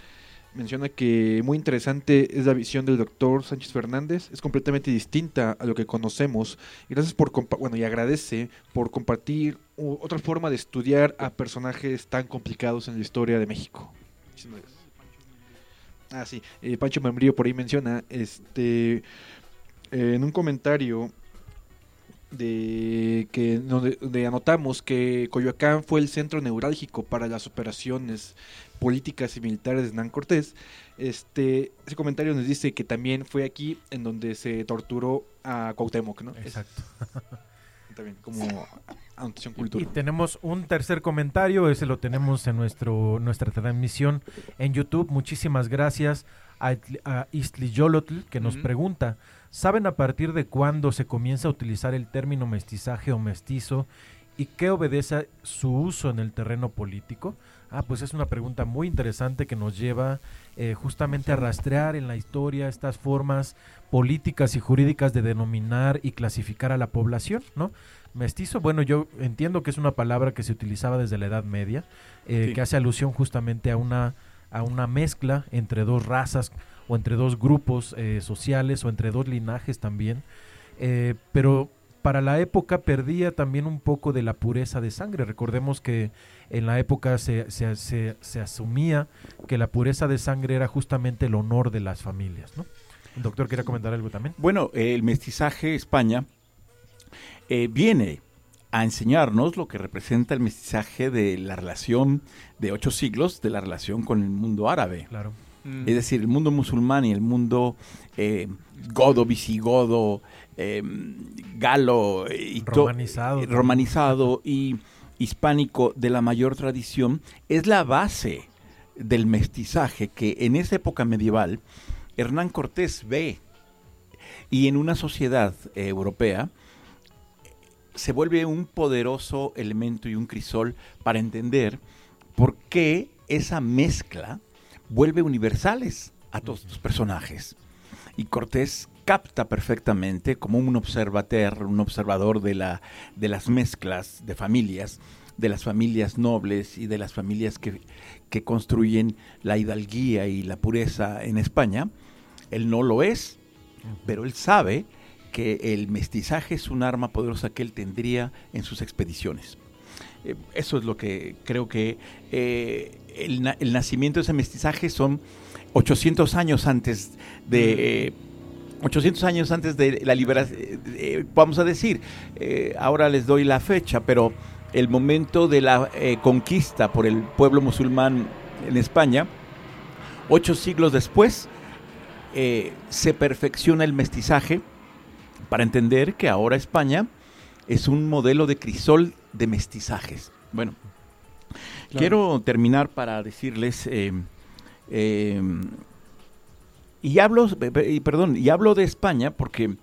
menciona que muy interesante es la visión del doctor Sánchez Fernández, es completamente distinta a lo que conocemos. Gracias por, bueno, y agradece por compartir otra forma de estudiar a personajes tan complicados en la historia de México. Ah, sí, eh, Pancho Membrillo por ahí menciona, este, en un comentario de que anotamos que Coyoacán fue el centro neurálgico para las operaciones políticas y militares de Hernán Cortés. Este, ese comentario nos dice que también fue aquí en donde se torturó a Cuauhtémoc, ¿no? Exacto. también como anotación cultural. Y tenemos un tercer comentario, ese lo tenemos en nuestro nuestra transmisión en YouTube. Muchísimas gracias a, a Istli Yolotl que nos pregunta, ¿saben a partir de cuándo se comienza a utilizar el término mestizaje o mestizo y qué obedece su uso en el terreno político? Ah, pues es una pregunta muy interesante que nos lleva eh, justamente a rastrear en la historia estas formas políticas y jurídicas de denominar y clasificar a la población, ¿no? Mestizo, bueno, yo entiendo que es una palabra que se utilizaba desde la Edad Media, eh, que hace alusión justamente a una, a una mezcla entre dos razas o entre dos grupos eh, sociales o entre dos linajes también, pero para la época perdía también un poco de la pureza de sangre. Recordemos que en la época se, se, asumía que la pureza de sangre era justamente el honor de las familias. ¿no? El doctor, ¿quiere comentar algo también? Bueno, el mestizaje España eh, viene a enseñarnos lo que representa el mestizaje de la relación de ocho siglos, de la relación con el mundo árabe. Claro. Es decir, el mundo musulmán y el mundo eh, godo, visigodo, Em, galo y romanizado, romanizado y hispánico de la mayor tradición es la base del mestizaje que en esa época medieval Hernán Cortés ve y en una sociedad eh, europea se vuelve un poderoso elemento y un crisol para entender por qué esa mezcla vuelve universales a todos los personajes. Y Cortés capta perfectamente como un observateur, un observador de, la, de las mezclas de familias, de las familias nobles y de las familias que, que construyen la hidalguía y la pureza en España. Él no lo es, pero él sabe que el mestizaje es un arma poderosa que él tendría en sus expediciones. Eh, eso es lo que creo que eh, el, el, nacimiento de ese mestizaje son 800 años antes de... 800 años antes de la liberación, eh, eh, vamos a decir, eh, ahora les doy la fecha, pero el momento de la conquista por el pueblo musulmán en España, ocho siglos después, se perfecciona el mestizaje para entender que ahora España es un modelo de crisol de mestizajes. Bueno, quiero terminar para decirles y hablo, perdón, y hablo de España porque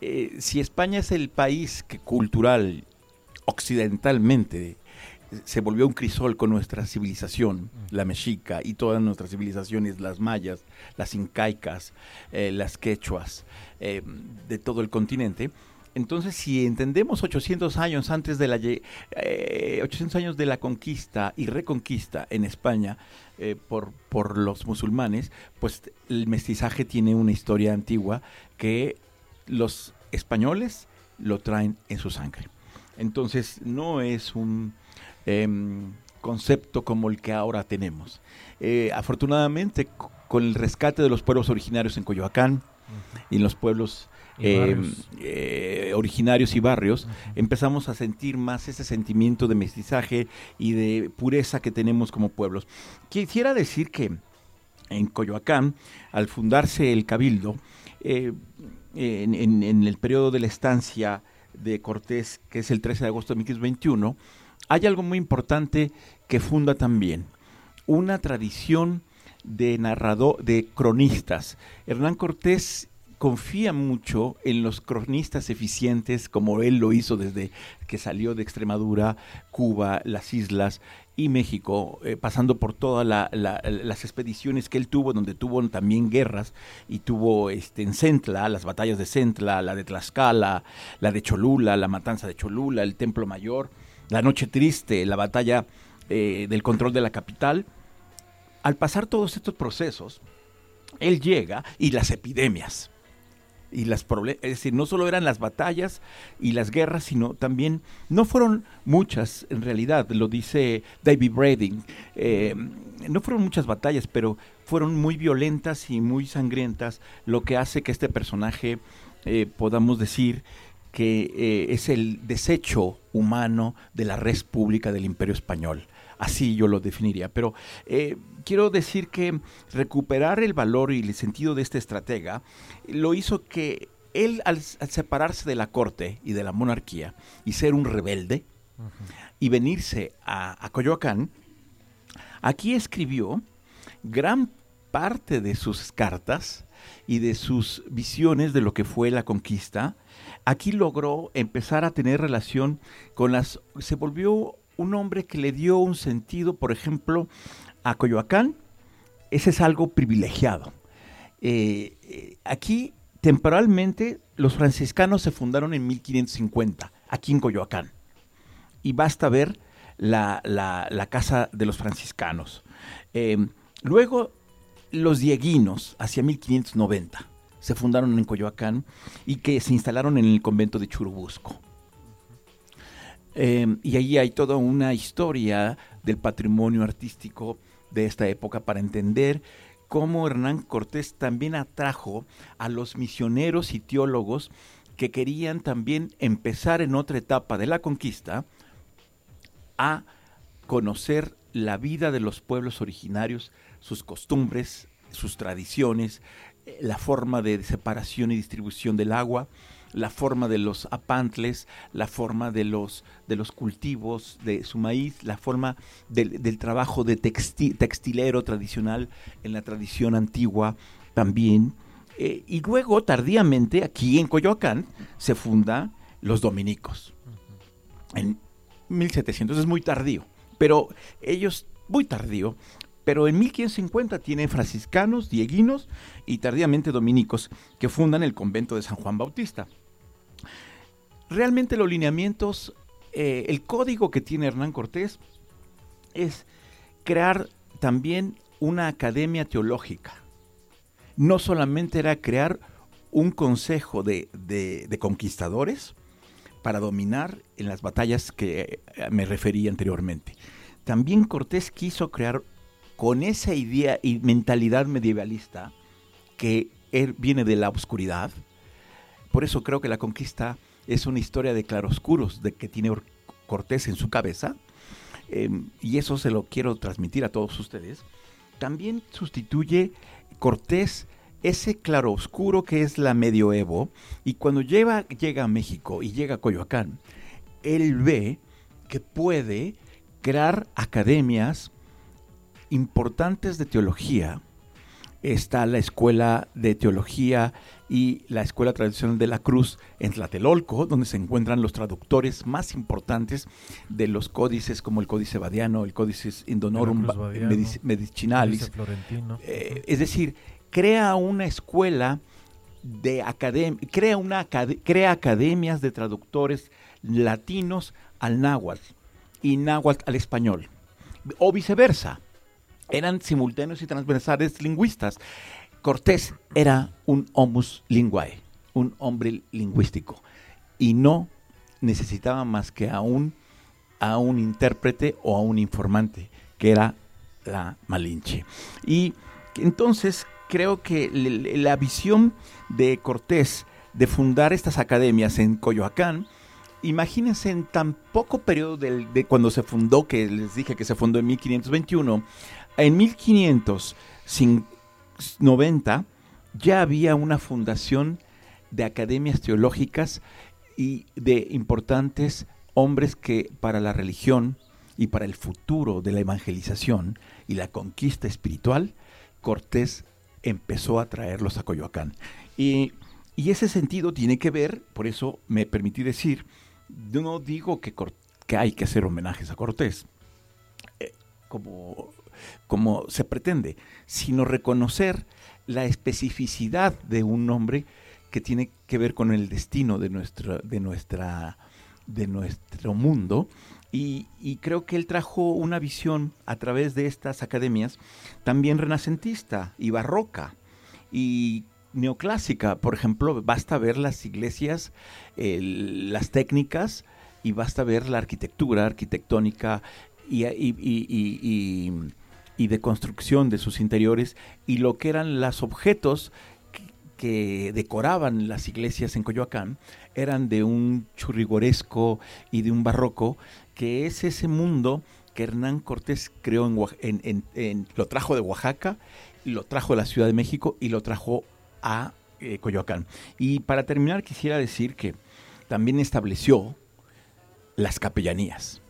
eh, si España es el país que cultural, occidentalmente, se volvió un crisol con nuestra civilización, la mexica y todas nuestras civilizaciones, las mayas, las incaicas, eh, las quechuas, eh, de todo el continente. Entonces, si entendemos 800 años antes de la 800 años de la conquista y reconquista en España por, por los musulmanes, pues el mestizaje tiene una historia antigua que los españoles lo traen en su sangre. Entonces no es un em, concepto como el que ahora tenemos. Eh, afortunadamente, con el rescate de los pueblos originarios en Coyoacán y en los pueblos em, eh, originarios y barrios, empezamos a sentir más ese sentimiento de mestizaje y de pureza que tenemos como pueblos. Quisiera decir que en Coyoacán, al fundarse el Cabildo, eh, en, el periodo de la estancia de Cortés, que es el 13 de agosto de 1521, hay algo muy importante que funda también, una tradición de narrador, de cronistas. Hernán Cortés confía mucho en los cronistas eficientes, como él lo hizo desde que salió de Extremadura, Cuba, las islas, y México, eh, pasando por todas las expediciones que él tuvo, donde tuvo también guerras, y tuvo este, en Centla, las batallas de Centla, la de Tlaxcala, la de Cholula, la matanza de Cholula, el Templo Mayor, la Noche Triste, la batalla eh, del control de la capital. Al pasar todos estos procesos, él llega y las epidemias y las es decir, no solo eran las batallas y las guerras, sino también, no fueron muchas en realidad, lo dice David Brading, eh, no fueron muchas batallas, pero fueron muy violentas y muy sangrientas, lo que hace que este personaje eh, podamos decir que eh, es el desecho humano de la red pública del imperio español. Así yo lo definiría. Pero quiero decir que recuperar el valor y el sentido de este estratega lo hizo que él, al, separarse de la corte y de la monarquía y ser un rebelde y venirse a, a Coyoacán, aquí escribió gran parte de sus cartas y de sus visiones de lo que fue la conquista, aquí logró empezar a tener relación con las... se volvió un hombre que le dio un sentido, por ejemplo, a Coyoacán, ese es algo privilegiado. Eh, eh, aquí, temporalmente, los franciscanos se fundaron en 1550, aquí en Coyoacán. Y basta ver la, casa de los franciscanos. Eh, luego, los dieguinos, hacia 1590, se fundaron en Coyoacán y que se instalaron en el convento de Churubusco. y ahí hay toda una historia del patrimonio artístico de esta época para entender cómo Hernán Cortés también atrajo a los misioneros y teólogos que querían también empezar en otra etapa de la conquista a conocer la vida de los pueblos originarios, sus costumbres, sus tradiciones, eh, la forma de separación y distribución del agua, la forma de los apantles, la forma de los, de los cultivos de su maíz, la forma del, trabajo de textilero tradicional en la tradición antigua también. Eh, y luego, tardíamente, aquí en Coyoacán, se funda los dominicos. En 1700, es muy tardío. Pero ellos, muy tardío, pero en 1550 tienen franciscanos, dieguinos y tardíamente dominicos que fundan el convento de San Juan Bautista realmente los lineamientos, eh, el código que tiene Hernán Cortés es crear también una academia teológica. No solamente era crear un consejo de, conquistadores para dominar en las batallas que eh, me referí anteriormente. También Cortés quiso crear con esa idea y mentalidad medievalista que él viene de la oscuridad. Por eso creo que la conquista es una historia de claroscuros de que tiene Cortés en su cabeza, em, y eso se lo quiero transmitir a todos ustedes. También sustituye Cortés ese claroscuro que es la medioevo, y cuando llega a México y llega a Coyoacán, él ve que puede crear academias importantes de teología está la Escuela de Teología y la Escuela Tradicional de la Cruz en Tlatelolco, donde se encuentran los traductores más importantes de los códices como el Códice Badiano, el Códice Indonorum Medicinalis. Eh, es decir, crea una escuela de academia, crea, una, crea academias de traductores latinos al náhuatl y náhuatl al español, o viceversa. Eran simultáneos y transversales lingüistas. Cortés era un homus linguae, un hombre lingüístico, y no necesitaba más que a un, a un intérprete o a un informante, que era la Malinche. Y entonces creo que la visión de Cortés de fundar estas academias en Coyoacán, imagínense en tan poco periodo de cuando se fundó, que les dije que se fundó en 1521, en 1590 ya había una fundación de academias teológicas y de importantes hombres que para la religión y para el futuro de la evangelización y la conquista espiritual, Cortés empezó a traerlos a Coyoacán. Y, ese sentido tiene que ver, por eso me permití decir, no digo que, que hay que hacer homenajes a Cortés, eh, como, como se pretende, sino reconocer la especificidad de un hombre que tiene que ver con el destino de, nuestra, de, nuestra, de nuestro mundo y, creo que él trajo una visión a través de estas academias también renacentista y barroca y neoclásica. Por ejemplo, basta ver las iglesias, las técnicas y basta ver la arquitectura arquitectónica y, de construcción de sus interiores y lo que eran los objetos que decoraban las iglesias en Coyoacán eran de un churrigoresco y de un barroco que es ese mundo que Hernán Cortés creó en, lo trajo de Oaxaca, lo trajo de la Ciudad de México y lo trajo a eh, Coyoacán. Y para terminar quisiera decir que también estableció las capellanías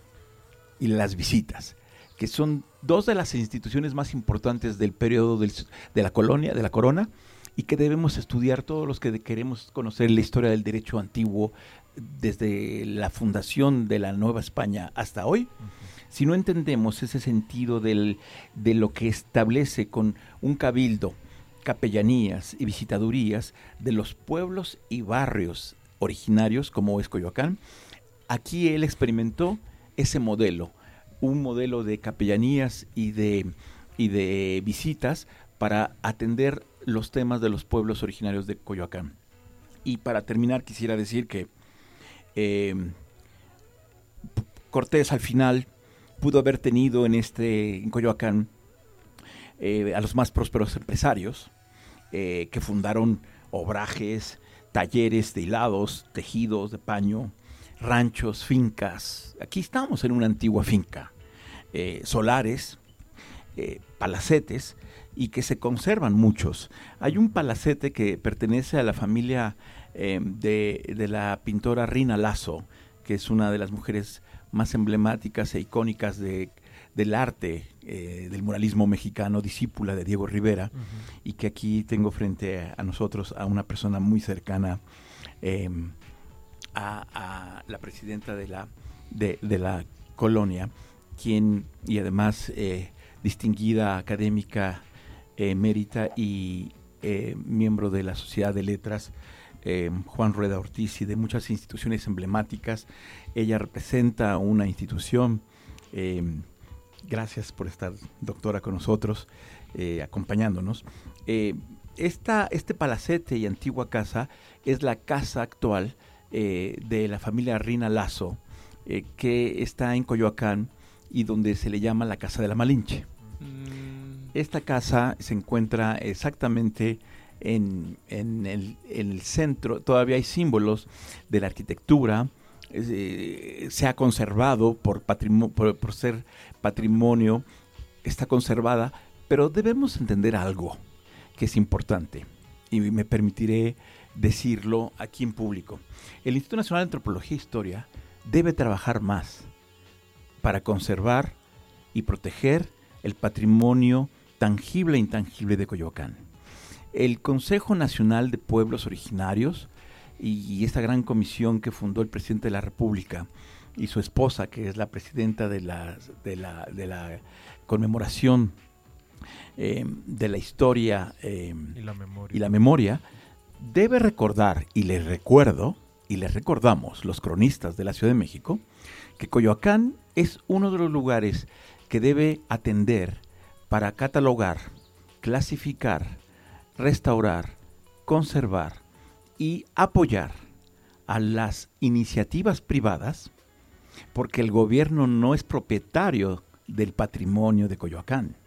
y las visitas, que son dos de las instituciones más importantes del periodo de la colonia, de la corona, y que debemos estudiar todos los que queremos conocer la historia del derecho antiguo desde la fundación de la Nueva España hasta hoy, si no entendemos ese sentido del, de lo que establece con un cabildo, capellanías y visitadurías de los pueblos y barrios originarios como es Coyoacán, aquí él experimentó ese modelo, un modelo de capellanías y de, y de visitas para atender los temas de los pueblos originarios de Coyoacán. Y para terminar quisiera decir que eh, Cortés al final pudo haber tenido en este en Coyoacán eh, a los más prósperos empresarios eh, que fundaron obrajes, talleres de hilados, tejidos de paño, ranchos, fincas. Aquí estamos en una antigua finca, solares, palacetes y que se conservan muchos. Hay un palacete que pertenece a la familia Em, de, la pintora Rina Lazo, que es una de las mujeres más emblemáticas e icónicas de, del arte, eh, del muralismo mexicano, discípula de Diego Rivera, y que aquí tengo frente a, nosotros a una persona muy cercana em, a, la presidenta de la, de, la colonia, quien, y además eh, distinguida académica emérita y eh, miembro de la Sociedad de Letras, Juan Rueda Ortiz y de muchas instituciones emblemáticas. Ella representa una institución. Gracias por estar, doctora, con nosotros, eh, acompañándonos. Eh, esta, este palacete y antigua casa es la casa actual eh, de la familia Rina Lazo, que está en Coyoacán y donde se le llama la Casa de la Malinche. Mm. Esta casa se encuentra exactamente en, el, centro todavía hay símbolos de la arquitectura, eh, se ha conservado por, por, ser patrimonio, está conservada, pero debemos entender algo que es importante y me permitiré decirlo aquí en público. El Instituto Nacional de Antropología e Historia debe trabajar más para conservar y proteger el patrimonio tangible e intangible de Coyoacán. El Consejo Nacional de Pueblos Originarios y, esta gran comisión que fundó el presidente de la República y su esposa, que es la presidenta de la, de la, de la conmemoración eh, de la historia eh, y, la y la memoria, debe recordar, y les recuerdo, y les recordamos los cronistas de la Ciudad de México, que Coyoacán es uno de los lugares que debe atender para catalogar, clasificar, restaurar, conservar y apoyar a las iniciativas privadas, porque el gobierno no es propietario del patrimonio de Coyoacán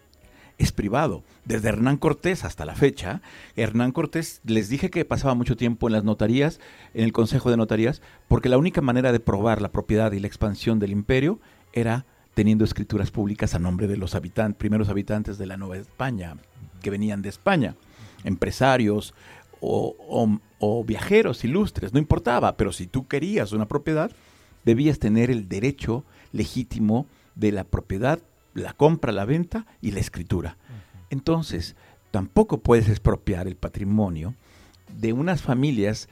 es privado. Desde Hernán Cortés hasta la fecha, Hernán Cortés les dije que pasaba mucho tiempo en las notarías, en el Consejo de Notarías, porque la única manera de probar la propiedad y la expansión del imperio era teniendo escrituras públicas a nombre de los primeros habitantes de la Nueva España, que venían de España, empresarios o, o viajeros ilustres, no importaba, pero si tú querías una propiedad, debías tener el derecho legítimo de la propiedad la compra, la venta y la escritura. Entonces, tampoco puedes expropiar el patrimonio de unas familias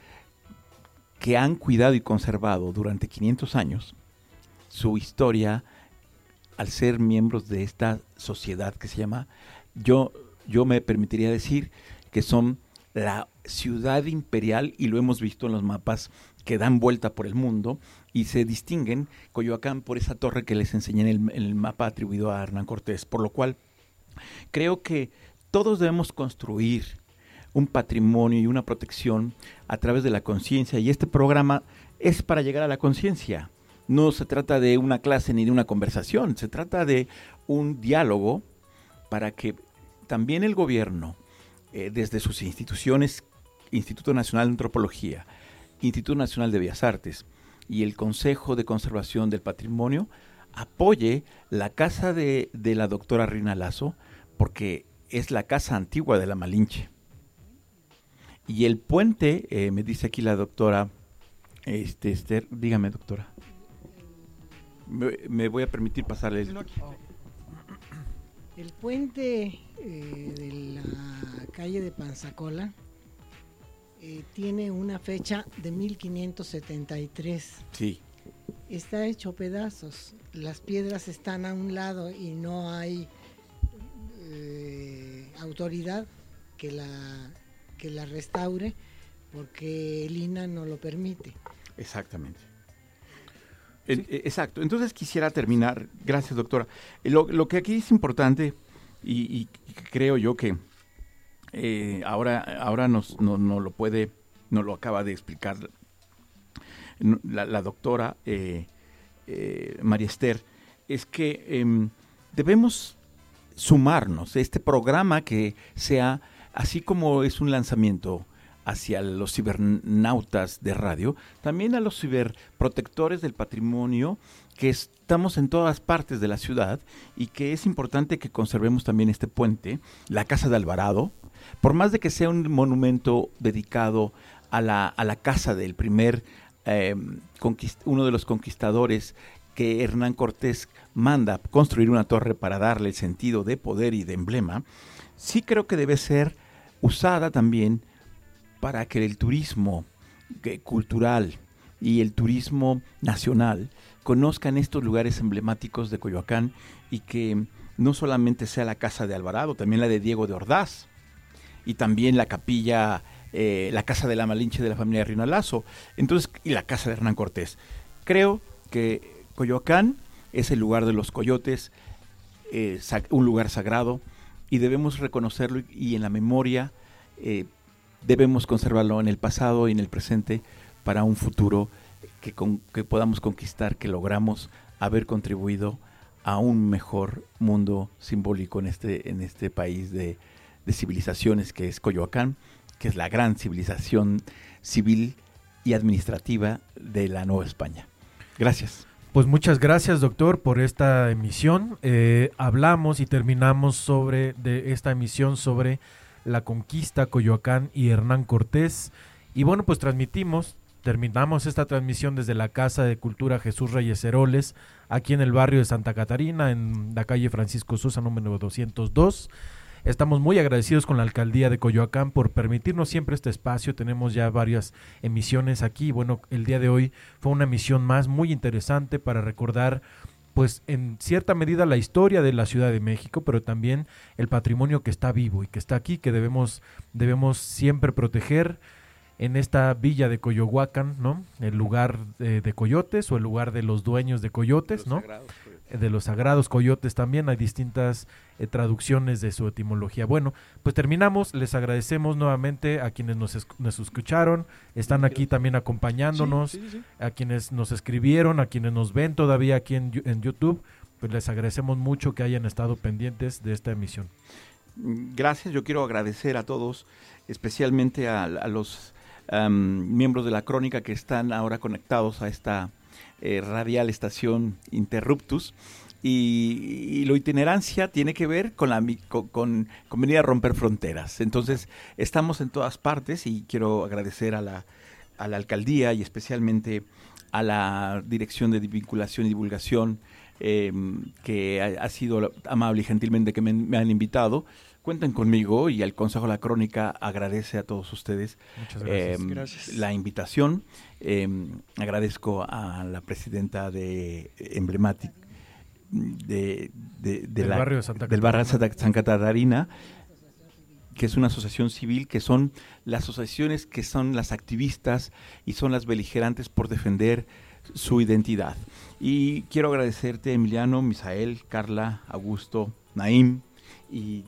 que han cuidado y conservado durante 500 años su historia al ser miembros de esta sociedad que se llama, yo, yo me permitiría decir que son la ciudad imperial y lo hemos visto en los mapas que dan vuelta por el mundo y se distinguen Coyoacán por esa torre que les enseñé en el, mapa atribuido a Hernán Cortés, por lo cual creo que todos debemos construir un patrimonio y una protección a través de la conciencia y este programa es para llegar a la conciencia. No se trata de una clase ni de una conversación, se trata de un diálogo para que también el gobierno, eh, desde sus instituciones, Instituto Nacional de Antropología, Instituto Nacional de Bellas Artes y el Consejo de Conservación del Patrimonio apoye la casa de, la doctora Rina Lazo, porque es la casa antigua de la Malinche. Y el puente, eh, me dice aquí la doctora este, Esther, dígame doctora. Me, voy a permitir pasarle. El, el puente eh, de la calle de Panzacola eh, tiene una fecha de 1573. Sí. Está hecho pedazos. Las piedras están a un lado y no hay eh, autoridad que la, que la restaure porque el INA no lo permite. Exactamente. Eh, exacto. Entonces quisiera terminar, gracias doctora. Lo, que aquí es importante y creo yo que eh, ahora ahora nos, no, lo puede, no lo acaba de explicar la, doctora eh, eh, María Esther, es que em, debemos sumarnos. A este programa que sea, así como es un lanzamiento hacia los cibernautas de radio, también a los ciberprotectores del patrimonio que estamos en todas partes de la ciudad y que es importante que conservemos también este puente, la Casa de Alvarado, por más de que sea un monumento dedicado a la, a la casa del primer, eh, uno de los conquistadores que Hernán Cortés manda construir una torre para darle el sentido de poder y de emblema, sí creo que debe ser usada también para que el turismo cultural y el turismo nacional conozcan estos lugares emblemáticos de Coyoacán y que no solamente sea la casa de Alvarado, también la de Diego de Ordaz, y también la capilla, eh, la casa de la Malinche de la familia Rinalazo, entonces, y la casa de Hernán Cortés. Creo que Coyoacán es el lugar de los coyotes, eh, un lugar sagrado, y debemos reconocerlo y en la memoria eh, debemos conservarlo en el pasado y en el presente para un futuro que, que podamos conquistar, que logramos haber contribuido a un mejor mundo simbólico en este, en este país de, de civilizaciones que es Coyoacán, que es la gran civilización civil y administrativa de la Nueva España. Gracias. Pues muchas gracias, doctor, por esta emisión. Eh, hablamos y terminamos sobre de esta emisión sobre la conquista Coyoacán y Hernán Cortés. Y bueno, pues transmitimos, terminamos esta transmisión desde la Casa de Cultura Jesús Reyes Heroles, aquí en el barrio de Santa Catarina, en la calle Francisco Sosa número 202. Estamos muy agradecidos con la alcaldía de Coyoacán por permitirnos siempre este espacio. Tenemos ya varias emisiones aquí. Bueno, el día de hoy fue una emisión más muy interesante para recordar pues en cierta medida la historia de la Ciudad de México, pero también el patrimonio que está vivo y que está aquí, que debemos, debemos siempre proteger en esta villa de Coyohuacán, ¿no? El lugar de, coyotes o el lugar de los dueños de coyotes, ¿no? De los sagrados coyotes también, hay distintas eh, traducciones de su etimología. Bueno, pues terminamos, les agradecemos nuevamente a quienes nos, nos escucharon, están aquí también acompañándonos, a quienes nos escribieron, a quienes nos ven todavía aquí en, en YouTube, pues les agradecemos mucho que hayan estado pendientes de esta emisión. Gracias, yo quiero agradecer a todos, especialmente a, los miembros de la crónica que están ahora conectados a esta eh, radial estación Interruptus. Y, la itinerancia tiene que ver con, la, con, venir a romper fronteras. Entonces, estamos en todas partes y quiero agradecer a la, a la alcaldía y especialmente a la Dirección de Vinculación y Divulgación, em, que ha, sido amable y gentilmente que me, han invitado. Cuenten conmigo y el Consejo de la Crónica agradece a todos ustedes em, la invitación. Em, agradezco a la presidenta de Emblematic de, del barrio de Santa del barrio San Catarina, que es una asociación civil, que son las asociaciones que son las activistas y son las beligerantes por defender su identidad. Y quiero agradecerte, Emiliano, Misael, Carla, Augusto, Naim y,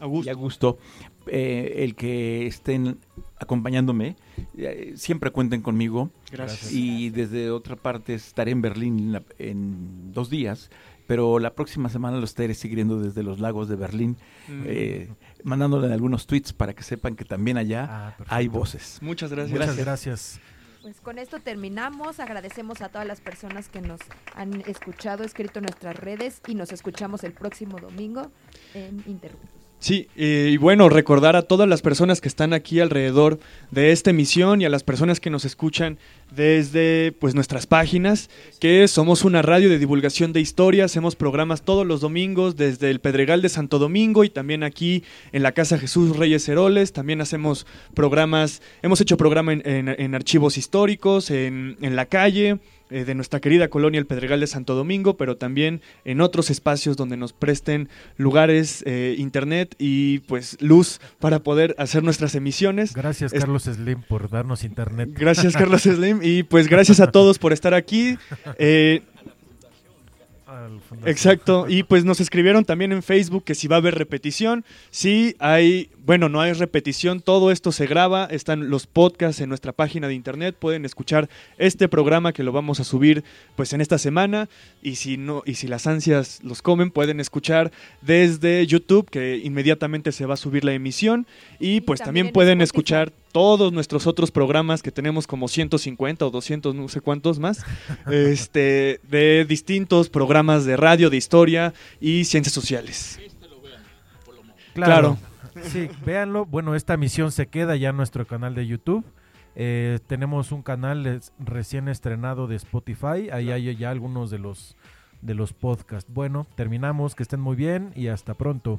Augusto, eh, el que estén acompañándome. Eh, siempre cuenten conmigo. Gracias. Y desde otra parte estaré en Berlín en dos días, pero la próxima semana lo estaré siguiendo desde los lagos de Berlín, mm. eh, mandándole algunos tweets para que sepan que también allá ah, hay voces. Muchas gracias. Muchas gracias. Pues con esto terminamos. Agradecemos a todas las personas que nos han escuchado, escrito en nuestras redes y nos escuchamos el próximo domingo en Interruptos. Sí, eh, y bueno, recordar a todas las personas que están aquí alrededor de esta emisión y a las personas que nos escuchan desde pues nuestras páginas, que somos una radio de divulgación de historia, hacemos programas todos los domingos desde el Pedregal de Santo Domingo y también aquí en la Casa Jesús Reyes Heroles, también hacemos programas, hemos hecho programa en, archivos históricos, en, en la calle, eh, de nuestra querida colonia El Pedregal de Santo Domingo, pero también en otros espacios donde nos presten lugares, eh, internet y pues luz para poder hacer nuestras emisiones. Gracias Carlos Slim por darnos internet. Gracias Carlos Slim y pues gracias a todos por estar aquí. Eh, Exacto, y pues nos escribieron también en Facebook que si va a haber repetición, sí hay, bueno, no hay repetición, todo esto se graba, están los podcasts en nuestra página de internet, pueden escuchar este programa que lo vamos a subir pues en esta semana y si no y si las ansias los comen pueden escuchar desde YouTube que inmediatamente se va a subir la emisión y pues también, pueden escuchar todos nuestros otros programas que tenemos como 150 o 200, no sé cuántos más, este, de distintos programas de radio, de historia y ciencias sociales. Claro. Sí, véanlo. Bueno, esta misión se queda ya en nuestro canal de YouTube. Eh, tenemos un canal recién estrenado de Spotify. Ahí hay ya algunos de los de los podcasts. Bueno, terminamos. Que estén muy bien y hasta pronto.